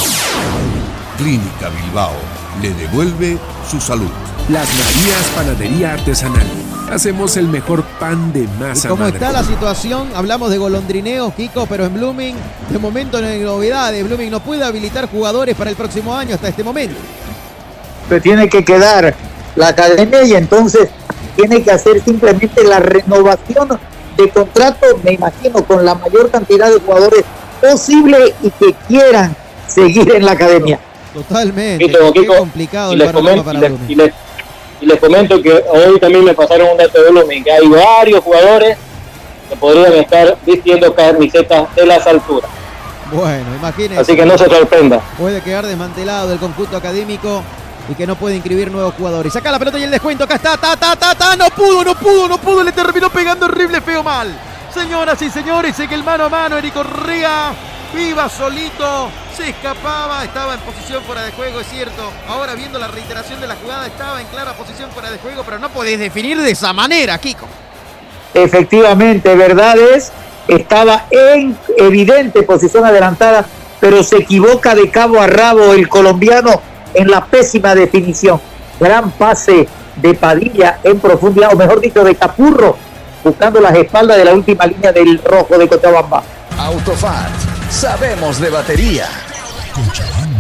Clínica Bilbao le devuelve su salud. Las Marías Panadería Artesanal. Hacemos el mejor pan de masa ¿Cómo madre. está la situación? Hablamos de golondrineo, Kiko, pero en Blooming, de momento no hay novedades. Blooming no puede habilitar jugadores para el próximo año hasta este momento. Pero tiene que quedar la academia y entonces tiene que hacer simplemente la renovación de contrato, me imagino, con la mayor cantidad de jugadores posible y que quieran seguir en la academia. Totalmente. Kiko, Qué Kiko, complicado y el les, comento, para y, les, Blooming. y les- y les comento que hoy también me pasaron un dato de que hay varios jugadores que podrían estar vistiendo camisetas de las alturas. Bueno, imagínense. Así que no se sorprenda. Puede quedar desmantelado el conjunto académico y que no puede inscribir nuevos jugadores. Saca la pelota y el descuento. Acá está, ta, ta, ta, ta. No pudo, no pudo, no pudo. Le terminó pegando horrible, feo, mal. Señoras y señores, en el mano a mano, Eric Correa iba solito, se escapaba, estaba en posición fuera de juego, es cierto. Ahora viendo la reiteración de la jugada, estaba en clara posición fuera de juego, pero no podés definir de esa manera, Kiko. Efectivamente, verdad es, estaba en evidente posición adelantada, pero se equivoca de cabo a rabo el colombiano en la pésima definición. Gran pase de Padilla en profundidad, o mejor dicho, de Capurro, buscando las espaldas de la última línea del rojo de Cochabamba. Autofat, sabemos de batería.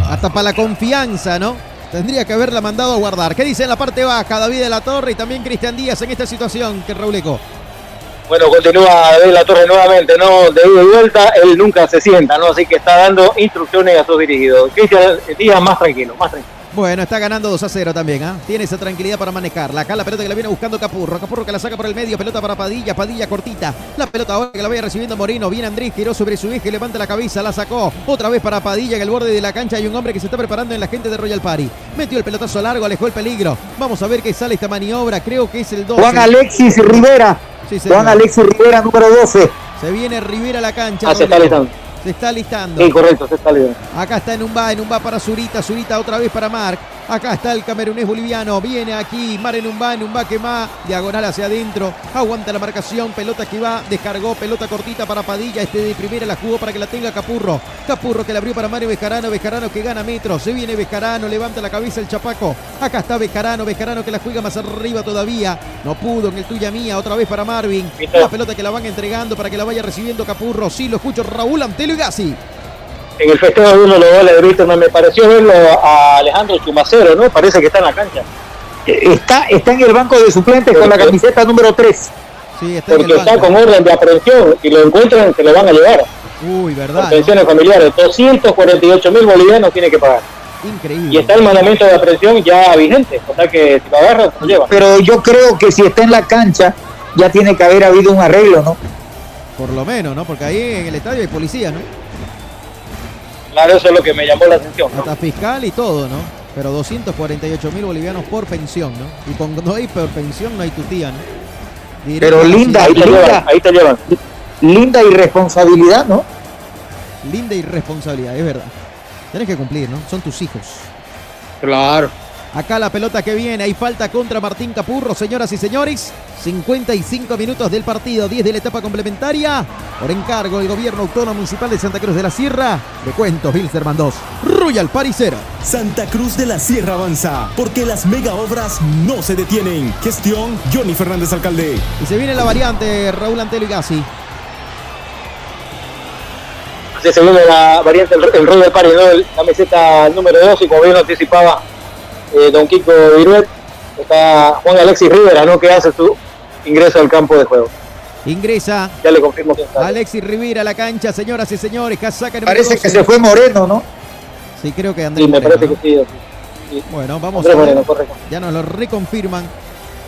Hasta para la confianza, ¿no? Tendría que haberla mandado a guardar. ¿Qué dice en la parte baja David de la Torre y también Cristian Díaz en esta situación que Rauleco? Bueno, continúa David La Torre nuevamente, ¿no? De ida y vuelta, él nunca se sienta, ¿no? Así que está dando instrucciones a sus dirigidos. Cristian Díaz más tranquilo, más tranquilo. Bueno, está ganando 2 a 0 también, ¿ah? Tiene esa tranquilidad para manejarla. Acá la pelota que la viene buscando Capurro. Capurro que la saca por el medio. Pelota para Padilla. Padilla cortita. La pelota ahora que la vaya recibiendo Moreno. Viene Andrés, giró sobre su eje, levanta la cabeza, la sacó. Otra vez para Padilla en el borde de la cancha. Hay un hombre que se está preparando en la gente de Royal Party. Metió el pelotazo largo, alejó el peligro. Vamos a ver qué sale esta maniobra. Creo que es el 12. Juan Alexis Rivera. Sí. Juan Alexis Rivera, número 12. Se viene Rivera a la cancha. Ah, se está listando. Sí, correcto, se está liando. Acá está en un va, en un va para Zurita, Zurita otra vez para Marc. Acá está el camerunés boliviano, viene aquí, Mar en un va, en un va que más, diagonal hacia adentro, aguanta la marcación, pelota que va, descargó, pelota cortita para Padilla, este de primera la jugó para que la tenga Capurro. Capurro que la abrió para Mario Bejarano, Bejarano que gana metros, se viene Bejarano, levanta la cabeza el Chapaco. Acá está Bejarano, Bejarano que la juega más arriba todavía, no pudo en el tuya mía, otra vez para Marvin. La pelota que la van entregando para que la vaya recibiendo Capurro, sí lo escucho, Raúl Antelo y Gassi. En el festejo de uno de los goles de Víctor me pareció verlo a Alejandro Chumacero, ¿no? Parece que está en la cancha. Está, está en el banco de suplentes con la camiseta número 3. Sí, está en Porque está con orden de aprehensión. Si lo encuentran, se lo van a llevar. Uy, Por verdad. ¿no? pensiones familiares. 248 mil bolivianos tiene que pagar. Increíble. Y está el mandamiento de aprehensión ya vigente. O sea que si lo agarran, se lo llevan. Pero yo creo que si está en la cancha, ya tiene que haber habido un arreglo, ¿no? Por lo menos, ¿no? Porque ahí en el estadio hay policía, ¿no? Claro, eso es lo que me llamó la atención. ¿no? Hasta fiscal y todo, ¿no? Pero 248 mil bolivianos por pensión, ¿no? Y cuando hay por pensión no hay tutía, ¿no? Directo Pero linda. Ahí te linda. llevan, ahí te llevan. Linda irresponsabilidad, ¿no? Linda irresponsabilidad, es verdad. Tienes que cumplir, ¿no? Son tus hijos. Claro. Acá la pelota que viene, hay falta contra Martín Capurro, señoras y señores. 55 minutos del partido, 10 de la etapa complementaria. Por encargo del gobierno autónomo municipal de Santa Cruz de la Sierra. De cuentos, Bilsterman 2. Royal Paricero. Santa Cruz de la Sierra avanza, porque las mega obras no se detienen. Gestión Johnny Fernández Alcalde. Y se viene la variante, Raúl Antelo y Gassi. Así se viene la variante, el, del pari, ¿no? La meseta número 2 y como bien lo anticipaba eh, Don Kiko Viruet, está Juan Alexis Rivera, ¿no? Que hace su ingreso al campo de juego. Ingresa Ya le confirmo que está. Alexis Rivera a la cancha, señoras y señores. Casaca Parece 12. que se fue Moreno, ¿no? Sí, creo que Andrés Sí, me Moreno, parece ¿no? que sí. sí. Bueno, vamos Andrés a ver. Moreno, correcto. Ya nos lo reconfirman.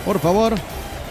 Por favor.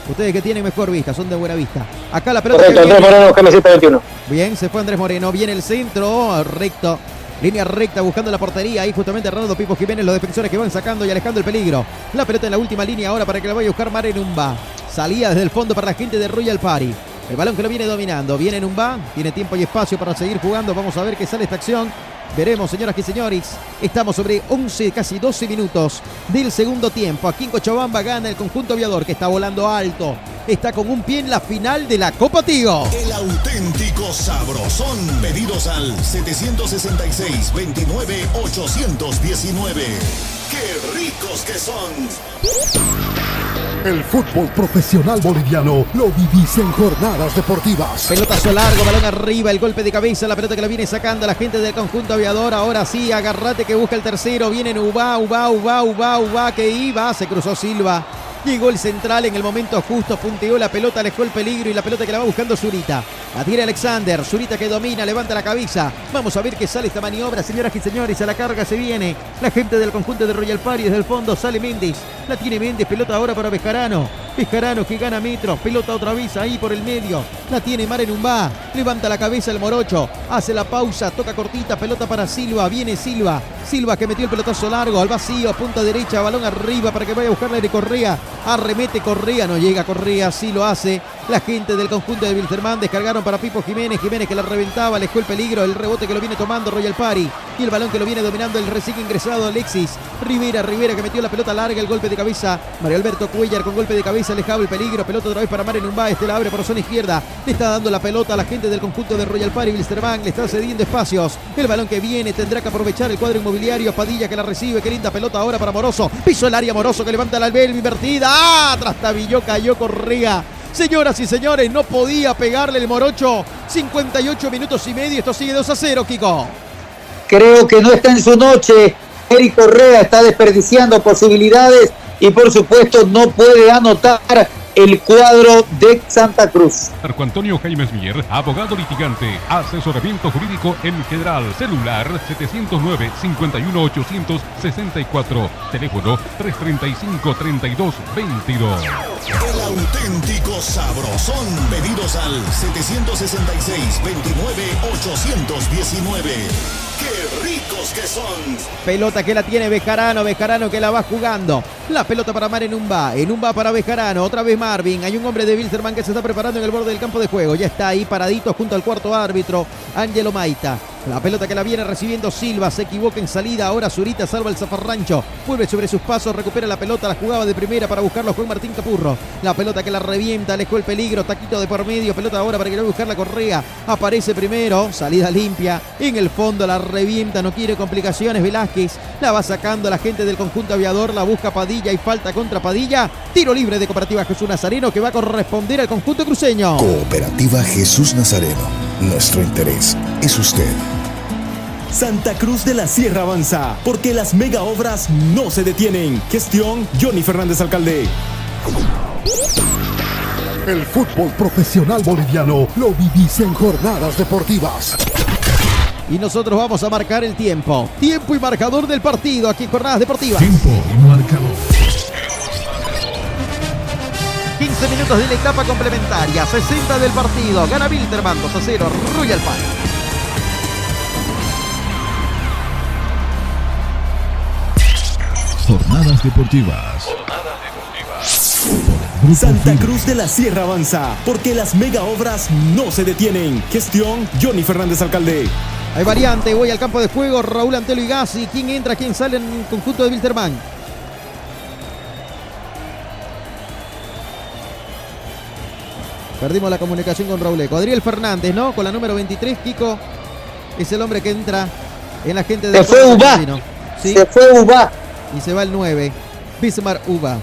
Ustedes que tienen mejor vista, son de buena vista. Acá la pelota. Correcto, Andrés. Moreno, camiseta 21. Bien, se fue Andrés Moreno. Viene el centro, recto. Línea recta buscando la portería. Ahí justamente Ronaldo Pipo Jiménez, los defensores que van sacando y alejando el peligro. La pelota en la última línea ahora para que la vaya a buscar Mare Numba. Salía desde el fondo para la gente de Royal Party. El balón que lo viene dominando. Viene Numba. Tiene tiempo y espacio para seguir jugando. Vamos a ver qué sale esta acción. Veremos, señoras y señores. Estamos sobre 11, casi 12 minutos del segundo tiempo. Aquí en Cochabamba gana el conjunto aviador que está volando alto. Está con un pie en la final de la Copa Tigo. El auténtico sabrosón. Pedidos al 766 29 819. ¡Qué ricos que son! El fútbol profesional boliviano lo vivís en jornadas deportivas. Pelotazo largo, balón arriba, el golpe de cabeza, la pelota que la viene sacando la gente del conjunto aviador. Ahora sí, agarrate que busca el tercero. Viene Uba, Uba, Uba, Uba, Uba, que iba. Se cruzó Silva. Llegó el central en el momento justo, punteó la pelota, alejó el peligro y la pelota que la va buscando Zurita. Tiene Alexander, Zurita que domina, levanta la cabeza. Vamos a ver qué sale esta maniobra, señoras y señores. A la carga se viene la gente del conjunto de Royal Party. Desde el fondo sale Méndez. La tiene Méndez, pelota ahora para Bejarano. Bejarano que gana metros, pelota otra vez ahí por el medio. La tiene Marenumba, levanta la cabeza el Morocho, hace la pausa, toca cortita, pelota para Silva, viene Silva. Silva que metió el pelotazo largo al vacío, punta derecha, balón arriba para que vaya a buscarle de Correa. Arremete Correa, no llega Correa, sí lo hace. La gente del conjunto de Wilterman descargaron para Pipo Jiménez, Jiménez que la reventaba, alejó el peligro, el rebote que lo viene tomando Royal Party y el balón que lo viene dominando el recién ingresado Alexis. Rivera, Rivera que metió la pelota larga, el golpe de cabeza. Mario Alberto Cuellar con golpe de cabeza alejaba el peligro, pelota otra vez para Maren Numba, este la abre por zona izquierda. Le está dando la pelota a la gente del conjunto de Royal Party, Wilstermann le está cediendo espacios. El balón que viene tendrá que aprovechar el cuadro inmobiliario, Padilla que la recibe, qué linda pelota ahora para Moroso. Piso el área Moroso que levanta la albel invertida. ¡Ah! Trastabilló, cayó Correa. Señoras y señores, no podía pegarle el Morocho. 58 minutos y medio, esto sigue 2 a 0, Kiko. Creo que no está en su noche. Eric Correa está desperdiciando posibilidades y por supuesto no puede anotar el cuadro de Santa Cruz. Marco Antonio Jaimes Mier, abogado litigante, asesoramiento jurídico en general, celular 709-51864, teléfono 335-3222. El auténtico sabrosón. Pedidos al 766-29-819. ¡Qué ricos que son! Pelota que la tiene Bejarano, Bejarano que la va jugando. La pelota para Mar en Umba, en Umba para Bejarano, otra vez Marvin. Hay un hombre de Wilstermann que se está preparando en el borde del campo de juego. Ya está ahí paradito junto al cuarto árbitro, Angelo Maita. La pelota que la viene recibiendo Silva, se equivoca en salida, ahora Zurita salva el zafarrancho, vuelve sobre sus pasos, recupera la pelota, la jugaba de primera para buscarlo Juan Martín Capurro. La pelota que la revienta, alejó el peligro, taquito de por medio, pelota ahora para que buscar la Correa, aparece primero, salida limpia, en el fondo la revienta, no quiere complicaciones Velázquez, la va sacando la gente del conjunto aviador, la busca Padilla y falta contra Padilla, tiro libre de Cooperativa Jesús Nazareno que va a corresponder al conjunto cruceño. Cooperativa Jesús Nazareno. Nuestro interés es usted. Santa Cruz de la Sierra avanza, porque las mega obras no se detienen. Gestión Johnny Fernández Alcalde. El fútbol profesional boliviano lo vivís en jornadas deportivas. Y nosotros vamos a marcar el tiempo. Tiempo y marcador del partido aquí en Jornadas Deportivas. Tiempo y marcador. 15 minutos de la etapa complementaria. 60 del partido. Gana Wilterman 2 a 0. Royal Party. Jornadas deportivas. Santa Cruz de la Sierra avanza, porque las mega obras no se detienen. Gestión Johnny Fernández Alcalde. Hay variante, voy al campo de juego, Raúl Antelo y Gassi. ¿Quién entra, quién sale en el conjunto de Wilterman? Perdimos la comunicación con Raúl Eco. Adriel Fernández, ¿no? Con la número 23, Kiko es el hombre que entra en la gente de Se fue Uba. ¿Sí? Se fue Uba. Y se va el 9, Bismar Uba.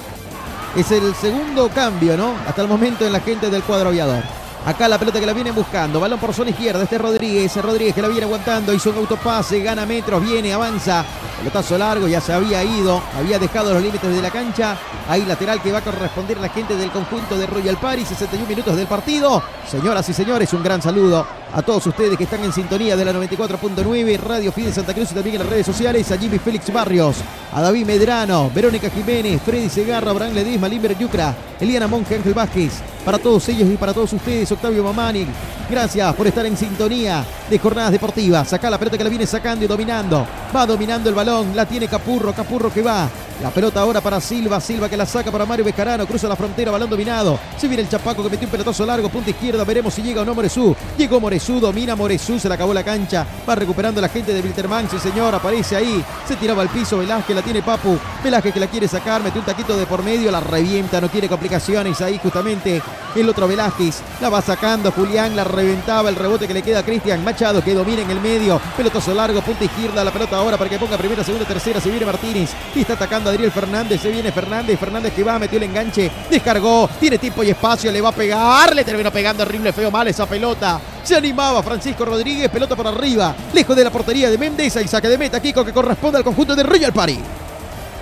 Es el segundo cambio, ¿no? Hasta el momento en la gente del cuadro aviador. Acá la pelota que la vienen buscando. Balón por zona izquierda. Este Rodríguez. Rodríguez que la viene aguantando. Hizo un autopase. Gana metros. Viene, avanza. Pelotazo largo. Ya se había ido. Había dejado los límites de la cancha. Ahí lateral que va a corresponder la gente del conjunto de Royal Party. 61 minutos del partido. Señoras y señores, un gran saludo a todos ustedes que están en sintonía de la 94.9. Radio Fide Santa Cruz y también en las redes sociales. A Jimmy Félix Barrios. A David Medrano. Verónica Jiménez. Freddy Segarra. Abraham Ledesma. Limber Yucra. Eliana Monge. Ángel Vázquez. Para todos ellos y para todos ustedes, Octavio Mamani. Gracias por estar en sintonía de jornadas deportivas. Acá la pelota que la viene sacando y dominando. Va dominando el balón. La tiene Capurro. Capurro que va. La pelota ahora para Silva, Silva que la saca para Mario Bejarano, cruza la frontera, balón dominado. Se viene el Chapaco que metió un pelotazo largo, punta izquierda, veremos si llega o no Moresú. Llegó Moresú, domina Moresú, se le acabó la cancha, va recuperando la gente de Wilterman, sí señor, aparece ahí, se tiraba al piso, Velázquez la tiene Papu, Velázquez que la quiere sacar, metió un taquito de por medio, la revienta, no quiere complicaciones, ahí justamente el otro Velázquez, la va sacando, Julián la reventaba, el rebote que le queda a Cristian Machado que domina en el medio, pelotazo largo, punta izquierda, la pelota ahora para que ponga primera, segunda, tercera, se viene Martínez, y está atacando Adriel Fernández, se viene Fernández, Fernández que va, metió el enganche, descargó, tiene tiempo y espacio, le va a pegar, le terminó pegando horrible, feo, mal esa pelota. Se animaba Francisco Rodríguez, pelota por arriba, lejos de la portería de Méndez, y saque de meta, Kiko, que corresponde al conjunto de Royal Party.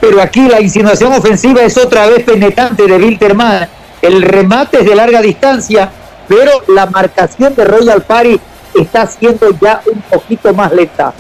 Pero aquí la insinuación ofensiva es otra vez penetrante de Wilterman. El remate es de larga distancia, pero la marcación de Royal Party está siendo ya un poquito más lenta.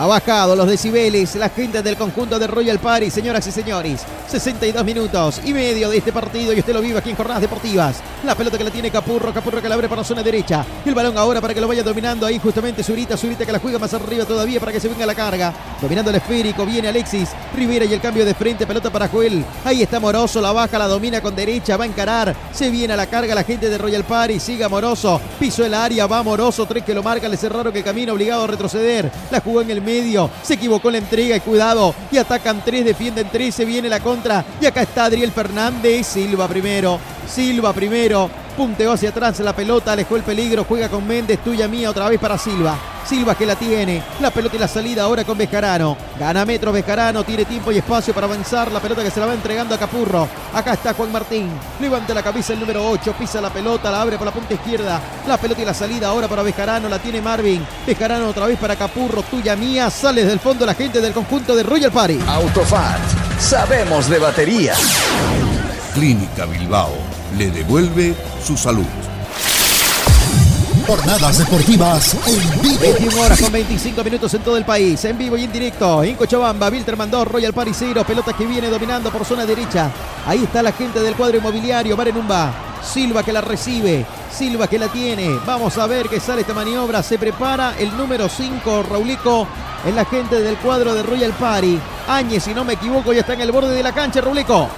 Ha bajado los decibeles la gente del conjunto de Royal Party, señoras y señores. 62 minutos y medio de este partido y usted lo vive aquí en Jornadas Deportivas. La pelota que la tiene Capurro, Capurro que la abre para la zona derecha. El balón ahora para que lo vaya dominando ahí justamente Zurita, Zurita que la juega más arriba todavía para que se venga la carga. Dominando el esférico, viene Alexis Rivera y el cambio de frente, pelota para Joel. Ahí está Moroso, la baja, la domina con derecha, va a encarar. Se viene a la carga la gente de Royal Party, siga Moroso, pisó el área, va Moroso, tres que lo marca, le cerraron el camino, obligado a retroceder. La jugó en el medio, se equivocó la entrega y cuidado. Y atacan tres, defienden tres, se viene la contra. Y acá está Adriel Fernández, Silva primero, Silva primero. Punteó hacia atrás la pelota, alejó el peligro, juega con Méndez, tuya mía, otra vez para Silva. Silva que la tiene, la pelota y la salida ahora con Bejarano. Gana metro Bejarano, tiene tiempo y espacio para avanzar. La pelota que se la va entregando a Capurro. Acá está Juan Martín. Levanta la cabeza el número 8, pisa la pelota, la abre por la punta izquierda. La pelota y la salida ahora para Bejarano, la tiene Marvin. Bejarano otra vez para Capurro, tuya mía. Sale desde el fondo la gente del conjunto de Royal Party. Autofat, sabemos de batería. Clínica Bilbao le devuelve su salud. Jornadas deportivas en vivo. 21 horas con 25 minutos en todo el país, en vivo y en directo. En Cochabamba, Wilterman 2, Royal Party 0, pelota que viene dominando por zona derecha. Ahí está la gente del cuadro inmobiliario, Barenumba. Silva que la recibe, Silva que la tiene. Vamos a ver qué sale esta maniobra. Se prepara el número 5, Raulico, en la gente del cuadro de Royal Party. Áñez, si no me equivoco, ya está en el borde de la cancha, Raulico.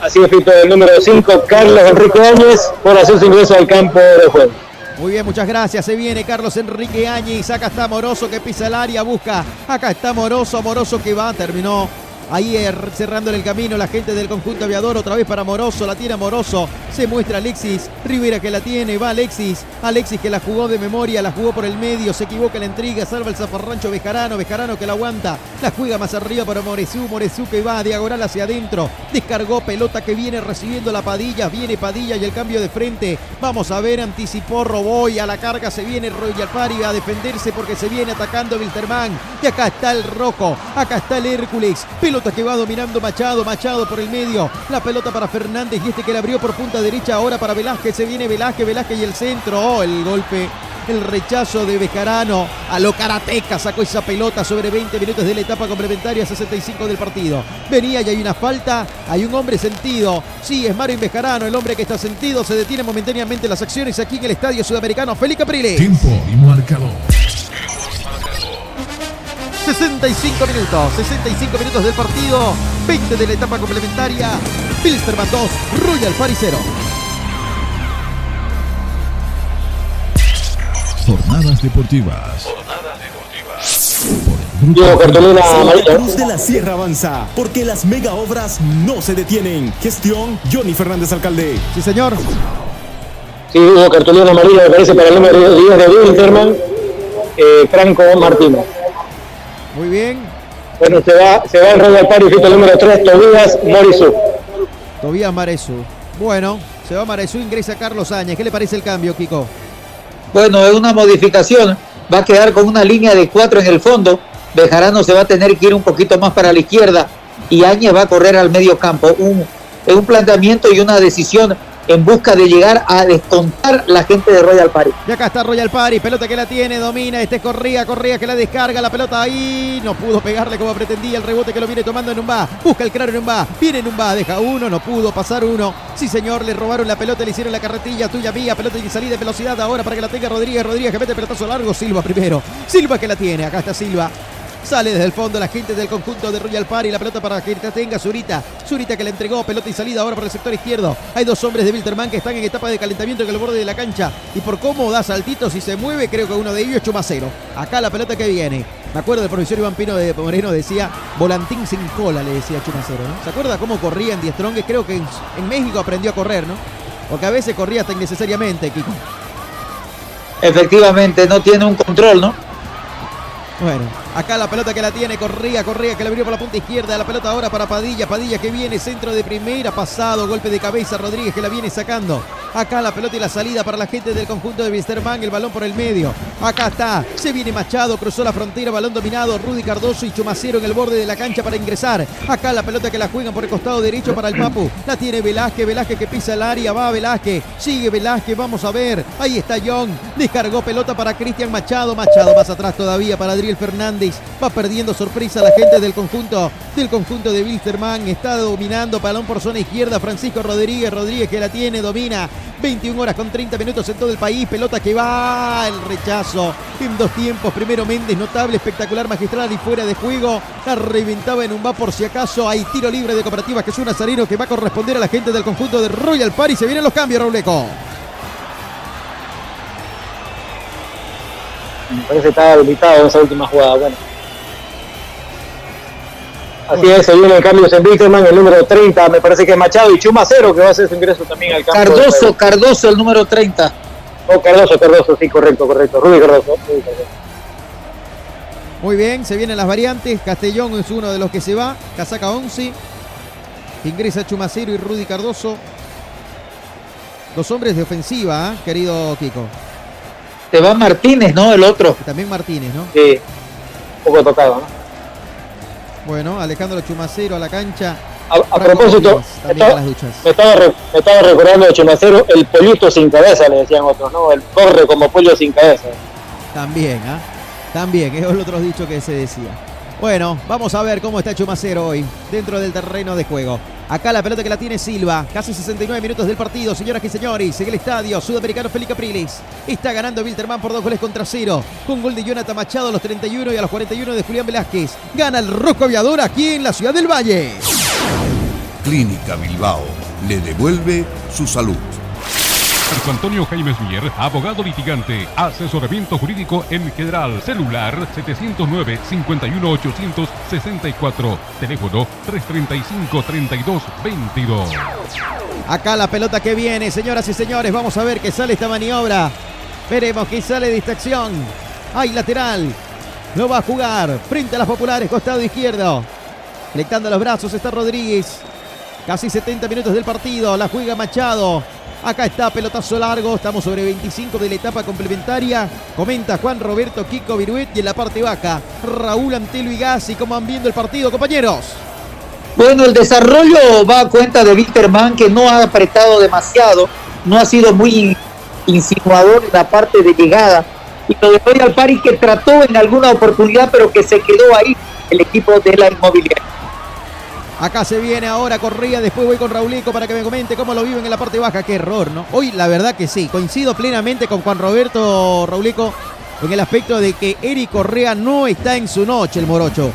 Así es, Pito, el número 5, Carlos Enrique Áñez, por hacer su ingreso al campo de juego. Muy bien, muchas gracias. Se viene Carlos Enrique Áñez. Acá está Moroso que pisa el área, busca. Acá está Moroso, Moroso que va, terminó. Ahí er, cerrando el camino la gente del conjunto aviador. Otra vez para Moroso. La tiene Moroso. Se muestra Alexis. Rivera que la tiene. Va Alexis. Alexis que la jugó de memoria. La jugó por el medio. Se equivoca la intriga. Salva el zafarrancho Bejarano. Bejarano que la aguanta. La juega más arriba para Moresú. Moresú que va diagonal hacia adentro. Descargó pelota que viene recibiendo la Padilla. Viene Padilla y el cambio de frente. Vamos a ver. Anticipó Roboy. A la carga se viene Royal Party a defenderse porque se viene atacando Wilterman. Y acá está el Rojo. Acá está el Hércules. Pelota que va dominando Machado, Machado por el medio, la pelota para Fernández y este que la abrió por punta derecha ahora para Velázquez, se viene Velázquez, Velázquez y el centro, oh, el golpe, el rechazo de Bejarano, a lo karateca sacó esa pelota sobre 20 minutos de la etapa complementaria 65 del partido. Venía y hay una falta, hay un hombre sentido, sí, es Mario Bejarano, el hombre que está sentido, se detiene momentáneamente las acciones aquí en el Estadio Sudamericano, Felipe Capriles. Tiempo y marcador. 65 minutos, 65 minutos del partido, 20 de la etapa complementaria, Pilsterman 2, Royal 0. Jornadas deportivas. Diego Cartolina amarilla. Cruz de la Sierra avanza, porque las mega obras no se detienen. Gestión Johnny Fernández Alcalde. Sí, señor. Sí, hubo cartulina amarilla, me parece, para el número 10 de Wilterman, eh, Franco Martínez. Muy bien. Bueno, se va, se va el Royal Party, el número 3, Tobías Morisú. Tobías Maresu. Bueno, se va Maresu, ingresa Carlos Áñez. ¿Qué le parece el cambio, Kiko? Bueno, es una modificación. Va a quedar con una línea de cuatro en el fondo. Bejarano se va a tener que ir un poquito más para la izquierda y Áñez va a correr al medio campo. Un, es un planteamiento y una decisión en busca de llegar a descontar la gente de Royal Party. Y acá está Royal Party, pelota que la tiene, domina, este corría, corría que la descarga, la pelota ahí, no pudo pegarle como pretendía, el rebote que lo viene tomando en un va, busca el claro en un viene en un va, deja uno, no pudo pasar uno, sí señor, le robaron la pelota, le hicieron la carretilla, tuya mía, pelota y salida de velocidad ahora para que la tenga Rodríguez, Rodríguez que mete pelotazo largo, Silva primero, Silva que la tiene, acá está Silva, Sale desde el fondo la gente del conjunto de Royal Party. La pelota para que tenga Zurita. Zurita que le entregó pelota y salida ahora por el sector izquierdo. Hay dos hombres de Wilterman que están en etapa de calentamiento en el borde de la cancha. Y por cómo da saltitos y se mueve, creo que uno de ellos es Chumacero. Acá la pelota que viene. Me acuerdo del profesor Iván Pino de Moreno decía volantín sin cola, le decía Chumacero, ¿no? ¿Se acuerda cómo corría en Strong? Creo que en, en México aprendió a correr, ¿no? Porque a veces corría hasta innecesariamente, Kiko. Efectivamente, no tiene un control, ¿no? Bueno, acá la pelota que la tiene, corría, corría, que la abrió por la punta izquierda. La pelota ahora para Padilla, Padilla que viene, centro de primera, pasado, golpe de cabeza, Rodríguez que la viene sacando. Acá la pelota y la salida para la gente del conjunto de Wisterman, el balón por el medio. Acá está, se viene Machado, cruzó la frontera, balón dominado, Rudy Cardoso y Chumacero en el borde de la cancha para ingresar. Acá la pelota que la juegan por el costado derecho para el Papu. La tiene Velázquez, Velázquez que pisa el área, va Velázquez, sigue Velázquez, vamos a ver. Ahí está John, descargó pelota para Cristian Machado, Machado más atrás todavía para Adriel Fernández. Va perdiendo sorpresa la gente del conjunto, del conjunto de Wilstermann. Está dominando balón por zona izquierda, Francisco Rodríguez, Rodríguez que la tiene, domina. 21 horas con 30 minutos en todo el país. Pelota que va. El rechazo en dos tiempos. Primero Méndez, notable, espectacular, magistral y fuera de juego. La reventaba en un va por si acaso. Hay tiro libre de Cooperativa Jesús Nazareno que va a corresponder a la gente del conjunto de Royal Party. Se vienen los cambios, Robleco. Me parece que está habilitado en esa última jugada. Bueno. Así es, se viene el cambio en el número 30, me parece que es Machado y Chumacero que va a hacer su ingreso también al campo. Cardoso, Cardoso, el número 30. Oh, Cardoso, Cardoso, sí, correcto, correcto. Rudy Cardoso. Rudy Cardoso. Muy bien, se vienen las variantes. Castellón es uno de los que se va. Casaca 11. Ingresa Chumacero y Rudy Cardoso. Los hombres de ofensiva, ¿eh? querido Kiko. Te va Martínez, ¿no? El otro. Y también Martínez, ¿no? Sí, un poco tocado, ¿no? Bueno, Alejandro Chumacero a la cancha. A, propósito, Martínez, me estaba, las duchas. me estaba re- me estaba recordando de Chumacero, el pollito sin cabeza, le decían otros, ¿no? El corre como pollo sin cabeza. También, ¿ah? También, es el otro dicho que se decía. Bueno, vamos a ver cómo está Chumacero hoy, dentro del terreno de juego. Acá la pelota que la tiene Silva, casi 69 minutos del partido, señoras y señores, en el estadio sudamericano Felipe Capriles. Está ganando Wilterman por dos goles contra cero, con gol de Jonathan Machado a los 31 y a los 41 de Julián Velázquez. Gana el Rosco Aviador aquí en la ciudad del Valle. Clínica Bilbao le devuelve su salud. Marco Antonio Jaime Mier, abogado litigante, asesoramiento jurídico en general, celular 709-51864, teléfono 335-3222. Acá la pelota que viene, señoras y señores, vamos a ver qué sale esta maniobra. Veremos qué sale distracción. Hay lateral. Lo va a jugar frente a las populares, costado izquierdo. Flectando los brazos está Rodríguez. Casi 70 minutos del partido. La juega Machado. Acá está pelotazo largo. Estamos sobre 25 de la etapa complementaria. Comenta Juan Roberto Kiko Viruet y en la parte baja Raúl Antelo y Gassi. ¿Cómo van viendo el partido, compañeros? Bueno, el desarrollo va a cuenta de Winterman que no ha apretado demasiado, no ha sido muy insinuador en la parte de llegada. Y lo de Royal Party que trató en alguna oportunidad, pero que se quedó ahí el equipo de la inmobiliaria. Acá se viene ahora Correa, después voy con Raulico para que me comente cómo lo viven en la parte baja. Qué error, ¿no? Hoy la verdad que sí, coincido plenamente con Juan Roberto Raulico en el aspecto de que Eric Correa no está en su noche, el morocho.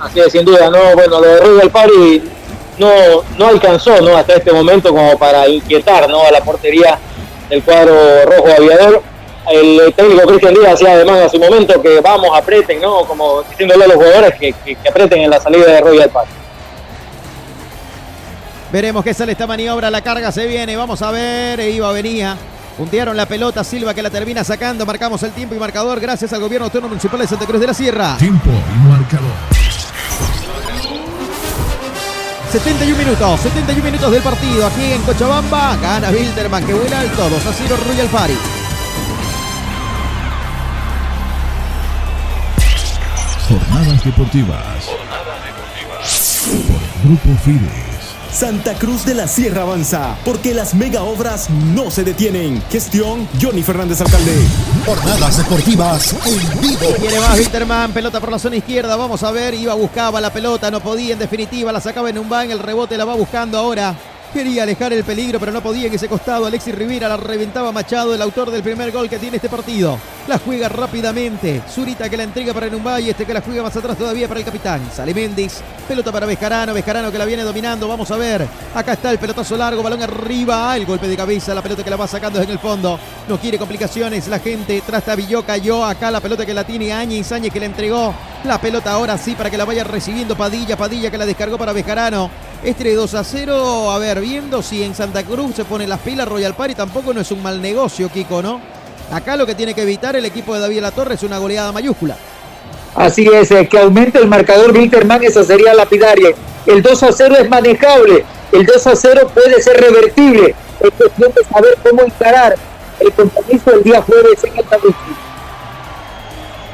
Así es, sin duda, ¿no? Bueno, lo de Royal Party no, no alcanzó, ¿no? Hasta este momento como para inquietar, ¿no? A la portería del cuadro rojo aviador. El técnico Cristian Díaz hacía además en su momento que vamos, apreten, ¿no? Como diciéndole a los jugadores que, que, que apreten en la salida de Royal Party. Veremos qué sale esta maniobra, la carga se viene, vamos a ver, e iba, venía. Puntearon la pelota, Silva que la termina sacando, marcamos el tiempo y marcador gracias al gobierno autónomo municipal de Santa Cruz de la Sierra. Tiempo y marcador. 71 minutos, 71 minutos del partido aquí en Cochabamba. Gana Wilterman que vuela alto, 2 a 0 Royal Party. Jornadas deportivas. Por Grupo Fides. Santa Cruz de la Sierra avanza, porque las mega obras no se detienen. Gestión Johnny Fernández Alcalde. Jornadas deportivas en vivo. Viene más Winterman, pelota por la zona izquierda, vamos a ver, iba, buscaba la pelota, no podía, en definitiva, la sacaba en un van, el rebote la va buscando ahora. Quería alejar el peligro, pero no podía en ese costado. Alexis Rivera la reventaba Machado, el autor del primer gol que tiene este partido. La juega rápidamente. Zurita que la entrega para Numbay, este que la juega más atrás todavía para el capitán. Sale Méndez. Pelota para Vescarano, Vescarano que la viene dominando. Vamos a ver. Acá está el pelotazo largo, balón arriba. El golpe de cabeza, la pelota que la va sacando en el fondo. No quiere complicaciones. La gente tras Tabilló cayó. Acá la pelota que la tiene Áñez, Áñez que le entregó. La pelota ahora sí para que la vaya recibiendo Padilla. Padilla que la descargó para Vescarano. Este 2 a 0, a ver, viendo si en Santa Cruz se pone las pilas Royal Party, tampoco no es un mal negocio, Kiko, ¿no? Acá lo que tiene que evitar el equipo de David La Torre es una goleada mayúscula. Así es, eh, que aumente el marcador Wilterman, esa sería lapidaria. El 2 a 0 es manejable, el 2 a 0 puede ser revertible. Es cuestión de saber cómo encarar el compromiso del día jueves en el.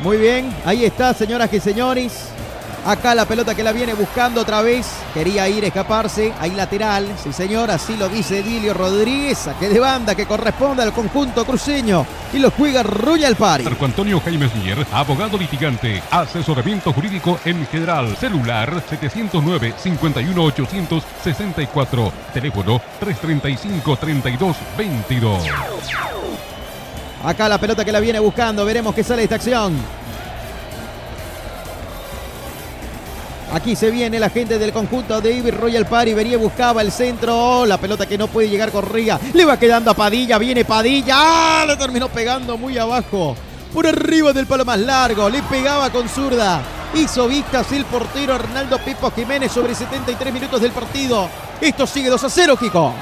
Muy bien, ahí está, señoras y señores. Acá la pelota que la viene buscando otra vez. Quería ir a escaparse. Ahí lateral. Sí, señor. Así lo dice Dilio Rodríguez. Saque de banda que corresponde al conjunto cruceño. Y lo juega Royal Party. Marco Antonio Jaimes Mier, abogado litigante, asesoramiento jurídico en general, celular 709-51864, teléfono 335-3222. Acá la pelota que la viene buscando. Veremos qué sale de esta acción. Aquí se viene la gente del conjunto de Iber Royal Party. Venía, buscaba el centro. La pelota que no puede llegar Corría. Le va quedando a Padilla. Viene Padilla. ¡Ah! Le terminó pegando muy abajo. Por arriba del palo más largo. Le pegaba con zurda. Hizo vistas el portero Arnaldo Pipo Jiménez sobre 73 minutos del partido. Esto sigue 2 a 0, Kiko.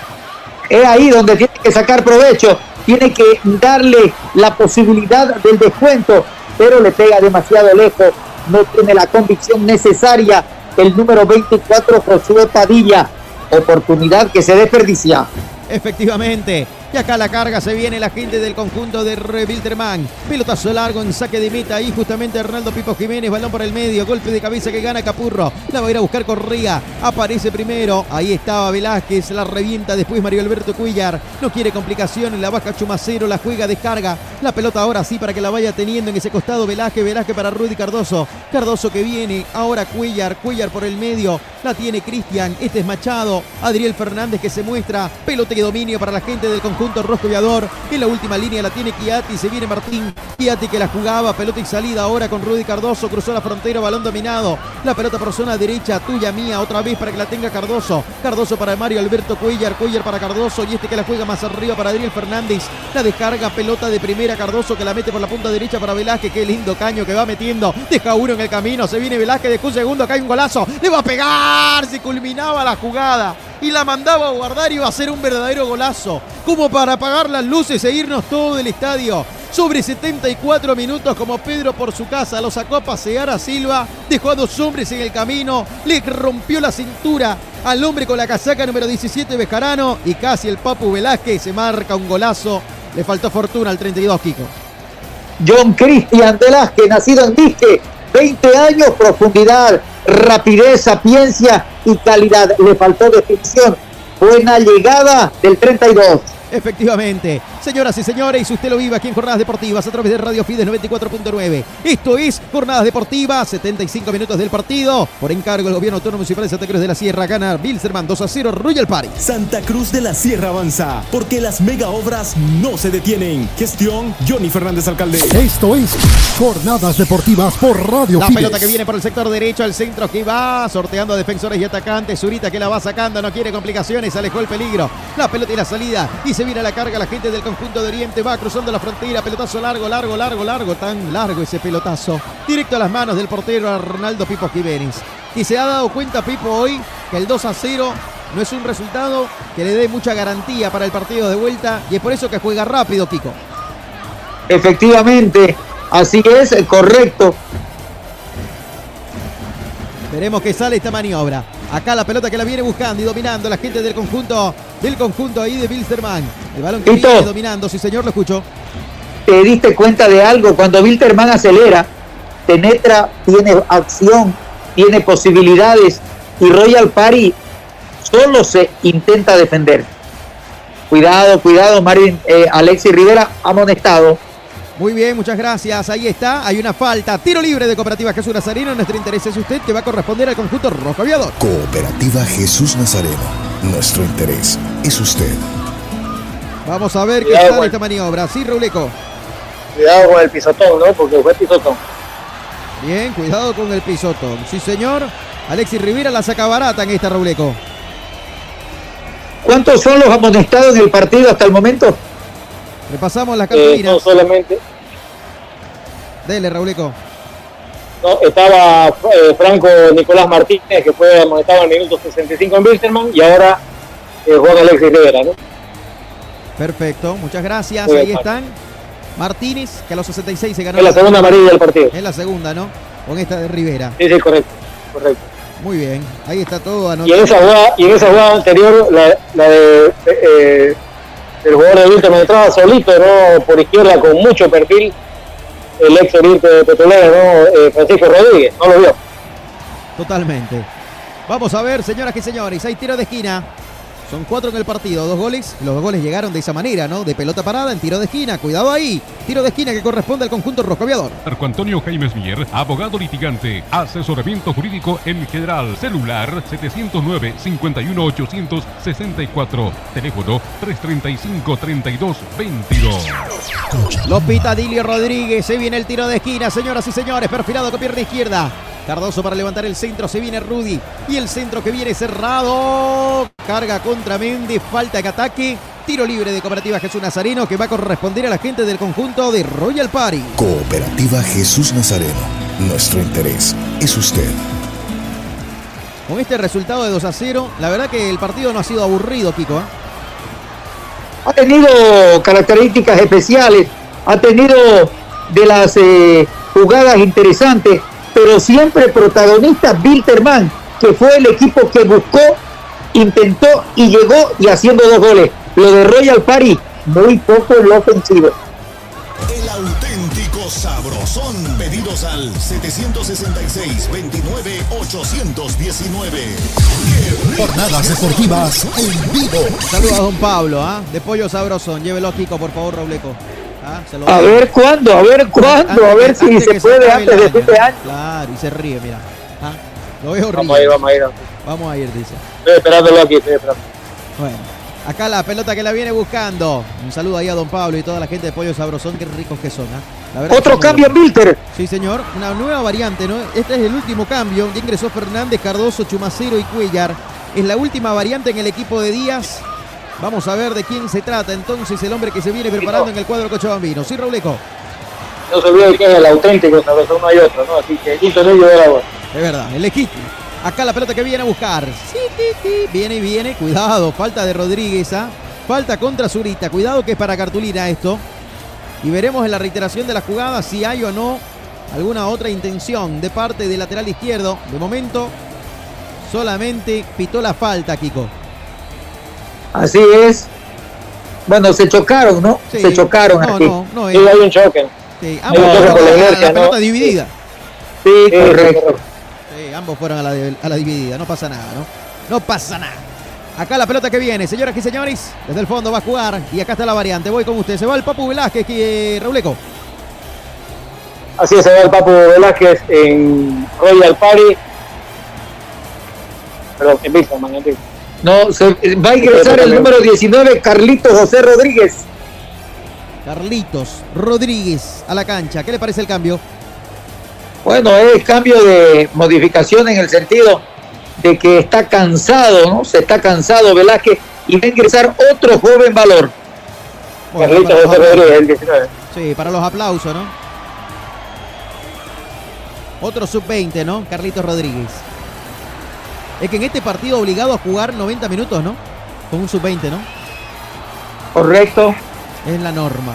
Es ahí donde tiene que sacar provecho. Tiene que darle la posibilidad del descuento. Pero le pega demasiado lejos no tiene la convicción necesaria el número 24 Josué Padilla. Oportunidad que se desperdicia. Efectivamente. Y acá la carga se viene la gente del conjunto de Revilterman. Pelotazo largo en saque de meta. Ahí justamente Hernando Pipo Jiménez. Balón por el medio. Golpe de cabeza que gana Capurro. La va a ir a buscar Corría. Aparece primero. Ahí estaba Velázquez. La revienta después Mario Alberto Cuillar. No quiere complicaciones. La baja Chumacero. La juega, descarga. La pelota ahora sí para que la vaya teniendo en ese costado Velázquez. Velázquez para Rudy Cardoso. Cardoso que viene. Ahora Cuillar. Cuillar por el medio. La tiene Cristian. Este es Machado. Adriel Fernández que se muestra. Pelote de dominio para la gente del conjunto Rosco Viador. En la última línea la tiene Chiati. Se viene Martín. Chiati que la jugaba. Pelota y salida ahora con Rudy Cardoso. Cruzó la frontera. Balón dominado. La pelota por zona derecha. Tuya mía. Otra vez para que la tenga Cardoso. Cardoso para Mario Alberto Cuellar. Cuellar para Cardoso. Y este que la juega más arriba para Adriel Fernández. La descarga. Pelota de primera. Cardoso que la mete por la punta derecha para Velázquez. Qué lindo caño que va metiendo. Deja uno en el camino. Se viene Velázquez. Deja un segundo. Cae un golazo. Le va a pegar. Se culminaba la jugada y la mandaba a guardar y iba a ser un verdadero golazo. Como para apagar las luces e irnos todo del estadio. Sobre 74 minutos como Pedro por su casa lo sacó a pasear a Silva, dejó a dos hombres en el camino, le rompió la cintura al hombre con la casaca número 17 Bejarano y casi el Papu Velázquez se marca un golazo. Le faltó fortuna al 32 Kiko. John Cristian Velázquez, nacido en Disque, 20 años, profundidad, rapidez, sapiencia y calidad. Le faltó definición. Buena llegada del 32. Efectivamente. Señoras y señores, usted lo vive aquí en Jornadas Deportivas a través de Radio Fides 94.9. Esto es Jornadas Deportivas, 75 minutos del partido. Por encargo del Gobierno Autónomo Municipal de Santa Cruz de la Sierra, gana Bilzerman 2 a 0 Royal Party. Santa Cruz de la Sierra avanza, porque las mega obras no se detienen. Gestión Johnny Fernández Alcalde. Esto es Jornadas Deportivas por Radio La Fides. pelota que viene por el sector derecho, al centro que va, sorteando a defensores y atacantes. Zurita que la va sacando, no quiere complicaciones, alejó el peligro. La pelota y la salida. Y se viene a la carga la gente del conjunto de Oriente. Va cruzando la frontera. Pelotazo largo, largo, largo, largo. Tan largo ese pelotazo. Directo a las manos del portero Arnaldo Pipo Jiménez. Y se ha dado cuenta Pipo hoy que el 2 a 0 no es un resultado que le dé mucha garantía para el partido de vuelta. Y es por eso que juega rápido, Kiko. Efectivamente, así es, correcto. Veremos que sale esta maniobra. Acá la pelota que la viene buscando y dominando la gente del conjunto, del conjunto ahí de Bilsterman. El balón que viene dominando, sí señor, lo escucho. ¿Te diste cuenta de algo? Cuando Wilterman acelera, penetra, tiene acción, tiene posibilidades y Royal Party solo se intenta defender. Cuidado, cuidado, Marvin, eh, Alexis Rivera amonestado. Muy bien, muchas gracias. Ahí está, hay una falta. Tiro libre de Cooperativa Jesús Nazareno. Nuestro interés es usted que va a corresponder al conjunto rojo aviador. Cooperativa Jesús Nazareno. Nuestro interés es usted. Vamos a ver qué tal esta maniobra. Sí, Reuleco. Cuidado con el pisotón, ¿no? Porque fue pisotón. Bien, cuidado con el pisotón. Sí, señor. Alexis Rivera la saca barata en esta Reuleco. ¿Cuántos son los amonestados en el partido hasta el momento? Repasamos las Eh, cartulinas. no solamente. Dele, Reuleco. No, estaba eh, Franco Nicolás Martínez, que fue amonestado en el minuto 65 en Wilstermann, y ahora eh, Juan Alexis Rivera, ¿no? Perfecto, muchas gracias. Muy Ahí bien, están. Martínez, que a los 66 se ganó. Es la segunda amarilla del partido. Es la segunda, ¿no? Con esta de Rivera. Sí, sí, correcto. correcto. Muy bien. Ahí está todo Y anotado. en esa jugada, y en esa jugada anterior, la, la de eh, el jugador de Wilstermann entraba solito, ¿no? Por izquierda, con mucho perfil, el ex oriente petrolero, ¿no? Eh, Francisco Rodríguez, no lo vio. Totalmente. Vamos a ver, señoras y señores. Hay tiro de esquina. Son cuatro en el partido, dos goles. Los dos goles llegaron de esa manera, ¿no? De pelota parada en tiro de esquina. Cuidado ahí. Tiro de esquina que corresponde al conjunto rojo aviador. Marco Antonio Jaimes Mier, abogado litigante, asesoramiento jurídico en general, celular 709-51864, teléfono 335-3222. Lo pita Dilio Rodríguez. Se viene el tiro de esquina, señoras y señores. Perfilado con pierna izquierda. Cardoso para levantar el centro. Se viene Rudy. Y el centro que viene cerrado. Carga contra Mendes. Falta de ataque. Tiro libre de Cooperativa Jesús Nazareno que va a corresponder a la gente del conjunto de Royal Party. Cooperativa Jesús Nazareno. Nuestro interés es usted. Con este resultado de 2 a 0, la verdad que el partido no ha sido aburrido, Kiko. ¿eh? Ha tenido características especiales, ha tenido de las eh, jugadas interesantes, pero siempre protagonista Bilterman, que fue el equipo que buscó, intentó y llegó y haciendo dos goles. Lo de Royal Party, muy poco en lo ofensivo. El auténtico sabrosón. Pedidos al 769-819. Jornadas deportivas en vivo. Saludos a don Pablo, ¿ah? De pollo sabrosón. Llévelo a Kiko, por favor, Robleco. ¿Ah? Se lo A doy. ver cuándo, a ver cuándo, a ver Antes- si antes se puede antes de este año. Claro, y se ríe, mira. ¿Ah? Lo veo Vamos a ir, vamos a ir. Vamos a ir, dice. Estoy esperándolo aquí, estoy esperando. Bueno, acá la pelota que la viene buscando. Un saludo ahí a don Pablo y toda la gente de Pollo Sabrosón, qué ricos que son. ¿ah? La verdad Otro cambio en. Bilter. Sí, señor. Una nueva variante, ¿no? Este es el último cambio. Ya ingresó Fernández, Cardoso, Chumacero y Cuellar. Es la última variante en el equipo de Díaz. Vamos a ver de quién se trata entonces el hombre que se viene preparando en el cuadro cochabambino. Sí, Robleco. No se olvide que es el auténtico no hay otro, ¿no? Así que quinto medio de agua. Es verdad, el equipo. Acá la pelota que viene a buscar. Sí, sí, sí. Viene y viene. Cuidado. Falta de Rodríguez. ¿ah? Falta contra Zurita. Cuidado que es para cartulina esto. Y veremos en la reiteración de la jugada si hay o no alguna otra intención de parte del lateral izquierdo. De momento, solamente pitó la falta, Kiko. Así es. Bueno, se chocaron, ¿no? Sí. Se chocaron No, aquí. no, no. Sí, hay un choque. Sí, Hay un ambos choque por la pelota dividida. Sí, Sí, correcto. Ambos fueron a la, a la dividida, no pasa nada, ¿no? No pasa nada. Acá la pelota que viene, señoras y señores, desde el fondo va a jugar y acá está la variante. Voy con usted, se va el Papu Velázquez, que Rauleco. Así es, se va el Papu Velázquez en Royal Party. Perdón, en Wilstermann, en. No, se, va a ingresar el número 19, Carlitos José Rodríguez. Carlitos Rodríguez a la cancha. ¿Qué le parece el cambio? Bueno, es cambio de modificación en el sentido de que está cansado, ¿no? Se está cansado Velázquez y va a ingresar otro joven valor. Bueno, José Rodríguez, el aplausos. 19. Sí, para los aplausos, ¿no? Otro sub-20, ¿no? Carlitos Rodríguez. Es que en este partido obligado a jugar 90 minutos, ¿no? Con un sub-20, ¿no? Correcto. Es la norma.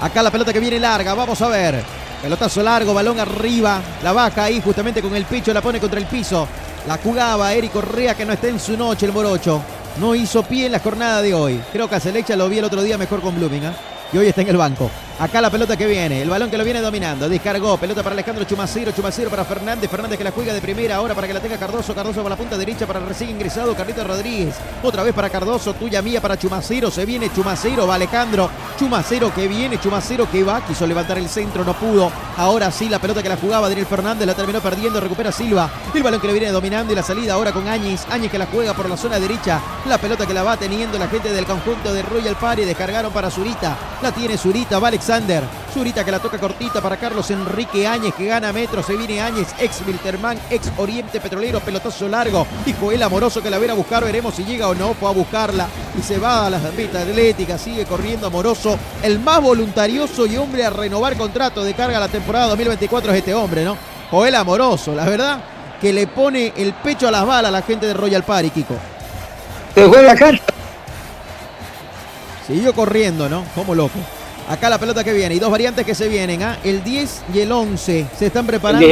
Acá la pelota que viene larga, vamos a ver. Pelotazo largo, balón arriba. La baja ahí justamente con el pecho, la pone contra el piso. La jugaba Eric Correa que no está en su noche el Morocho. No hizo pie en la jornada de hoy. Creo que a Selecha lo vi el otro día mejor con Blooming, ¿ah? Y hoy está en el banco. Acá la pelota que viene, el balón que lo viene dominando. Descargó, pelota para Alejandro Chumacero, Chumacero para Fernández, Fernández que la juega de primera ahora para que la tenga Cardoso, Cardoso para la punta derecha para el recién ingresado Carlito Rodríguez. Otra vez para Cardoso, tuya mía para Chumacero, se viene Chumacero, va Alejandro. Chumacero que viene, Chumacero que va, quiso levantar el centro, no pudo. Ahora sí, la pelota que la jugaba Daniel Fernández la terminó perdiendo, recupera Silva. El balón que le viene dominando y la salida ahora con Áñez. Áñez que la juega por la zona derecha. La pelota que la va teniendo la gente del conjunto de Royal Party. Descargaron para Zurita. La tiene Zurita, va Alexander. Zurita que la toca cortita para Carlos Enrique Áñez que gana metro. Se viene Áñez, ex Wilterman, ex Oriente Petrolero, pelotazo largo. Y Joel Amoroso que la viene a buscar. Veremos si llega o no. Fue a buscarla y se va a las pistas atléticas. Sigue corriendo Amoroso. El más voluntarioso y hombre a renovar contrato de carga la temporada 2024 es este hombre, ¿no? Joel Amoroso, la verdad que le pone el pecho a las balas a la gente de Royal Party, Kiko. Se juega acá. Siguió corriendo, ¿no? Como loco. Acá la pelota que viene y dos variantes que se vienen, ¿ah? El 10 y el 11 se están preparando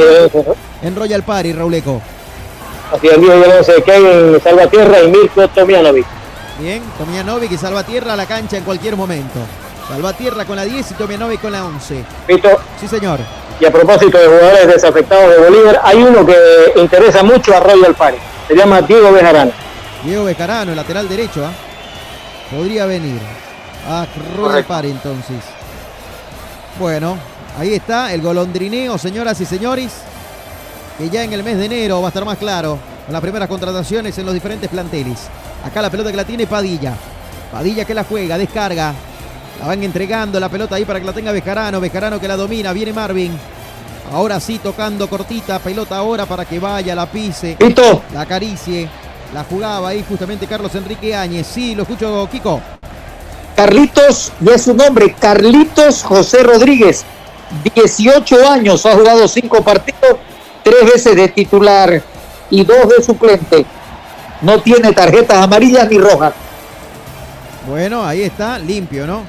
en Royal Party, Rauleco. Así el 10 y el 11 Kevin Salvatierra y Mirko Tomianovic. Bien, Tomianovic y Salvatierra a la cancha en cualquier momento. Salvatierra con la 10 y Tomianovic con la 11. Pito. Sí, señor. Y a propósito de jugadores desafectados de Bolívar, hay uno que interesa mucho a Royal Party. Se llama Diego Bejarano. Diego Bejarano, lateral derecho, ¿ah? Podría venir a Royal Party entonces. Bueno, ahí está el golondrineo, señoras y señores. Que ya en el mes de enero va a estar más claro. Con las primeras contrataciones en los diferentes planteles. Acá la pelota que la tiene Padilla. Padilla que la juega, descarga. La van entregando la pelota ahí para que la tenga Bejarano. Bejarano que la domina. Viene Marvin. Ahora sí tocando cortita. Pelota ahora para que vaya, la pise. Listo. La acaricie. La jugaba ahí justamente Carlos Enrique Áñez. Sí, lo escucho, Kiko. Carlitos, ya es su nombre, Carlitos José Rodríguez. 18 años, ha jugado 5 partidos, 3 veces de titular y 2 de suplente. No tiene tarjetas amarillas ni rojas. Bueno, ahí está, limpio, ¿no?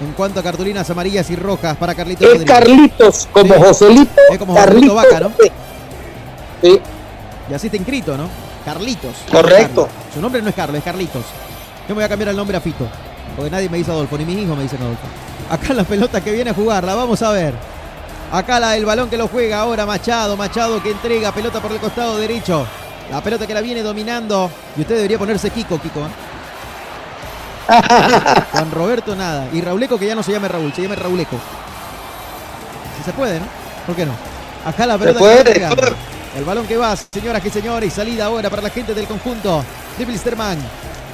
En cuanto a cartulinas amarillas y rojas para Carlitos Es Rodríguez. Carlitos, como Sí. Joselito. Es como Carlitos. Vaca, ¿no? Sí. Y así está inscrito, ¿no? Carlitos. Correcto. Carlos. Su nombre no es Carlos, es Carlitos. Yo me voy a cambiar el nombre a Fito. Porque nadie me dice Adolfo, ni mis hijos me dicen Adolfo. Acá la pelota que viene a jugar, la vamos a ver. Acá la, el balón que lo juega ahora Machado. Machado que entrega pelota por el costado derecho. La pelota que la viene dominando. Y usted debería ponerse Kiko, Kiko. ¿eh? Juan Roberto nada. Y Rauleco que ya no se llame Raúl, se llame Rauleco. Si se puede, ¿no? ¿Por qué no? Acá la pelota que puede. El balón que va, señoras y señores. Salida ahora para la gente del conjunto de.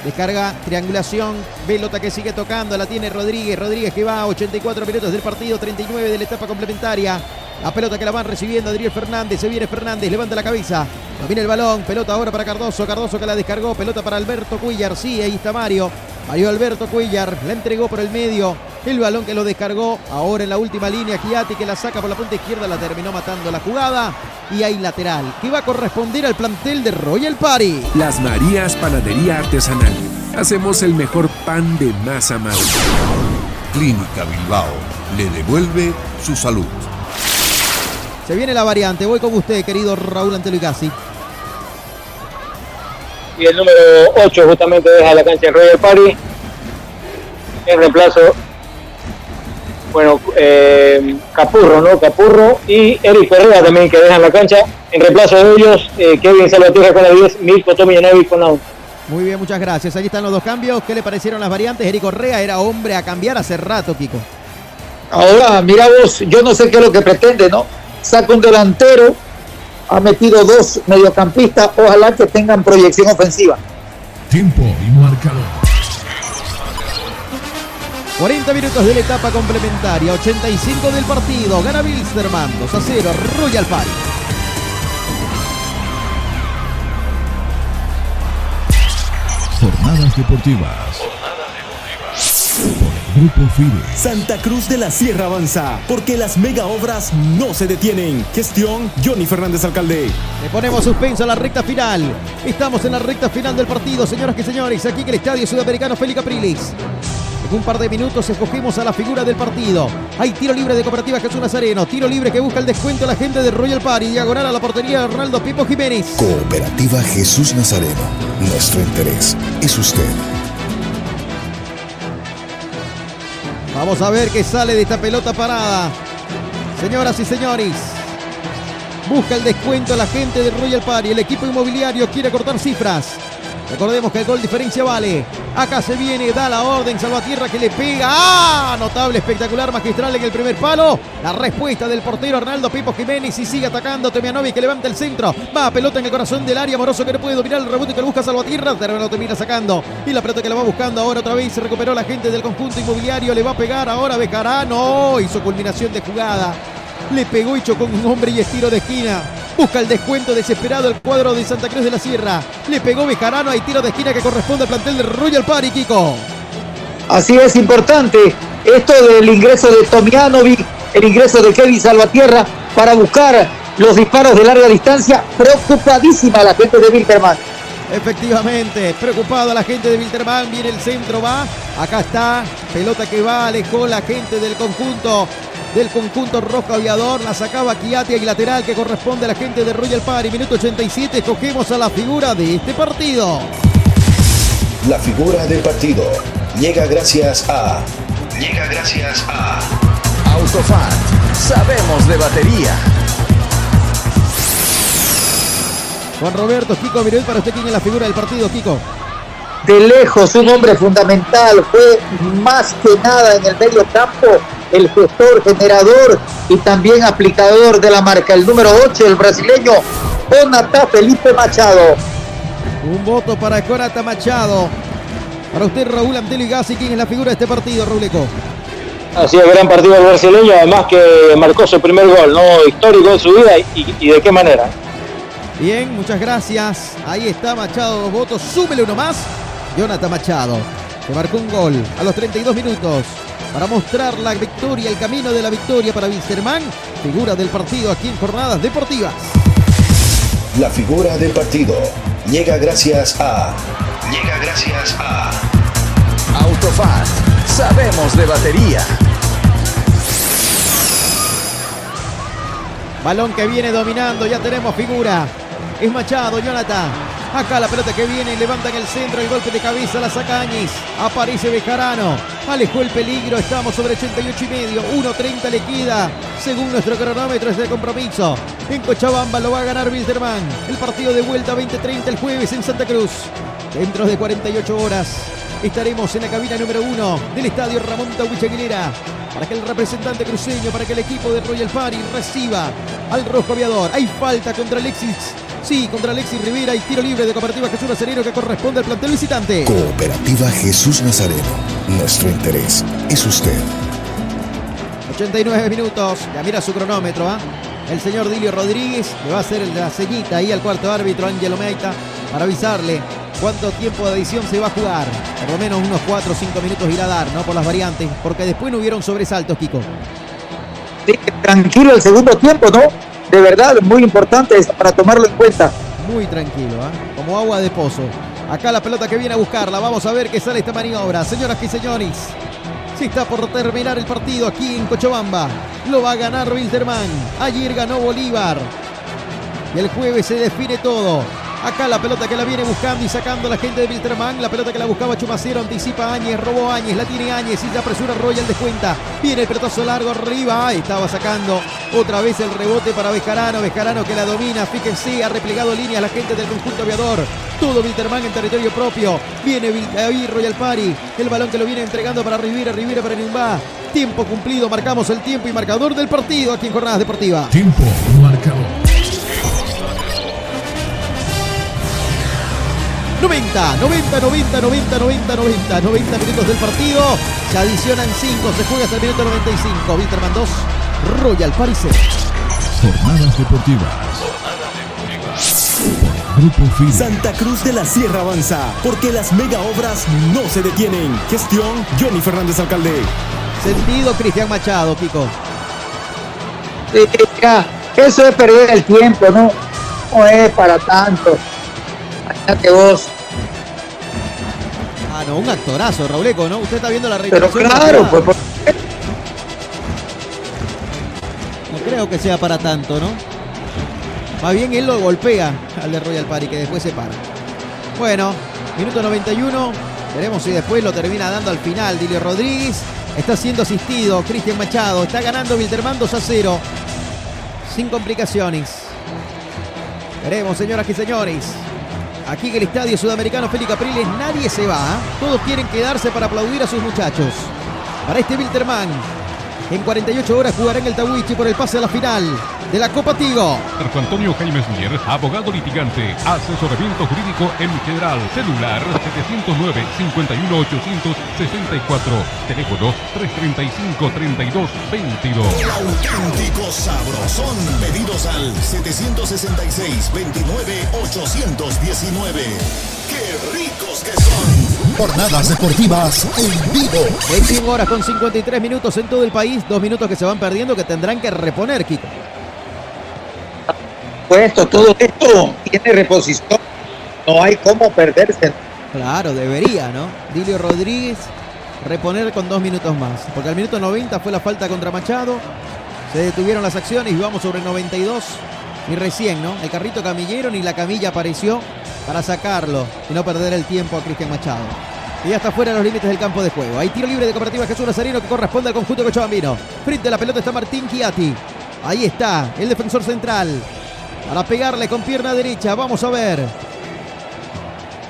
Descarga, triangulación, pelota que sigue tocando, la tiene Rodríguez, Rodríguez que va a 84 minutos del partido, 39 de la etapa complementaria. La pelota que la van recibiendo Adriel Fernández, se viene Fernández, levanta la cabeza, domina el balón, pelota ahora para Cardoso, Cardoso que la descargó, pelota para Alberto Cuillar, sí, ahí está Mario, Mario Alberto Cuillar, la entregó por el medio, el balón que lo descargó, ahora en la última línea, Chiati que la saca por la punta izquierda, la terminó matando la jugada, y hay lateral, que va a corresponder al plantel de Royal Party. Las Marías Panadería Artesanal. Hacemos el mejor pan de masa madre. Clínica Bilbao le devuelve su salud. Se viene la variante, voy con usted, querido Raúl Antelo Igasi. Y el número 8 justamente deja la cancha en Royal Party. En reemplazo, bueno, eh, Capurro, ¿no? Capurro y Eric Ferreira también que dejan la cancha. En reemplazo de ellos, eh, Kevin Salvatierra con la 10, Mirko Tomijanovic con la 11. Muy bien, muchas gracias. Allí están los dos cambios. ¿Qué le parecieron las variantes? Eric Correa era hombre a cambiar hace rato, Kiko. Ahora, mira vos, yo no sé qué es lo que pretende, ¿no? Saca un delantero, ha metido dos mediocampistas, ojalá que tengan proyección ofensiva. Tiempo y marcador. 40 minutos de la etapa complementaria, 85 del partido. Gana Wilstermann, 2 a 0, Royal Party. Jornadas deportivas. Por el Grupo FIDE. Santa Cruz de la Sierra avanza, porque las mega obras no se detienen. Gestión Johnny Fernández Alcalde. Le ponemos suspenso a la recta final. Estamos en la recta final del partido, señoras y señores. Aquí en el Estadio Sudamericano Félix Capriles. En un par de minutos escogemos a la figura del partido. Hay tiro libre de Cooperativa Jesús Nazareno. Tiro libre que busca el descuento a la gente de Royal Party. Diagonal a la portería de Ronaldo Pipo Jiménez. Cooperativa Jesús Nazareno. Nuestro interés es usted. Vamos a ver qué sale de esta pelota parada. Señoras y señores, busca el descuento la gente de Royal Party. El equipo inmobiliario quiere cortar cifras. Recordemos que el gol diferencia vale. Acá se viene, da la orden, Salvatierra que le pega. ¡Ah! Notable, espectacular, magistral en el primer palo. La respuesta del portero Arnaldo Pipo Jiménez y sigue atacando Temianovi que levanta el centro. Va pelota en el corazón del área. Moroso que no puede dominar el rebote que lo busca Salvatierra. Pero lo termina sacando. Y la pelota que la va buscando ahora otra vez. Se recuperó la gente del conjunto inmobiliario. Le va a pegar ahora Bejarano. Hizo culminación de jugada. Le pegó y chocó un hombre y estiro de esquina. Busca el descuento desesperado el cuadro de Santa Cruz de la Sierra. Le pegó Bejarano. Hay tiro de esquina que corresponde al plantel de Royal Party, Kiko. Así es importante esto del ingreso de Tomianovic, el ingreso de Kevin Salvatierra para buscar los disparos de larga distancia. Preocupadísima la gente de Wilterman. Efectivamente, preocupada la gente de Wilterman, viene el centro, va, acá está, pelota que va, alejó la gente del conjunto, del conjunto rojo aviador, la sacaba Kiatia y lateral que corresponde a la gente de Royal Party, minuto 87, escogemos a la figura de este partido. La figura del partido llega gracias a. Llega gracias a Autofat. Sabemos de batería. Juan Roberto, Kiko Viruel, para usted quién es la figura del partido, Kiko. De lejos, un hombre fundamental, fue más que nada en el medio campo el gestor, generador y también aplicador de la marca. El número 8, el brasileño Jonathan Felipe Machado. Un voto para Conata Machado. Para usted, Raúl Gassi, ¿quién es la figura de este partido, Rauleco? Así es, gran partido el brasileño, además que marcó su primer gol, ¿no? Histórico en su vida y, y de qué manera. Bien, muchas gracias. Ahí está Machado, dos votos. Súmele uno más. Jonathan Machado, que marcó un gol a los 32 minutos para mostrar la victoria, el camino de la victoria para Wilstermann, figura del partido aquí en Jornadas Deportivas. La figura del partido llega gracias a. Llega gracias a Autofast. Sabemos de batería. Balón que viene dominando, ya tenemos figura. Es Machado, Jonathan. Acá la pelota que viene, levanta en el centro, el golpe de cabeza, la saca. Aparece Bejarano, alejó el peligro, estamos sobre 88 y medio, 1.30 le queda, según nuestro cronómetro es de compromiso. En Cochabamba lo va a ganar Wilterman. El partido de vuelta 20.30 el jueves en Santa Cruz. Dentro de 48 horas estaremos en la cabina número 1 del estadio Ramón Tawich para que el representante cruceño, para que el equipo de Royal Party reciba al rojo aviador. Hay falta contra Alexis Sí, contra Alexis Rivera y tiro libre de Cooperativa Jesús Nazareno que corresponde al plantel visitante. Cooperativa Jesús Nazareno. Nuestro interés es usted. 89 minutos. Ya mira su cronómetro, ¿ah? El señor Dilio Rodríguez le va a hacer la ceñita ahí al cuarto árbitro Ángelo Meita para avisarle cuánto tiempo de edición se va a jugar. Por lo menos unos 4 o 5 minutos irá a dar, ¿no? Por las variantes, porque después no hubieron sobresaltos, Kiko. Sí, tranquilo el segundo tiempo, ¿no? De verdad, muy importante para tomarlo en cuenta. Muy tranquilo, ¿eh? como agua de pozo. Acá la pelota que viene a buscarla. Vamos a ver qué sale esta maniobra. Señoras y señores, si está por terminar el partido aquí en Cochabamba. Lo va a ganar Wilterman. Ayer ganó Bolívar. Y el jueves se define todo. Acá la pelota que la viene buscando y sacando la gente de Wilterman. La pelota que la buscaba Chumacero. Anticipa Áñez. Robó Áñez. La tiene Áñez. Y la apresura Royal descuenta. Viene el pelotazo largo arriba. Ahí estaba sacando otra vez el rebote para Bejarano. Bejarano que la domina. Fíjense. Ha replegado líneas la gente del conjunto aviador. Todo Wilterman en territorio propio. Viene ahí Royal Party. El balón que lo viene entregando para Rivera. Rivera para Nimbá. Tiempo cumplido. Marcamos el tiempo y marcador del partido aquí en Jornadas Deportivas. Tiempo marcador. 90, 90, 90, 90, 90, 90, 90 minutos del partido. Se adicionan 5, se juega hasta el minuto 95. Winterman 2, Royal Paris Jornadas deportivas. Grupo FIDE. Santa Cruz de la Sierra avanza, porque las mega obras no se detienen. Gestión Johnny Fernández Alcalde. Sentido Cristian Machado, Kiko. Sí, ya, eso es perder el tiempo, ¿no? No es para tanto. Imagínate vos. Ah, no, un actorazo, Rauleco, ¿no? Usted está viendo la Pero reiteración. claro, pues por- No creo que sea para tanto, ¿no? Más bien él lo golpea al de Royal Party, que después se para. Bueno, minuto 91. Veremos si después lo termina dando al final Dilio Rodríguez. Está siendo asistido Cristian Machado. Está ganando Wilterman 2 a 0. Sin complicaciones. Veremos, señoras y señores. Aquí en el Estadio Sudamericano Félix Capriles nadie se va. ¿ah? Todos quieren quedarse para aplaudir a sus muchachos. Para este Wilterman, en 48 horas jugará en el Tawichi por el pase a la final de la Copa Tigo. Marco Antonio Jaime Mier, abogado litigante, asesoramiento jurídico en general, celular 709 51 864, teléfono 335 32 22. El auténtico sabrosón. Pedidos al 766 29 819. ¡Qué ricos que son! Jornadas deportivas en vivo. 21 horas con 53 minutos en todo el país. Dos minutos que se van perdiendo que tendrán que reponer, Kiko. Puesto, todo esto tiene reposición. No hay cómo perderse. Claro, debería, ¿no? Dilio Rodríguez reponer con dos minutos más. Porque al minuto 90 fue la falta contra Machado. Se detuvieron las acciones y vamos sobre 92. Y recién, ¿no? El carrito camillero ni la camilla apareció para sacarlo y no perder el tiempo a Cristian Machado. Y ya está fuera de los límites del campo de juego. Hay tiro libre de Cooperativa Jesús Nazareno que corresponde al conjunto cochabambino. Frente a la pelota está Martín Chiati. Ahí está, el defensor central. Para pegarle con pierna derecha. Vamos a ver.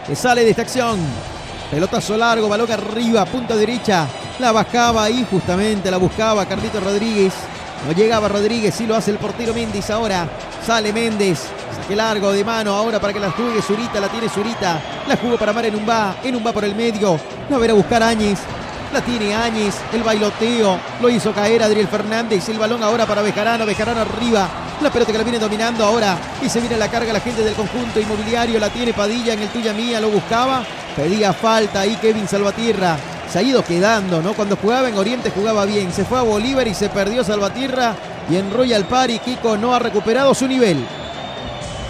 Que sale de esta acción. Pelotazo largo, balón arriba, punta derecha. La bajaba ahí justamente, la buscaba Carlito Rodríguez. No llegaba Rodríguez, sí lo hace el portero Méndez ahora. Sale Méndez. Saque largo de mano ahora para que la juegue Zurita. La tiene Zurita. La jugó para Mar en un va. En un va por el medio. No ver a buscar Áñez. La tiene Áñez. El bailoteo. Lo hizo caer Adriel Fernández. El balón ahora para Bejarano. Bejarano arriba. La pelota que la viene dominando ahora. Y se viene la carga la gente del conjunto inmobiliario. La tiene Padilla en el tuya mía. Lo buscaba. Pedía falta ahí Kevin Salvatierra. Se ha ido quedando, ¿no? Cuando jugaba en Oriente jugaba bien. Se fue a Bolívar y se perdió Salvatierra. Y en Royal Party Kiko no ha recuperado su nivel.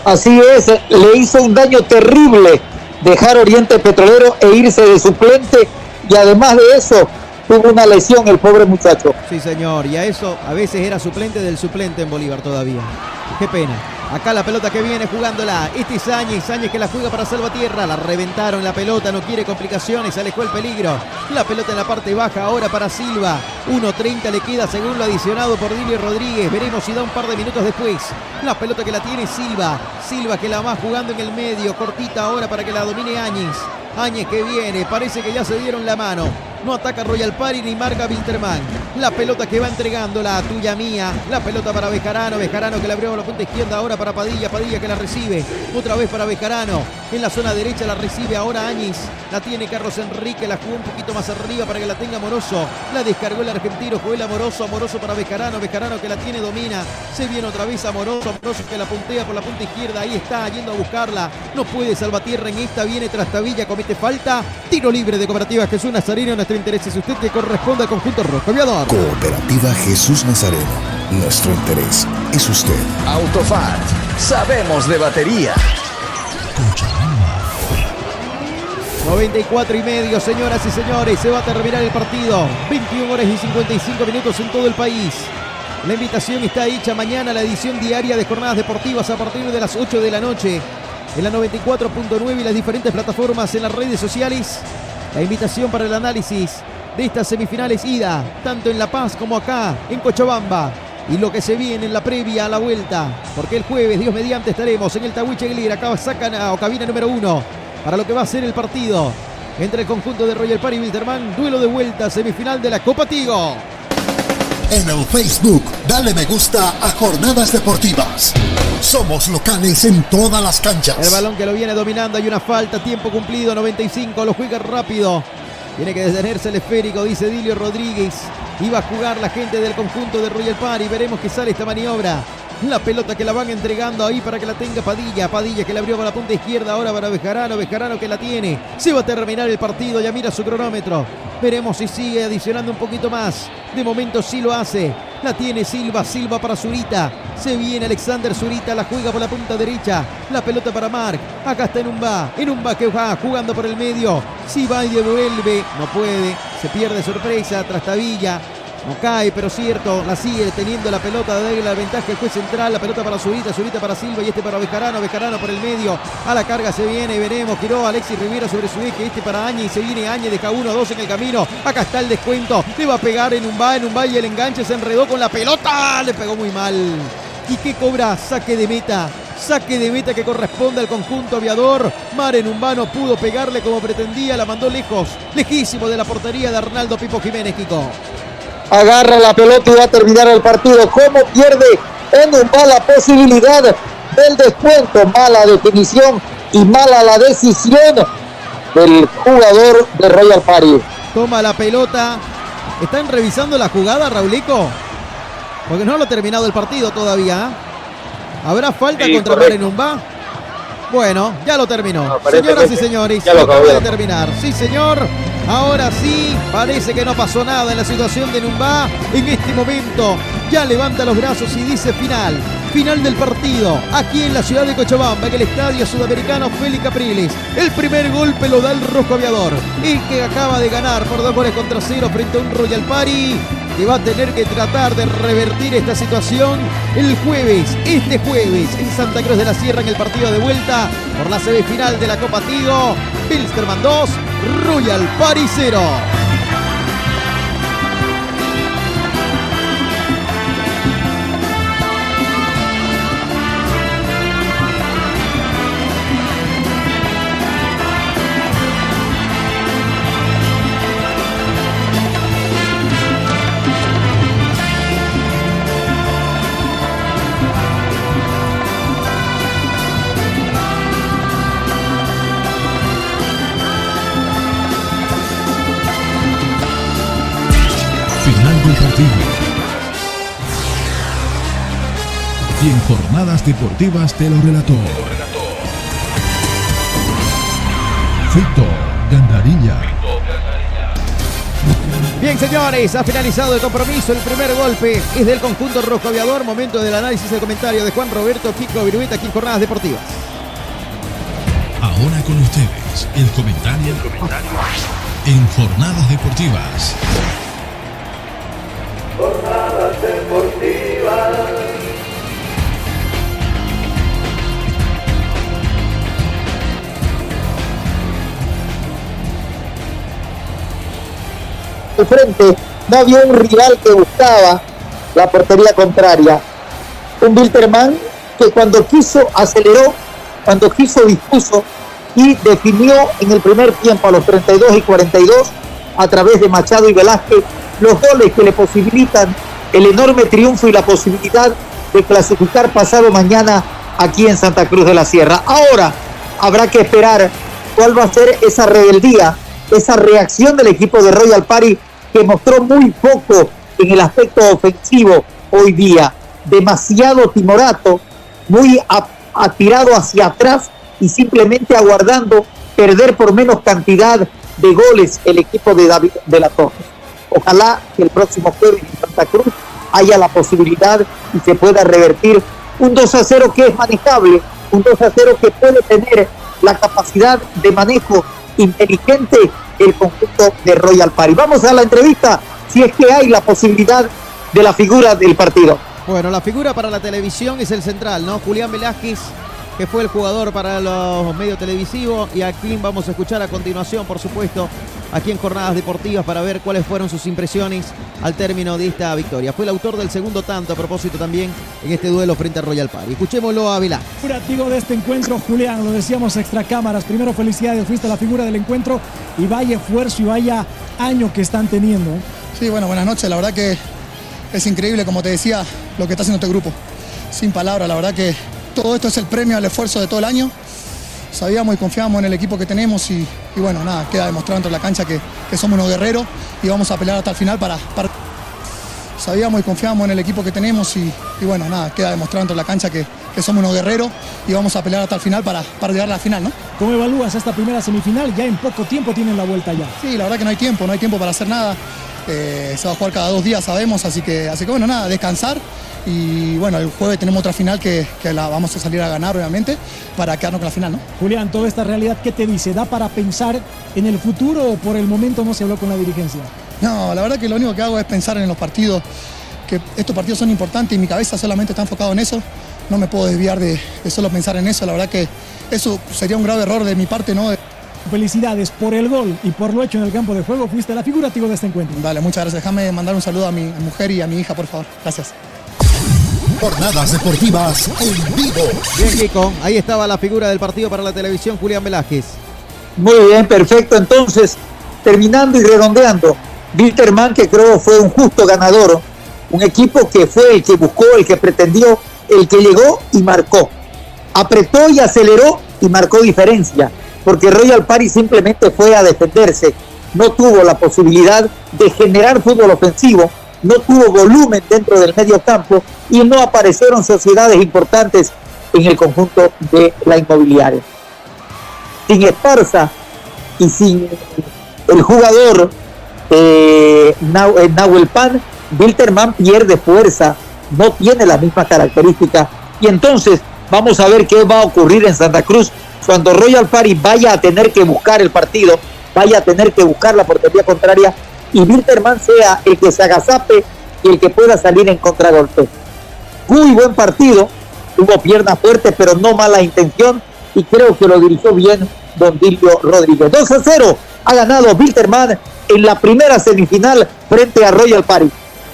Así es, le hizo un daño terrible dejar Oriente Petrolero e irse de suplente. Y además de eso, tuvo una lesión el pobre muchacho. Sí, señor. Y a eso a veces era suplente del suplente en Bolívar todavía. Qué pena. Acá la pelota que viene jugándola. Este es Áñez. Áñez que la juega para Salvatierra. La reventaron la pelota. No quiere complicaciones. Alejó el peligro. La pelota en la parte baja ahora para Silva. 1.30 le queda según lo adicionado por Dilio Rodríguez. Veremos si da un par de minutos después. La pelota que la tiene Silva. Silva que la va jugando en el medio. Cortita ahora para que la domine Áñez. Áñez que viene. Parece que ya se dieron la mano. No ataca Royal Party ni marca Wilterman. La pelota que va entregando la tuya mía. La pelota para Bejarano. Bejarano que la abrió a la punta izquierda ahora para Padilla. Padilla que la recibe. Otra vez para Bejarano. En la zona derecha la recibe ahora Áñez. La tiene Carlos Enrique. La jugó un poquito más arriba para que la tenga Moroso. La descargó el argentino. Joel Amoroso. Amoroso para Bejarano. Bejarano que la tiene domina. Se viene otra vez Amoroso. Amoroso que la puntea por la punta izquierda. Ahí está yendo a buscarla. No puede Salvatierra en esta. Viene Trastavilla. Comete falta. Tiro libre de Cooperativa Jesús Nazareno. Nuestro interés es usted que corresponde al conjunto rojo. Aviador. Cooperativa Jesús Nazareno. Nuestro interés es usted. Autofat, sabemos de batería. 94 y medio, señoras y señores. Se va a terminar el partido. 21 horas y 55 minutos en todo el país. La invitación está hecha mañana a la edición diaria de Jornadas Deportivas a partir de las 8 de la noche. En la 94.9 y las diferentes plataformas en las redes sociales. La invitación para el análisis de estas semifinales ida, tanto en La Paz como acá, en Cochabamba. Y lo que se viene en la previa a la vuelta, porque el jueves, Dios mediante, estaremos en el Tahuiche Aguilera, acá sacan a cabina número uno, para lo que va a ser el partido entre el conjunto de Royal Party y Wilterman, duelo de vuelta, semifinal de la Copa Tigo. En el Facebook, dale me gusta a Jornadas Deportivas. Somos locales en todas las canchas. El balón que lo viene dominando, hay una falta, tiempo cumplido, 95, lo juega rápido. Tiene que detenerse el esférico, dice Dilio Rodríguez. Iba a jugar la gente del conjunto de Royal Party. Veremos que sale esta maniobra. La pelota que la van entregando ahí para que la tenga Padilla. Padilla que la abrió con la punta izquierda ahora para Bejarano. Bejarano que la tiene. Se va a terminar el partido. Ya mira su cronómetro. Veremos si sigue adicionando un poquito más. De momento sí lo hace. La tiene Silva. Silva para Zurita. Se viene Alexander Zurita. La juega por la punta derecha. La pelota para Marc. Acá está en un va. En un va que va jugando por el medio. Si va y devuelve. No puede. Se pierde sorpresa. Trastavilla. No cae, pero cierto, la sigue teniendo la pelota de la ventaja el juez central, la pelota para Zurita, Zurita para Silva y este para Bejarano, Bejarano por el medio, a la carga se viene, veremos, giró Alexis Rivera sobre su eje, este para Áñez, se viene Áñez, deja uno, dos en el camino, acá está el descuento, le va a pegar en un va, en un va y el enganche se enredó con la pelota, le pegó muy mal. ¿Y qué cobra? Saque de meta. Saque de meta que corresponde al conjunto aviador. Mare Numbano pudo pegarle como pretendía, la mandó lejos, lejísimo de la portería de Arnaldo Pipo Jiménez, Kiko agarra la pelota y va a terminar el partido. ¿Cómo pierde en un la posibilidad del descuento? Mala definición y mala la decisión del jugador de Royal Party. Toma la pelota. ¿Están revisando la jugada, Raulico? Porque no lo ha terminado el partido todavía. ¿eh? ¿Habrá falta contra Marenumba? Bueno, ya lo terminó. Señoras y señores, ya lo acaba de terminar. Sí, señor. Ahora sí, parece que no pasó nada en la situación de Numbá. En este momento ya levanta los brazos y dice final. Final del partido, aquí en la ciudad de Cochabamba, en el estadio sudamericano Félix Capriles. El primer golpe lo da el rojo aviador, el que acaba de ganar por dos goles contra cero frente a un Royal Party que va a tener que tratar de revertir esta situación el jueves, este jueves, en Santa Cruz de la Sierra, en el partido de vuelta por la semifinal de la Copa Tigo. Pilsterman 2, Royal Party 0. Y en jornadas deportivas te lo relató. Fito Gandarilla. Bien, señores, ha finalizado el compromiso. El primer golpe es del conjunto rojo aviador. Momento del análisis y comentario de Juan Roberto Kiko Virueta aquí en Jornadas Deportivas. Ahora con ustedes, el comentario, el comentario. en Jornadas Deportivas. De frente no había un rival que buscaba la portería contraria. Un Wilterman que cuando quiso aceleró, cuando quiso dispuso y definió en el primer tiempo a los 32 y 42 a través de Machado y Velázquez los goles que le posibilitan el enorme triunfo y la posibilidad de clasificar pasado mañana aquí en Santa Cruz de la Sierra. Ahora habrá que esperar cuál va a ser esa rebeldía, esa reacción del equipo de Royal Party que mostró muy poco en el aspecto ofensivo hoy día. Demasiado timorato, muy atirado hacia atrás y simplemente aguardando perder por menos cantidad de goles el equipo de David de la Torre. Ojalá que el próximo jueves en Santa Cruz haya la posibilidad y se pueda revertir un 2 a 0 que es manejable, un 2 a 0 que puede tener la capacidad de manejo inteligente el conjunto de Royal Party. Vamos a la entrevista si es que hay la posibilidad de la figura del partido. Bueno, la figura para la televisión es el central, ¿no? Julián Velázquez que fue el jugador para los medios televisivos y a quien vamos a escuchar a continuación, por supuesto, aquí en Jornadas Deportivas para ver cuáles fueron sus impresiones al término de esta victoria. Fue el autor del segundo tanto a propósito también en este duelo frente a Royal Party. Escuchémoslo a Vilá. Curativo de este encuentro, Julián, lo decíamos extra cámaras. Primero, felicidades, fuiste la figura del encuentro y vaya esfuerzo y vaya año que están teniendo. ¿eh? Sí, bueno, buenas noches. La verdad que es increíble, como te decía, lo que está haciendo este grupo. Sin palabras, la verdad que todo esto es el premio al esfuerzo de todo el año. Sabíamos y confiábamos en el equipo que tenemos y, bueno, nada, queda demostrado dentro de la cancha que, somos unos guerreros y vamos a pelear hasta el final para, Sabíamos y confiábamos en el equipo que tenemos y, bueno, nada, queda demostrado dentro de la cancha que, somos unos guerreros y vamos a pelear hasta el final para, para llegar a la final, ¿no? ¿Cómo evalúas esta primera semifinal? Ya en poco tiempo tienen la vuelta ya. Sí, la verdad que no hay tiempo, no hay tiempo para hacer nada. Eh, se va a jugar cada dos días, sabemos, así que, así que bueno, nada, descansar y bueno, el jueves tenemos otra final que, la vamos a salir a ganar, obviamente, para quedarnos con la final, ¿no? Julián, toda esta realidad, ¿qué te dice? ¿Da para pensar en el futuro o por el momento no se habló con la dirigencia? No, la verdad que lo único que hago es pensar en los partidos, que estos partidos son importantes y mi cabeza solamente está enfocado en eso. No me puedo desviar de, de solo pensar en eso. La verdad que eso sería un grave error de mi parte, ¿no? Felicidades por el gol y por lo hecho en el campo de juego. Fuiste la figurativa de este encuentro. Dale, muchas gracias. Déjame mandar un saludo a mi mujer y a mi hija, por favor. Gracias. Jornadas deportivas en vivo. Bien, Kiko. Ahí estaba la figura del partido para la televisión, Julián Velázquez. Muy bien, perfecto. Entonces, terminando y redondeando, Wilterman, que creo fue un justo ganador, un equipo que fue el que buscó, el que pretendió, el que llegó y marcó. Apretó y aceleró y marcó diferencia, porque Royal Party simplemente fue a defenderse. No tuvo la posibilidad de generar fútbol ofensivo, no tuvo volumen dentro del medio campo y no aparecieron sociedades importantes en el conjunto de la inmobiliaria. Sin Esparza y sin el jugador eh, eh, Nahuel Pan, Wilterman pierde fuerza, no tiene la misma característica. Y entonces vamos a ver qué va a ocurrir en Santa Cruz cuando Royal Party vaya a tener que buscar el partido, vaya a tener que buscar la portería contraria y Wilterman sea el que se agazape y el que pueda salir en contragolpe. Muy buen partido, tuvo piernas fuertes, pero no mala intención y creo que lo dirigió bien Don Dilio Rodríguez. 2 a 0 ha ganado Wilterman en la primera semifinal frente a Royal Party.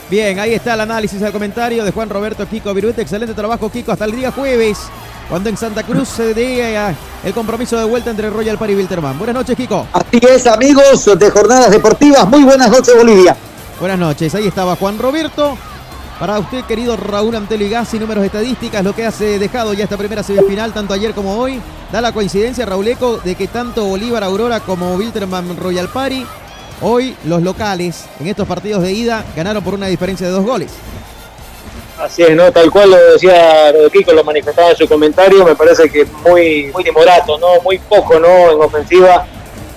Bien, ahí está el análisis al comentario de Juan Roberto Kiko Viruete. Excelente trabajo, Kiko, hasta el día jueves, cuando en Santa Cruz se dé eh, el compromiso de vuelta entre Royal Party y Wilterman. Buenas noches, Kiko. Así es, amigos de Jornadas Deportivas. Muy buenas noches, Bolivia. Buenas noches, ahí estaba Juan Roberto. Para usted, querido Raúl Antelo y Gassi, números estadísticas, lo que hace dejado ya esta primera semifinal, tanto ayer como hoy. Da la coincidencia, Raúl Eco, de que tanto Bolívar Aurora como Wilterman Royal Party, hoy los locales en estos partidos de ida ganaron por una diferencia de dos goles. Así es, ¿no? Tal cual lo decía Kiko, lo manifestaba en su comentario, me parece que muy, muy timorato, ¿no? Muy poco, ¿no? En ofensiva,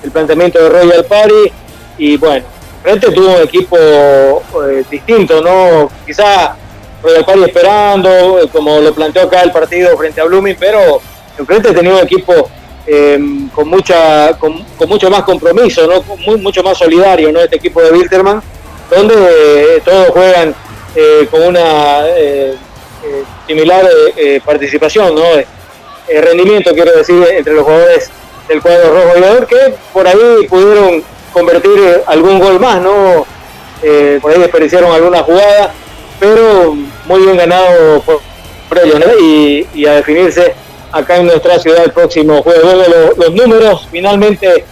el planteamiento de Royal Party. Y bueno, frente tuvo un equipo eh, distinto, ¿no? Quizá Royal Party esperando, eh, como lo planteó acá el partido frente a Blooming, pero enfrente tenía un equipo eh, con mucha con, mucho más compromiso, ¿no? Muy, mucho más solidario, ¿no? Este equipo de Wilterman, donde eh, todos juegan eh, con una eh, eh, similar eh, eh, participación, ¿no? Rendimiento, quiero decir, entre los jugadores del cuadro rojo y que por ahí pudieron convertir algún gol más, ¿no? Por ahí desperdiciaron alguna jugada, pero muy bien ganado por, por. Y, a definirse acá en nuestra ciudad el próximo jueves. Lo- los números, finalmente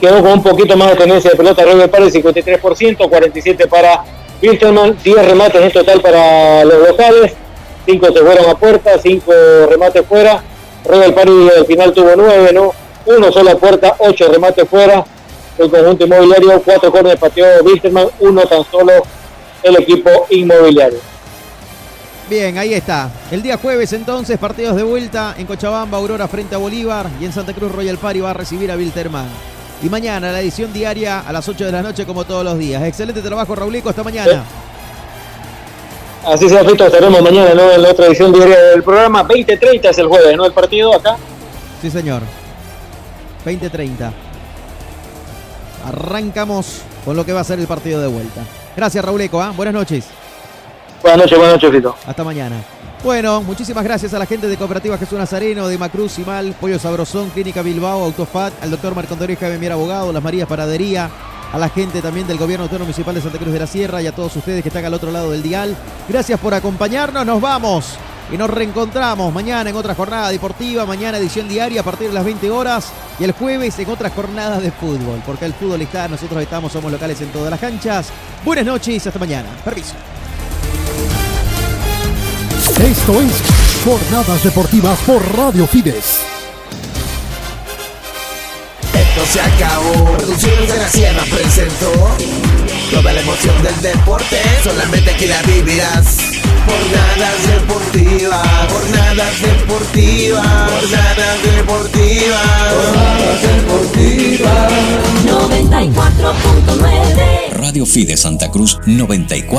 quedó con un poquito más de tendencia de pelota Royal Party, 53%, 47 para Wilterman, 10 remates en total para los locales, 5 se fueron a puerta, 5 remates fuera, Royal Party al final tuvo 9, ¿no? Uno solo a puerta, 8 remates fuera, el conjunto inmobiliario, 4 corners pateó Wilterman, uno tan solo el equipo inmobiliario. Bien, ahí está. El día jueves entonces, partidos de vuelta en Cochabamba, Aurora frente a Bolívar y en Santa Cruz Royal Party va a recibir a Wilterman. Y mañana la edición diaria a las 8 de la noche como todos los días. Excelente trabajo, Raulico, hasta mañana. Así sea, Fito, estaremos mañana ¿no? en la otra edición diaria del programa. 20.30 es el jueves, ¿no? El partido acá. Sí, señor. 20-30. Arrancamos con lo que va a ser el partido de vuelta. Gracias, Rauleco. ¿ah? Buenas noches. Buenas noches, buenas noches, Fito. Hasta mañana. Bueno, muchísimas gracias a la gente de Cooperativa Jesús Nazareno, de Macruz Mal, Pollo Sabrosón, Clínica Bilbao, Autofat, al doctor Marco Antonio Jaime Mier Abogado, Las Marías Paradería, a la gente también del Gobierno Autónomo Municipal de Santa Cruz de la Sierra y a todos ustedes que están al otro lado del dial. Gracias por acompañarnos, nos vamos y nos reencontramos mañana en otra jornada deportiva, mañana edición diaria a partir de las 20 horas y el jueves en otras jornadas de fútbol, porque el fútbol está, nosotros estamos, somos locales en todas las canchas. Buenas noches, hasta mañana. Permiso. Esto es Jornadas Deportivas por Radio Fides. Esto se acabó. Producciones de la Sierra presentó toda la emoción del deporte. Solamente aquí la vivirás. Jornadas deportivas, jornadas deportivas, jornadas deportivas, jornadas deportivas. 94.9 Radio Fide Santa Cruz 94.